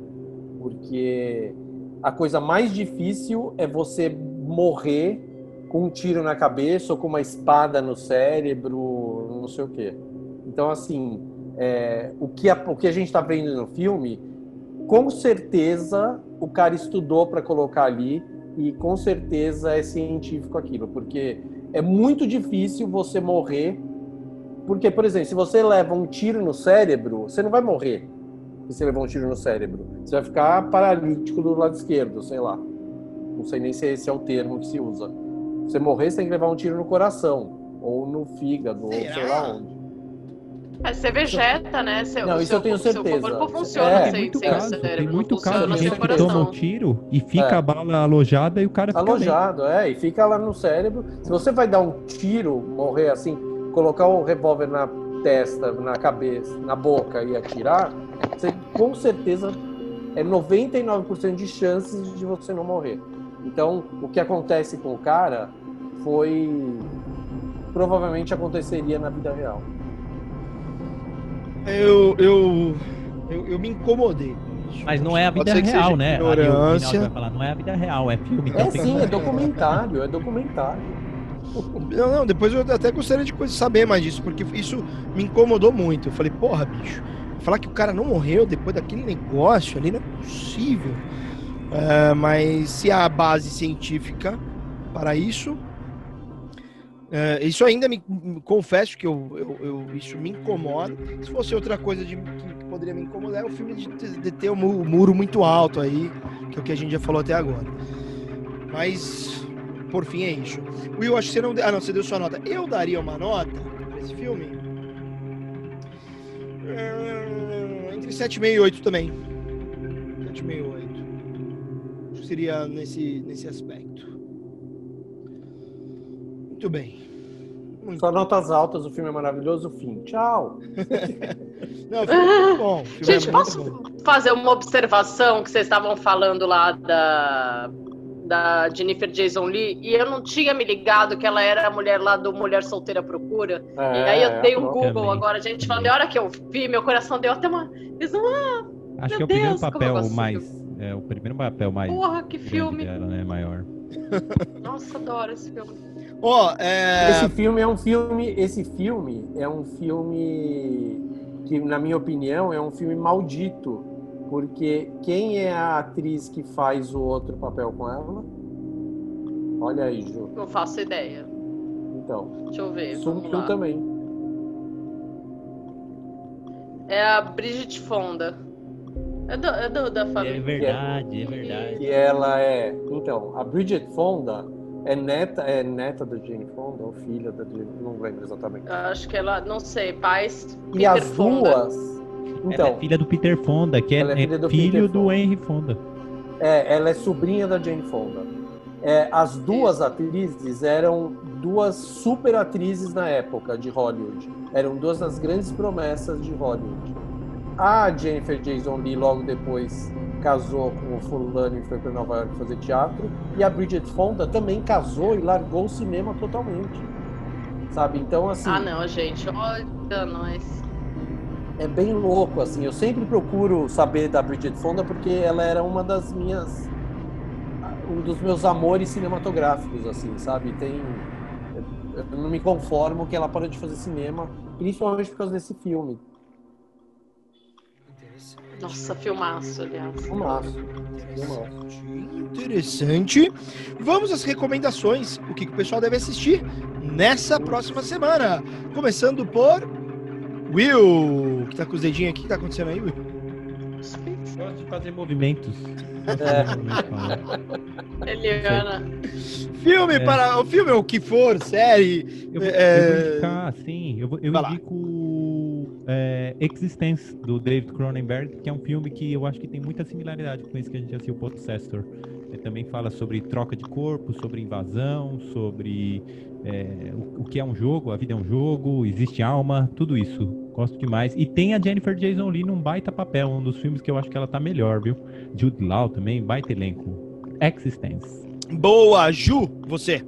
Speaker 4: porque a coisa mais difícil é você morrer com um tiro na cabeça ou com uma espada no cérebro, não sei o quê. Então, assim, é, o, que a, o que a gente está vendo no filme, com certeza o cara estudou para colocar ali e com certeza é científico aquilo, porque é muito difícil você morrer. Porque, por exemplo, se você leva um tiro no cérebro, você não vai morrer se você levar um tiro no cérebro. Você vai ficar paralítico do lado esquerdo, sei lá. Não sei nem se esse é o termo que se usa. Você morrer, você tem que levar um tiro no coração, ou no fígado, ou sei lá onde.
Speaker 3: É, você vegeta, né? Seu,
Speaker 4: Não,
Speaker 3: o
Speaker 4: isso
Speaker 3: seu,
Speaker 4: eu tenho
Speaker 3: o seu
Speaker 4: certeza.
Speaker 3: corpo funciona
Speaker 4: É.
Speaker 3: sem,
Speaker 5: Tem muito
Speaker 3: sem o
Speaker 5: caso,
Speaker 3: cérebro,
Speaker 5: tem muito caso de gente
Speaker 3: o
Speaker 5: que toma um tiro e fica
Speaker 4: É.
Speaker 5: a bala alojada e o cara fica bem.
Speaker 4: Alojado, é, e fica lá no cérebro. Se você vai dar um tiro, morrer assim, colocar o revólver na testa, na cabeça, na boca e atirar, você com certeza é 99% de chances de você não morrer. Então, o que acontece com o cara foi provavelmente aconteceria na vida real.
Speaker 1: Eu, eu, eu, eu me incomodei.
Speaker 5: Mas não é a vida real, né?
Speaker 1: Ignorância.
Speaker 5: Vai falar, não é a vida real, é filme. Então
Speaker 4: É sim,
Speaker 5: que-
Speaker 4: é documentário, é documentário.
Speaker 1: Não, não, depois eu até gostaria de saber mais disso, porque isso me incomodou muito. Eu falei, porra, bicho, falar que o cara não morreu depois daquele negócio ali não é possível. É, mas se há base científica para isso, é, isso ainda me confesso que eu, eu- eu- isso me incomoda. Se fosse outra coisa de, que, poderia me incomodar, é o filme de, de ter o mu- muro muito alto aí, que é o que a gente já falou até agora. Mas, por fim, é isso. Will, acho que você não. Ah, não, você deu sua nota. Eu daria uma nota pra esse filme. É, entre 7,5 e 8 também. 7,5 e 8. Acho que seria nesse, nesse aspecto. Muito bem. Muito
Speaker 4: Só notas altas, o filme é maravilhoso, fim. Tchau. <laughs>
Speaker 1: Não, o filme é muito bom. é
Speaker 3: Gente,
Speaker 1: muito
Speaker 3: posso
Speaker 1: bom.
Speaker 3: fazer uma observação que vocês estavam falando lá da, da Jennifer Jason Lee e eu não tinha me ligado que ela era a mulher lá do Mulher Solteira Procura. e aí eu dei um
Speaker 4: é,
Speaker 3: Google
Speaker 5: Também.
Speaker 3: agora, gente, falando, a hora que eu vi, meu coração deu até uma. Fez uma
Speaker 5: Acho
Speaker 3: Meu
Speaker 5: que é o primeiro
Speaker 3: Deus, eu
Speaker 5: papel mais. É o primeiro papel mais.
Speaker 3: porra, que filme.
Speaker 5: Dela, né? Maior.
Speaker 3: Nossa, adoro esse filme.
Speaker 1: Ó, é.
Speaker 4: Esse filme é um filme, esse filme é um filme que, na minha opinião, é um filme maldito, porque quem é a atriz que faz o outro papel com ela? Olha aí, Ju.
Speaker 3: Não faço ideia.
Speaker 4: Então,
Speaker 3: Deixa eu ver. Lá.
Speaker 4: também.
Speaker 3: É a Bridget Fonda. É, do, é do- da família.
Speaker 5: É verdade, é verdade.
Speaker 4: E ela é, então, a Bridget Fonda é neta, é neta da Jane Fonda ou filha da Jane, não lembro exatamente.
Speaker 3: Eu Acho que ela, não sei, pais.
Speaker 4: E
Speaker 3: Peter
Speaker 4: as
Speaker 3: Fonda.
Speaker 4: duas,
Speaker 5: Ela
Speaker 4: então,
Speaker 5: é filha do Peter Fonda, que é,
Speaker 4: Ela é
Speaker 5: é
Speaker 4: filha do
Speaker 5: filho do. Henry Fonda.
Speaker 4: É, ela é sobrinha da Jane Fonda. É, as duas atrizes eram duas super atrizes na época de Hollywood. Eram duas das grandes promessas de Hollywood. A Jennifer Jason Leigh logo depois casou com o fulano e foi para Nova York fazer teatro. E a Bridget Fonda também casou e largou o cinema totalmente. Sabe? Então, assim,
Speaker 3: Ah, não, gente. Olha, nós.
Speaker 4: é bem louco, assim. Eu sempre procuro saber da Bridget Fonda porque ela era uma das minhas. um dos meus amores cinematográficos, assim, sabe? Tem. Eu não me conformo que ela parou de fazer cinema, principalmente por causa desse filme.
Speaker 3: Nossa, filmaço, aliás.
Speaker 4: Filmaço. Filmaço.
Speaker 1: Interessante. Vamos às recomendações. O que, que o pessoal deve assistir nessa próxima semana. Começando por Will, que tá com os dedinhos aqui. O que tá acontecendo aí, Will?
Speaker 2: Gosto de fazer movimentos.
Speaker 4: É. <laughs>
Speaker 3: Eliana.
Speaker 1: Filme
Speaker 2: É.
Speaker 1: para. O filme, o que for, série.
Speaker 2: Eu, vou-
Speaker 1: É,
Speaker 2: eu vou indicar, sim, eu, vou- eu indico é, Existence, do David Cronenberg, que é um filme que eu acho que tem muita similaridade com esse que a gente assistiu, Possessor. Ele também fala sobre troca de corpo, sobre invasão, sobre é, o, o que é um jogo, a vida é um jogo, existe alma, tudo isso. Gosto demais. E tem a Jennifer Jason Leigh num baita papel, um dos filmes que eu acho que ela tá melhor, viu? Jude Law também, baita elenco. Existence.
Speaker 1: Boa, Ju, você.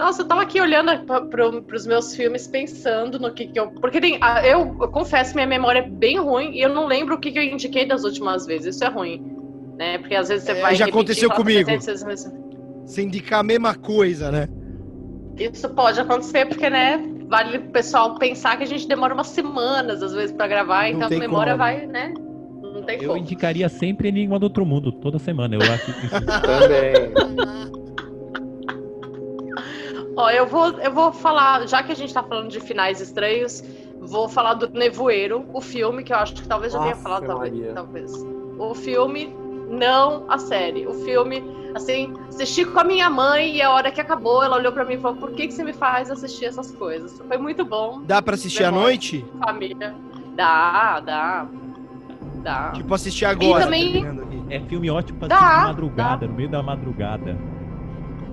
Speaker 3: Nossa, eu tava aqui olhando pra, pro, pros meus filmes pensando no que, que eu. Porque tem. ah, Eu, eu confesso, minha memória é bem ruim e eu não lembro o que, que eu indiquei das últimas vezes. Isso é ruim. Né? Porque às vezes você
Speaker 1: É,
Speaker 3: vai.
Speaker 1: já
Speaker 3: repetir
Speaker 1: aconteceu comigo.
Speaker 3: "Mas vocês- vocês-
Speaker 1: Você indicar a mesma coisa, né?
Speaker 3: Isso pode acontecer, porque, né? Vale o pessoal pensar que a gente demora umas semanas, às vezes, pra gravar,
Speaker 1: Não
Speaker 3: então a memória
Speaker 1: como.
Speaker 3: vai, né? Não tem
Speaker 2: Eu
Speaker 3: como.
Speaker 2: indicaria sempre Enigma do Outro Mundo, toda semana. Eu acho que isso <laughs>
Speaker 6: Também.
Speaker 3: Ó, eu vou, eu vou falar, já que a gente tá falando de finais estranhos, vou falar do Nevoeiro, o filme, que eu acho que talvez eu tenha falado, talvez, talvez. O filme, não a série. O filme, assim, assisti com a minha mãe e a hora que acabou, ela olhou pra mim e falou: por que, que você me faz assistir essas coisas? Foi muito bom,
Speaker 1: Dá pra assistir à noite?
Speaker 3: família. Dá, dá. Dá.
Speaker 1: Tipo, assistir agora.
Speaker 3: também-
Speaker 1: terminando aqui.
Speaker 2: é filme ótimo pra
Speaker 3: Dá,
Speaker 2: assistir de madrugada, no meio da madrugada.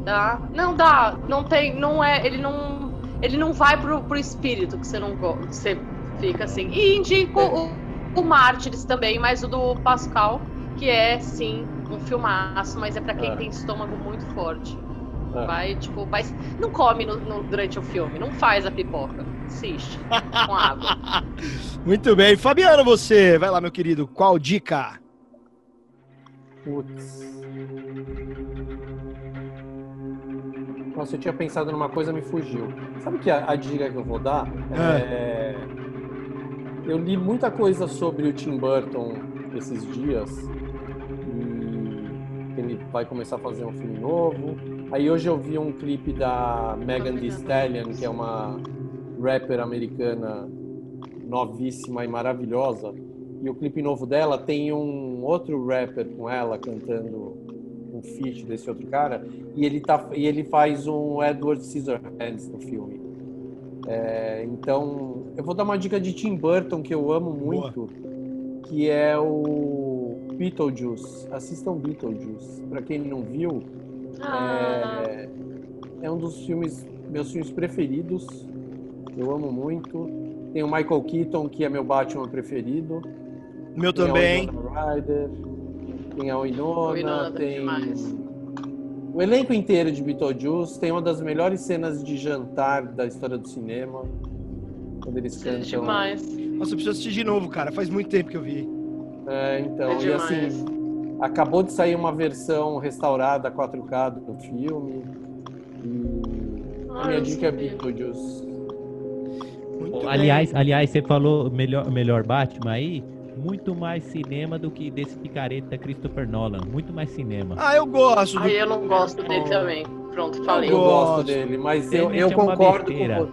Speaker 3: Dá. Não dá. Não tem. Não é. Ele não. Ele não vai pro, pro espírito que você não go- que você fica assim. E indico o, o Mártires também, mas o do Pascal, que é sim um filmaço, mas é pra quem
Speaker 4: É.
Speaker 3: tem estômago muito forte.
Speaker 4: É.
Speaker 3: Vai, tipo, vai. Não come no- no- durante o filme, não faz a pipoca. Assiste. Com água. <laughs>
Speaker 1: Muito bem. Fabiano, você. Vai lá, meu querido. Qual dica?
Speaker 4: Putz. Nossa, eu tinha pensado numa coisa, me fugiu. Sabe que a, a dica que eu vou dar? É... Eu li muita coisa sobre o Tim Burton esses dias. E ele vai começar a fazer um filme novo. Aí hoje eu vi um clipe da Megan Thee Stallion, que é uma rapper americana novíssima e maravilhosa. E o clipe novo dela tem um outro rapper com ela cantando um feat desse outro cara. E ele, tá, e ele faz um Edward Scissorhands no filme. É, então, eu vou dar uma dica de Tim Burton que eu amo muito, que é o Beetlejuice. Assistam Beetlejuice. Pra quem não viu,
Speaker 3: Ah,
Speaker 4: é, é um dos filmes, meus filmes preferidos. Eu amo muito. Tem o Michael Keaton, que é meu Batman preferido.
Speaker 1: Meu também.
Speaker 4: Tem a Winona,
Speaker 3: Winona,
Speaker 4: tem
Speaker 3: demais.
Speaker 4: o elenco inteiro de Beetlejuice. Tem uma das melhores cenas de jantar da história do cinema. Quando eles
Speaker 3: é
Speaker 4: cantam.
Speaker 3: demais.
Speaker 1: Nossa, eu preciso assistir de novo, cara. Faz muito tempo que eu vi.
Speaker 4: É, então,
Speaker 3: É
Speaker 4: e assim, acabou de sair uma versão restaurada 4K do filme. E a minha dica é. Beetlejuice.
Speaker 1: Muito bem.
Speaker 2: Aliás, aliás, você falou melhor, melhor Batman aí, muito mais cinema do que desse picareta Christopher Nolan, muito mais cinema.
Speaker 1: Ah, eu gosto. Do...
Speaker 3: Ai, eu não gosto dele também. Pronto, falei.
Speaker 4: Eu
Speaker 1: gosto.
Speaker 4: dele, mas eu, eu
Speaker 2: é uma
Speaker 4: concordo com
Speaker 2: besteira.
Speaker 4: vo-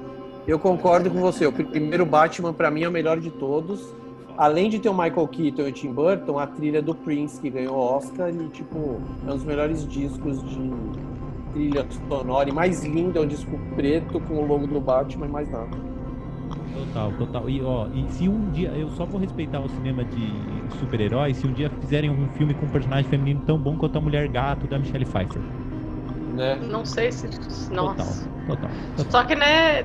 Speaker 4: eu concordo com você. O primeiro Batman pra mim é o melhor de todos. Além de ter o Michael Keaton e o Tim Burton, a trilha do Prince que ganhou o Oscar e tipo é um dos melhores discos de trilha sonora e mais lindo é o disco preto com o logo do Batman e mais nada.
Speaker 2: Total, total. E ó, e se um dia, eu só vou respeitar o cinema de super-heróis, se um dia fizerem um filme com um personagem feminino tão bom quanto a Mulher Gato da Michelle Pfeiffer.
Speaker 4: Né?
Speaker 3: Não sei se.
Speaker 2: Total,
Speaker 3: Nossa.
Speaker 2: total. total.
Speaker 3: Só que, né?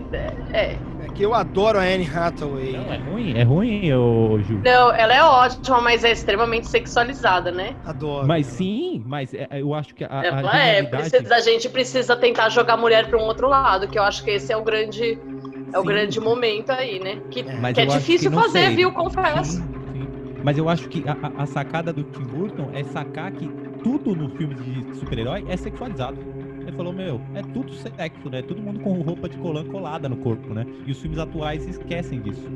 Speaker 3: É.
Speaker 1: É que eu adoro a Anne Hathaway.
Speaker 2: Não, é ruim, é ruim, ô Ju.
Speaker 3: Não, ela é ótima, mas é extremamente sexualizada, né?
Speaker 1: Adoro.
Speaker 2: Mas sim, mas é- eu acho que a, a
Speaker 3: Ela é, precisa, a gente precisa tentar jogar a mulher para um outro lado, que eu acho que esse é o grande, é o
Speaker 2: Sim.
Speaker 3: grande momento aí, né? Que,
Speaker 2: Mas
Speaker 3: que é difícil
Speaker 2: que
Speaker 3: fazer,
Speaker 2: sei.
Speaker 3: viu? Confesso.
Speaker 2: Sim, sim. Mas eu acho que a, a- a sacada do Tim Burton é sacar que
Speaker 5: tudo no filme de super-herói é sexualizado. Ele falou, meu, é tudo sexo, né? Todo mundo com roupa de colã colada no corpo, né? E os filmes atuais esquecem disso.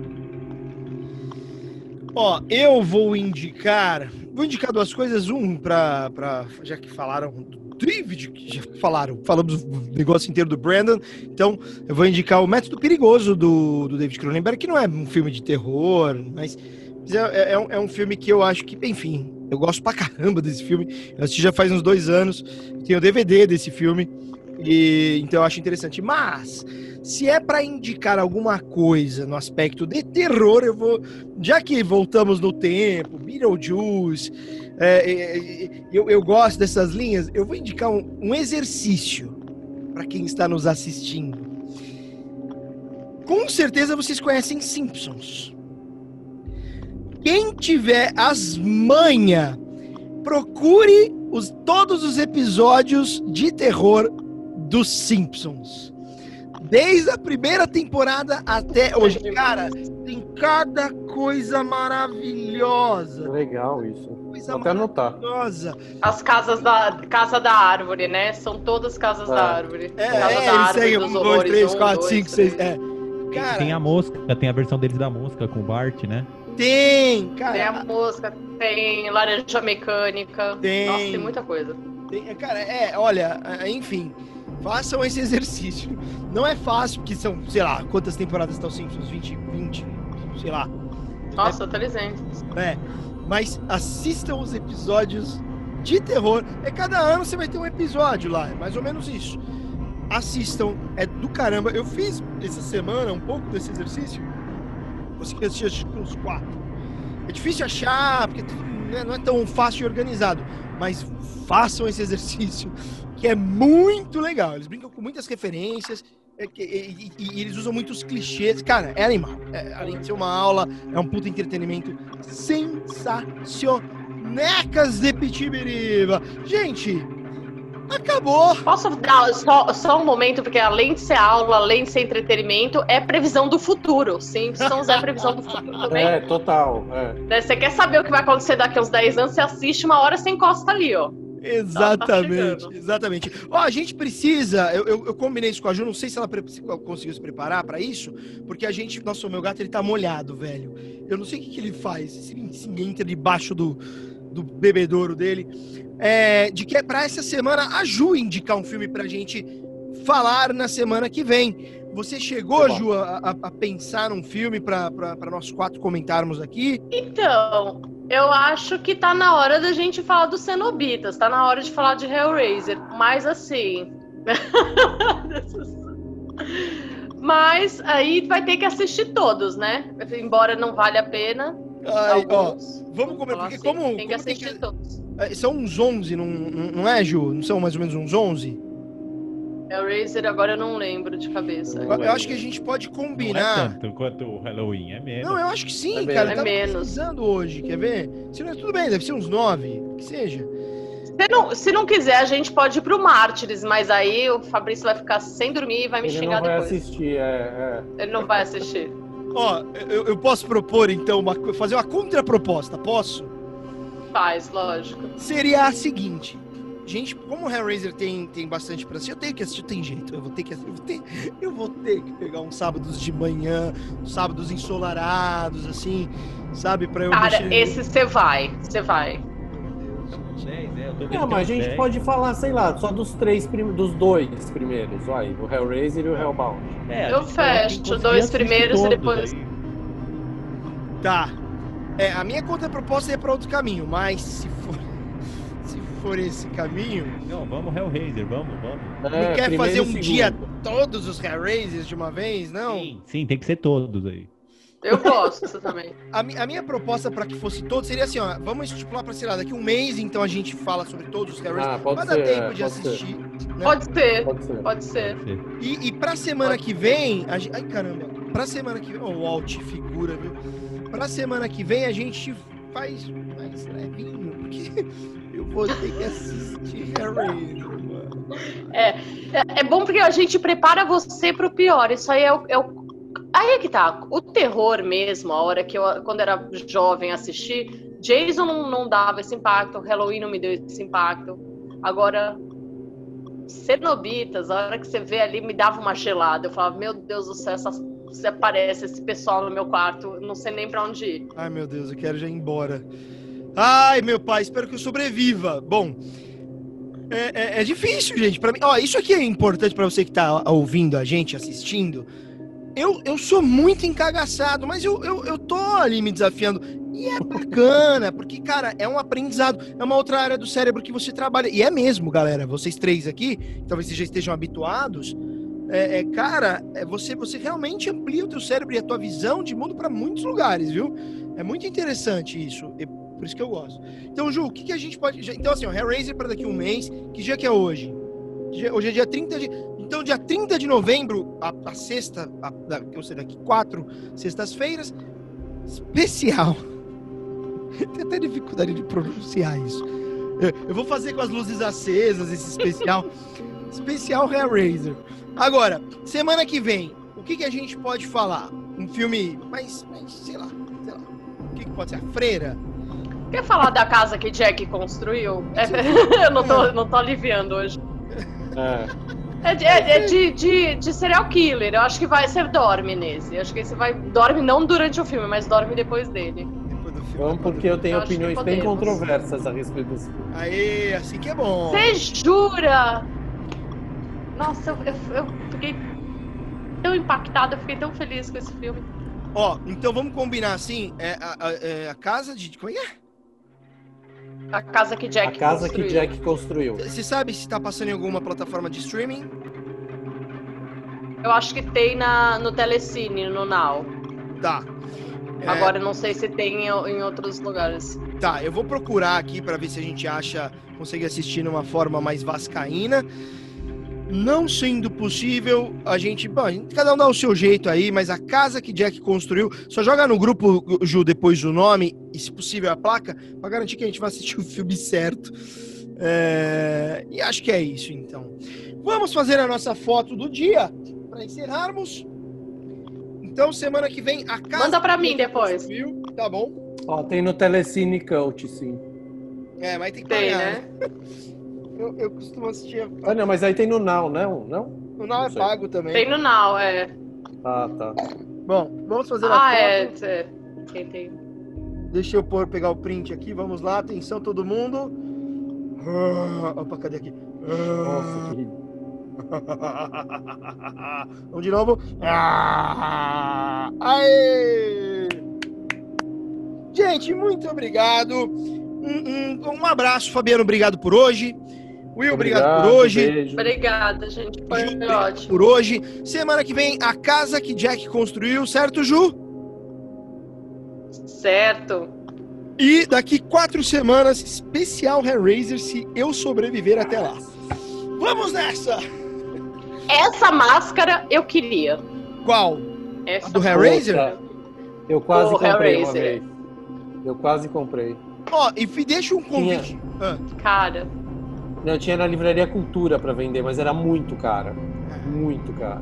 Speaker 1: Ó, eu vou indicar. Vou indicar duas coisas. Um, pra. pra já que falaram do David, que já falaram, falamos o negócio inteiro do Brandon. Então, eu vou indicar o Método Perigoso do, do David Cronenberg, que não é um filme de terror, mas é, é, um, é um filme que eu acho que, enfim, eu gosto pra caramba desse filme. Eu assisti já faz uns dois anos. Tenho o DVD desse filme. E, então eu acho interessante. Mas, se é para indicar alguma coisa no aspecto de terror, eu vou. Já que voltamos no tempo, Beetlejuice, é, é, eu, eu gosto dessas linhas, eu vou indicar um, um exercício para quem está nos assistindo. Com certeza vocês conhecem Simpsons. Quem tiver as manhas, procure os, todos os episódios de terror dos Simpsons. Desde a primeira temporada até hoje. Cara, tem cada coisa maravilhosa.
Speaker 4: Legal isso.
Speaker 1: Coisa
Speaker 4: Vou até anotar.
Speaker 1: maravilhosa.
Speaker 3: As casas da casa da árvore, né? São todas casas
Speaker 4: É.
Speaker 3: da árvore.
Speaker 1: É,
Speaker 3: casa
Speaker 1: é
Speaker 3: da dos
Speaker 1: um, dois,
Speaker 3: horrores,
Speaker 1: três,
Speaker 3: um,
Speaker 1: quatro,
Speaker 3: dois,
Speaker 1: cinco, seis. É. Cara,
Speaker 5: tem a mosca, tem a versão deles da mosca com o Bart, né?
Speaker 1: tem,
Speaker 3: Tem
Speaker 1: cara.
Speaker 3: a mosca, tem laranja mecânica.
Speaker 1: Tem.
Speaker 3: Nossa, tem muita coisa.
Speaker 1: Tem- cara, é, olha, é, enfim, façam esse <laughs> exercício. Não é fácil, porque são, sei lá, quantas temporadas estão Simpsons? 20, 20, sei lá.
Speaker 3: Nossa, tá dizendo.
Speaker 1: É, mas assistam os episódios de terror. É cada ano você vai ter um episódio lá, é mais ou menos isso. Assistam, é do caramba. Eu fiz essa semana um pouco desse exercício. Consegui assistir acho que uns quatro. É difícil achar, porque né, não é tão fácil e organizado. Mas façam esse <laughs> exercício, que é muito legal. Eles brincam com muitas referências. é que- e, e- e eles usam muitos clichês. Cara, é animal. É, além de ser uma aula, é um puto entretenimento sensacionecas de Pitibiriba. Gente, acabou.
Speaker 3: Posso dar só, só um momento, porque além de ser aula, além de ser entretenimento, é previsão do futuro. Simpsons é previsão do futuro <laughs> também.
Speaker 4: É, total. É.
Speaker 3: Né, Você quer saber o que vai acontecer daqui a uns 10 anos, você assiste uma hora, você encosta ali, ó.
Speaker 1: Exatamente,
Speaker 3: chegando.
Speaker 1: exatamente. Ó, a gente precisa. Eu, eu, eu combinei isso com a Ju, não sei se ela pre- se conseguiu se preparar pra isso, porque a gente. Nossa, o meu gato ele tá molhado, velho. Eu não sei o que, que ele faz, se ele, se entra debaixo do, do bebedouro dele. É, de que é pra essa semana a Ju indicar um filme pra gente falar na semana que vem. Você chegou,
Speaker 4: Tá.
Speaker 1: Ju, a, a- pensar num filme pra nós quatro comentarmos aqui?
Speaker 3: Então, eu acho que tá na hora da gente falar dos cenobitas, tá na hora de falar de Hellraiser, mas assim. <laughs> mas aí vai ter que assistir todos, né? Embora não valha a pena.
Speaker 1: Ai, ó, vamos comer, porque
Speaker 3: assim,
Speaker 1: como,
Speaker 3: Tem que
Speaker 1: como tem
Speaker 3: assistir
Speaker 1: que-
Speaker 3: todos.
Speaker 1: É, São uns 11, não, não não é, Ju? Não são mais ou menos uns 11?
Speaker 3: Hellraiser agora eu não lembro de cabeça.
Speaker 1: Eu, eu acho que a gente pode
Speaker 5: Não é
Speaker 1: combinar.
Speaker 5: tanto quanto o Halloween, é menos.
Speaker 1: Não, eu acho que sim,
Speaker 4: É
Speaker 1: cara.
Speaker 3: menos.
Speaker 1: Eu tava
Speaker 3: É menos.
Speaker 1: hoje, quer ver? Se não, é tudo bem, deve ser uns 9, que seja.
Speaker 3: Se não, se não quiser, a gente pode ir pro Mártires, mas aí o Fabrício vai ficar sem dormir e vai me
Speaker 4: Ele
Speaker 3: xingar
Speaker 4: não vai
Speaker 3: depois.
Speaker 4: assistir, é,
Speaker 3: Ele não vai assistir. <laughs>
Speaker 1: Ó, eu, eu posso propor, então, uma, fazer uma contraproposta, posso?
Speaker 3: Faz, lógico.
Speaker 1: Seria a seguinte. Gente, como o Hellraiser tem, tem bastante pra assistir, eu tenho que assistir, tem jeito. Eu vou ter que eu vou ter, eu vou ter que pegar uns sábados de manhã, sábados ensolarados, assim, sabe? Pra eu
Speaker 3: Cara,
Speaker 1: mexer-
Speaker 3: esse você vai, você vai.
Speaker 4: Não, mas a gente pode falar, sei lá, só dos três, dos dois primeiros, vai. O Hellraiser e o Hellbound.
Speaker 5: É,
Speaker 3: Eu fecho dois primeiros e depois-
Speaker 5: aí.
Speaker 1: Tá. É, a minha contraproposta é pra outro caminho, mas se for, se for esse caminho,
Speaker 5: Não, vamos Hellraiser, vamos, vamos.
Speaker 1: não
Speaker 4: É,
Speaker 1: quer
Speaker 4: primeiro
Speaker 1: fazer um
Speaker 4: segundo.
Speaker 1: dia todos os Hellraisers de uma vez, não?
Speaker 5: Sim, sim, tem que ser todos aí.
Speaker 3: Eu gosto também. <laughs>
Speaker 1: A, mi- a minha proposta pra que fosse todos seria assim, ó, vamos estipular pra, sei lá, daqui um mês, então a gente fala sobre todos os Hellraisers.
Speaker 4: Ah, pode ser.
Speaker 1: tempo
Speaker 4: é,
Speaker 1: de
Speaker 4: pode ser,
Speaker 1: assistir. né?
Speaker 3: Pode ser,
Speaker 4: Pode ser.
Speaker 3: pode ser.
Speaker 5: Pode.
Speaker 1: E, e pra semana que vem, a gente... ai caramba, pra semana que vem, oh, o Alt figura, viu? Pra semana que vem a gente faz mais levinho, porque eu vou ter que assistir Hellraiser, mano.
Speaker 3: É, é bom porque a gente prepara você pro pior. Isso aí é o, é o- Aí é que tá. O terror mesmo, a hora que eu, quando era jovem, assisti, Jason não, não dava esse impacto, Halloween não me deu esse impacto. Agora, Cenobitas, a hora que você vê ali, me dava uma gelada. Eu falava, meu Deus do céu, essas, se aparece esse pessoal no meu quarto, não sei nem pra onde ir.
Speaker 1: Ai, meu Deus, eu quero já ir embora. Ai, meu pai, espero que eu sobreviva. Bom, é, é, é difícil, gente. Para mim, ó, isso aqui é importante para você que tá ouvindo a gente, assistindo. Eu, eu sou muito encagaçado, mas eu, eu, eu tô ali me desafiando. E é bacana, porque, cara, é um aprendizado. É uma outra área do cérebro que você trabalha. E é mesmo, galera. Vocês três aqui, talvez vocês já estejam habituados. É, é, cara, é, você, você realmente amplia o teu cérebro e a tua visão de mundo para muitos lugares, viu? É muito interessante isso. Por isso que eu gosto. Então, Ju, o que, que a gente pode. Então, assim, o Hellraiser para daqui a um mês. Que dia que é hoje? Hoje é dia 30 de. Então, dia 30 de novembro, a, a sexta, a, a, ou seja, daqui quatro sextas-feiras, especial. <laughs> Tem até dificuldade de pronunciar isso. Eu, eu vou fazer com as luzes acesas esse especial. <laughs> especial Hellraiser. Agora, semana que vem, o que, que a gente pode falar? Um filme, mas, mas sei lá, sei lá. O que, que pode ser? A Freira?
Speaker 3: Quer falar da casa que Jack construiu? É, <laughs> eu não tô, não tô aliviando hoje. É. É, de, é, é de, de, de, serial killer. Eu acho que vai, você dorme nesse. Eu acho que você vai. Dorme não durante o filme, mas dorme depois dele.
Speaker 4: Vamos, porque eu tenho eu opiniões bem controversas a respeito desse filme.
Speaker 1: Aê, assim que é bom.
Speaker 3: Você jura? Nossa, eu, eu, eu fiquei tão impactada, eu fiquei tão feliz com esse filme.
Speaker 1: Ó, então vamos combinar assim: é, a, a, é, a casa de. Como é que é?
Speaker 3: A casa que Jack
Speaker 4: A casa
Speaker 3: construiu.
Speaker 4: que Jack construiu.
Speaker 1: Você sabe se tá passando em alguma plataforma de streaming?
Speaker 3: Eu acho que tem na, no Telecine, no Now.
Speaker 1: Tá.
Speaker 3: É... Agora não sei se tem em, em outros lugares.
Speaker 1: Tá, eu vou procurar aqui para ver se a gente acha, consegue assistir numa forma mais vascaína. Não sendo possível, a gente, bom, cada um dá o seu jeito aí, mas a casa que Jack construiu, só joga no grupo, Ju, depois o nome e, se possível, a placa, para garantir que a gente vai assistir <laughs> o filme certo. É... E acho que é isso, então. Vamos fazer a nossa foto do dia, para encerrarmos. Então, semana que vem, a casa.
Speaker 3: Manda para mim depois.
Speaker 1: Construiu, tá bom?
Speaker 4: Ó, tem no Telecine Cult, sim.
Speaker 1: É, mas tem que
Speaker 3: tem,
Speaker 1: pagar.
Speaker 3: né? <laughs>
Speaker 1: Eu, eu costumo assistir.
Speaker 4: Ah, não, mas aí tem no Now, não? Não?
Speaker 1: O Now é pago também.
Speaker 3: Tem no Now, é.
Speaker 4: Ah, tá.
Speaker 1: Bom, vamos fazer
Speaker 3: ah,
Speaker 1: a
Speaker 3: é,
Speaker 1: foto.
Speaker 3: é. Quem tem.
Speaker 1: Deixa eu pôr, pegar o print aqui. Vamos lá, atenção todo mundo. Ah, opa, cadê aqui?
Speaker 4: Nossa, que <laughs>
Speaker 1: Vamos de novo. Ah, aê! Gente, muito obrigado. Um, um, um abraço, Fabiano. Obrigado por hoje. Will, obrigado, obrigado por hoje.
Speaker 3: Beijo. Obrigada, gente. Foi
Speaker 1: Ju,
Speaker 3: ótimo.
Speaker 1: Por hoje. Semana que vem, a casa que Jack construiu, certo, Ju?
Speaker 3: Certo.
Speaker 1: E daqui quatro semanas, especial Hellraiser, se eu sobreviver até lá. Vamos nessa!
Speaker 3: Essa máscara eu queria.
Speaker 1: Qual?
Speaker 3: Essa
Speaker 1: A do Hellraiser?
Speaker 4: Eu quase
Speaker 3: O
Speaker 4: comprei uma vez. Eu quase comprei.
Speaker 1: Ó, e fi- deixa um convite. Ah,
Speaker 3: Cara.
Speaker 4: Não, tinha na livraria Cultura pra vender, mas era muito cara. Muito cara.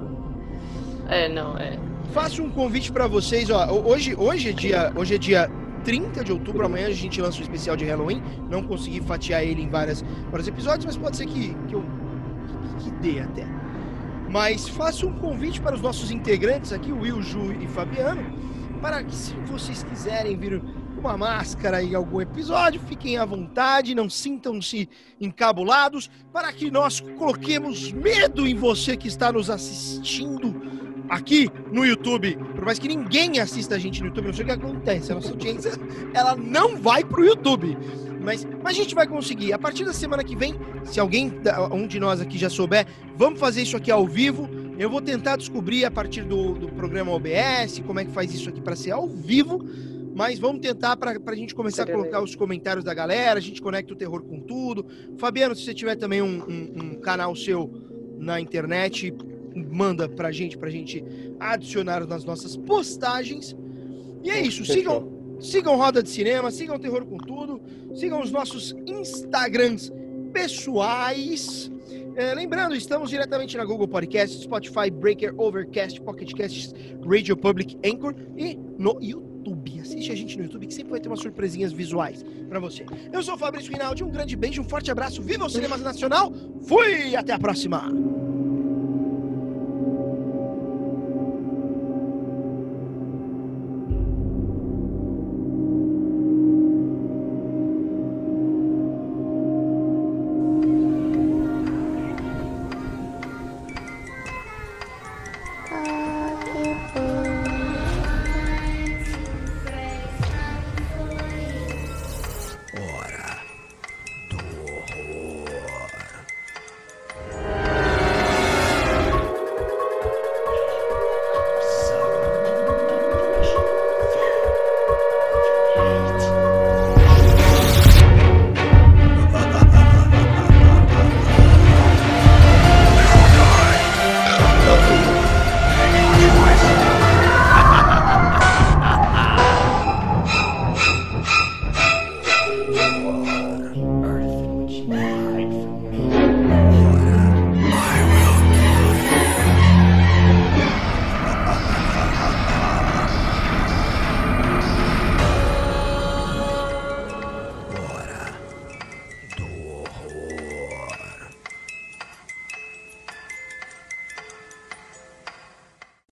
Speaker 3: É, não, é.
Speaker 1: faço um convite pra vocês, ó. Hoje, hoje é dia, hoje é dia 30 de outubro, amanhã a gente lança um especial de Halloween. Não consegui fatiar ele em várias, vários episódios, mas pode ser que, que eu que, que dê até. Mas faço um convite para os nossos integrantes aqui, Will, Ju e Fabiano, para que se vocês quiserem vir uma máscara em algum episódio, fiquem à vontade, não sintam-se encabulados, para que nós coloquemos medo em você que está nos assistindo aqui no YouTube. Por mais que ninguém assista a gente no YouTube, não sei o que acontece, a nossa audiência <laughs> ela não vai pro YouTube. Mas, mas a gente vai conseguir. A partir da semana que vem, se alguém, um de nós aqui já souber, vamos fazer isso aqui ao vivo. Eu vou tentar descobrir a partir do, do programa OBS como é que faz isso aqui para ser ao vivo. Mas vamos tentar para a gente começar a colocar os comentários da galera. A gente conecta o terror com tudo. Fabiano, se você tiver também um, um- um canal seu na internet, manda pra gente, pra gente adicionar nas nossas postagens. E é isso. Sigam, sigam Roda de Cinema, sigam Terror com Tudo, sigam os nossos Instagrams pessoais. É, lembrando, estamos diretamente na Google Podcast, Spotify, Breaker, Overcast, Pocket Casts, Radio Public, Anchor e no YouTube. Assiste a gente no YouTube, que sempre vai ter umas surpresinhas visuais pra você. Eu sou o Fabrício Rinaldi, um grande beijo, um forte abraço. Viva o Cinema Nacional! Fui! Até a próxima!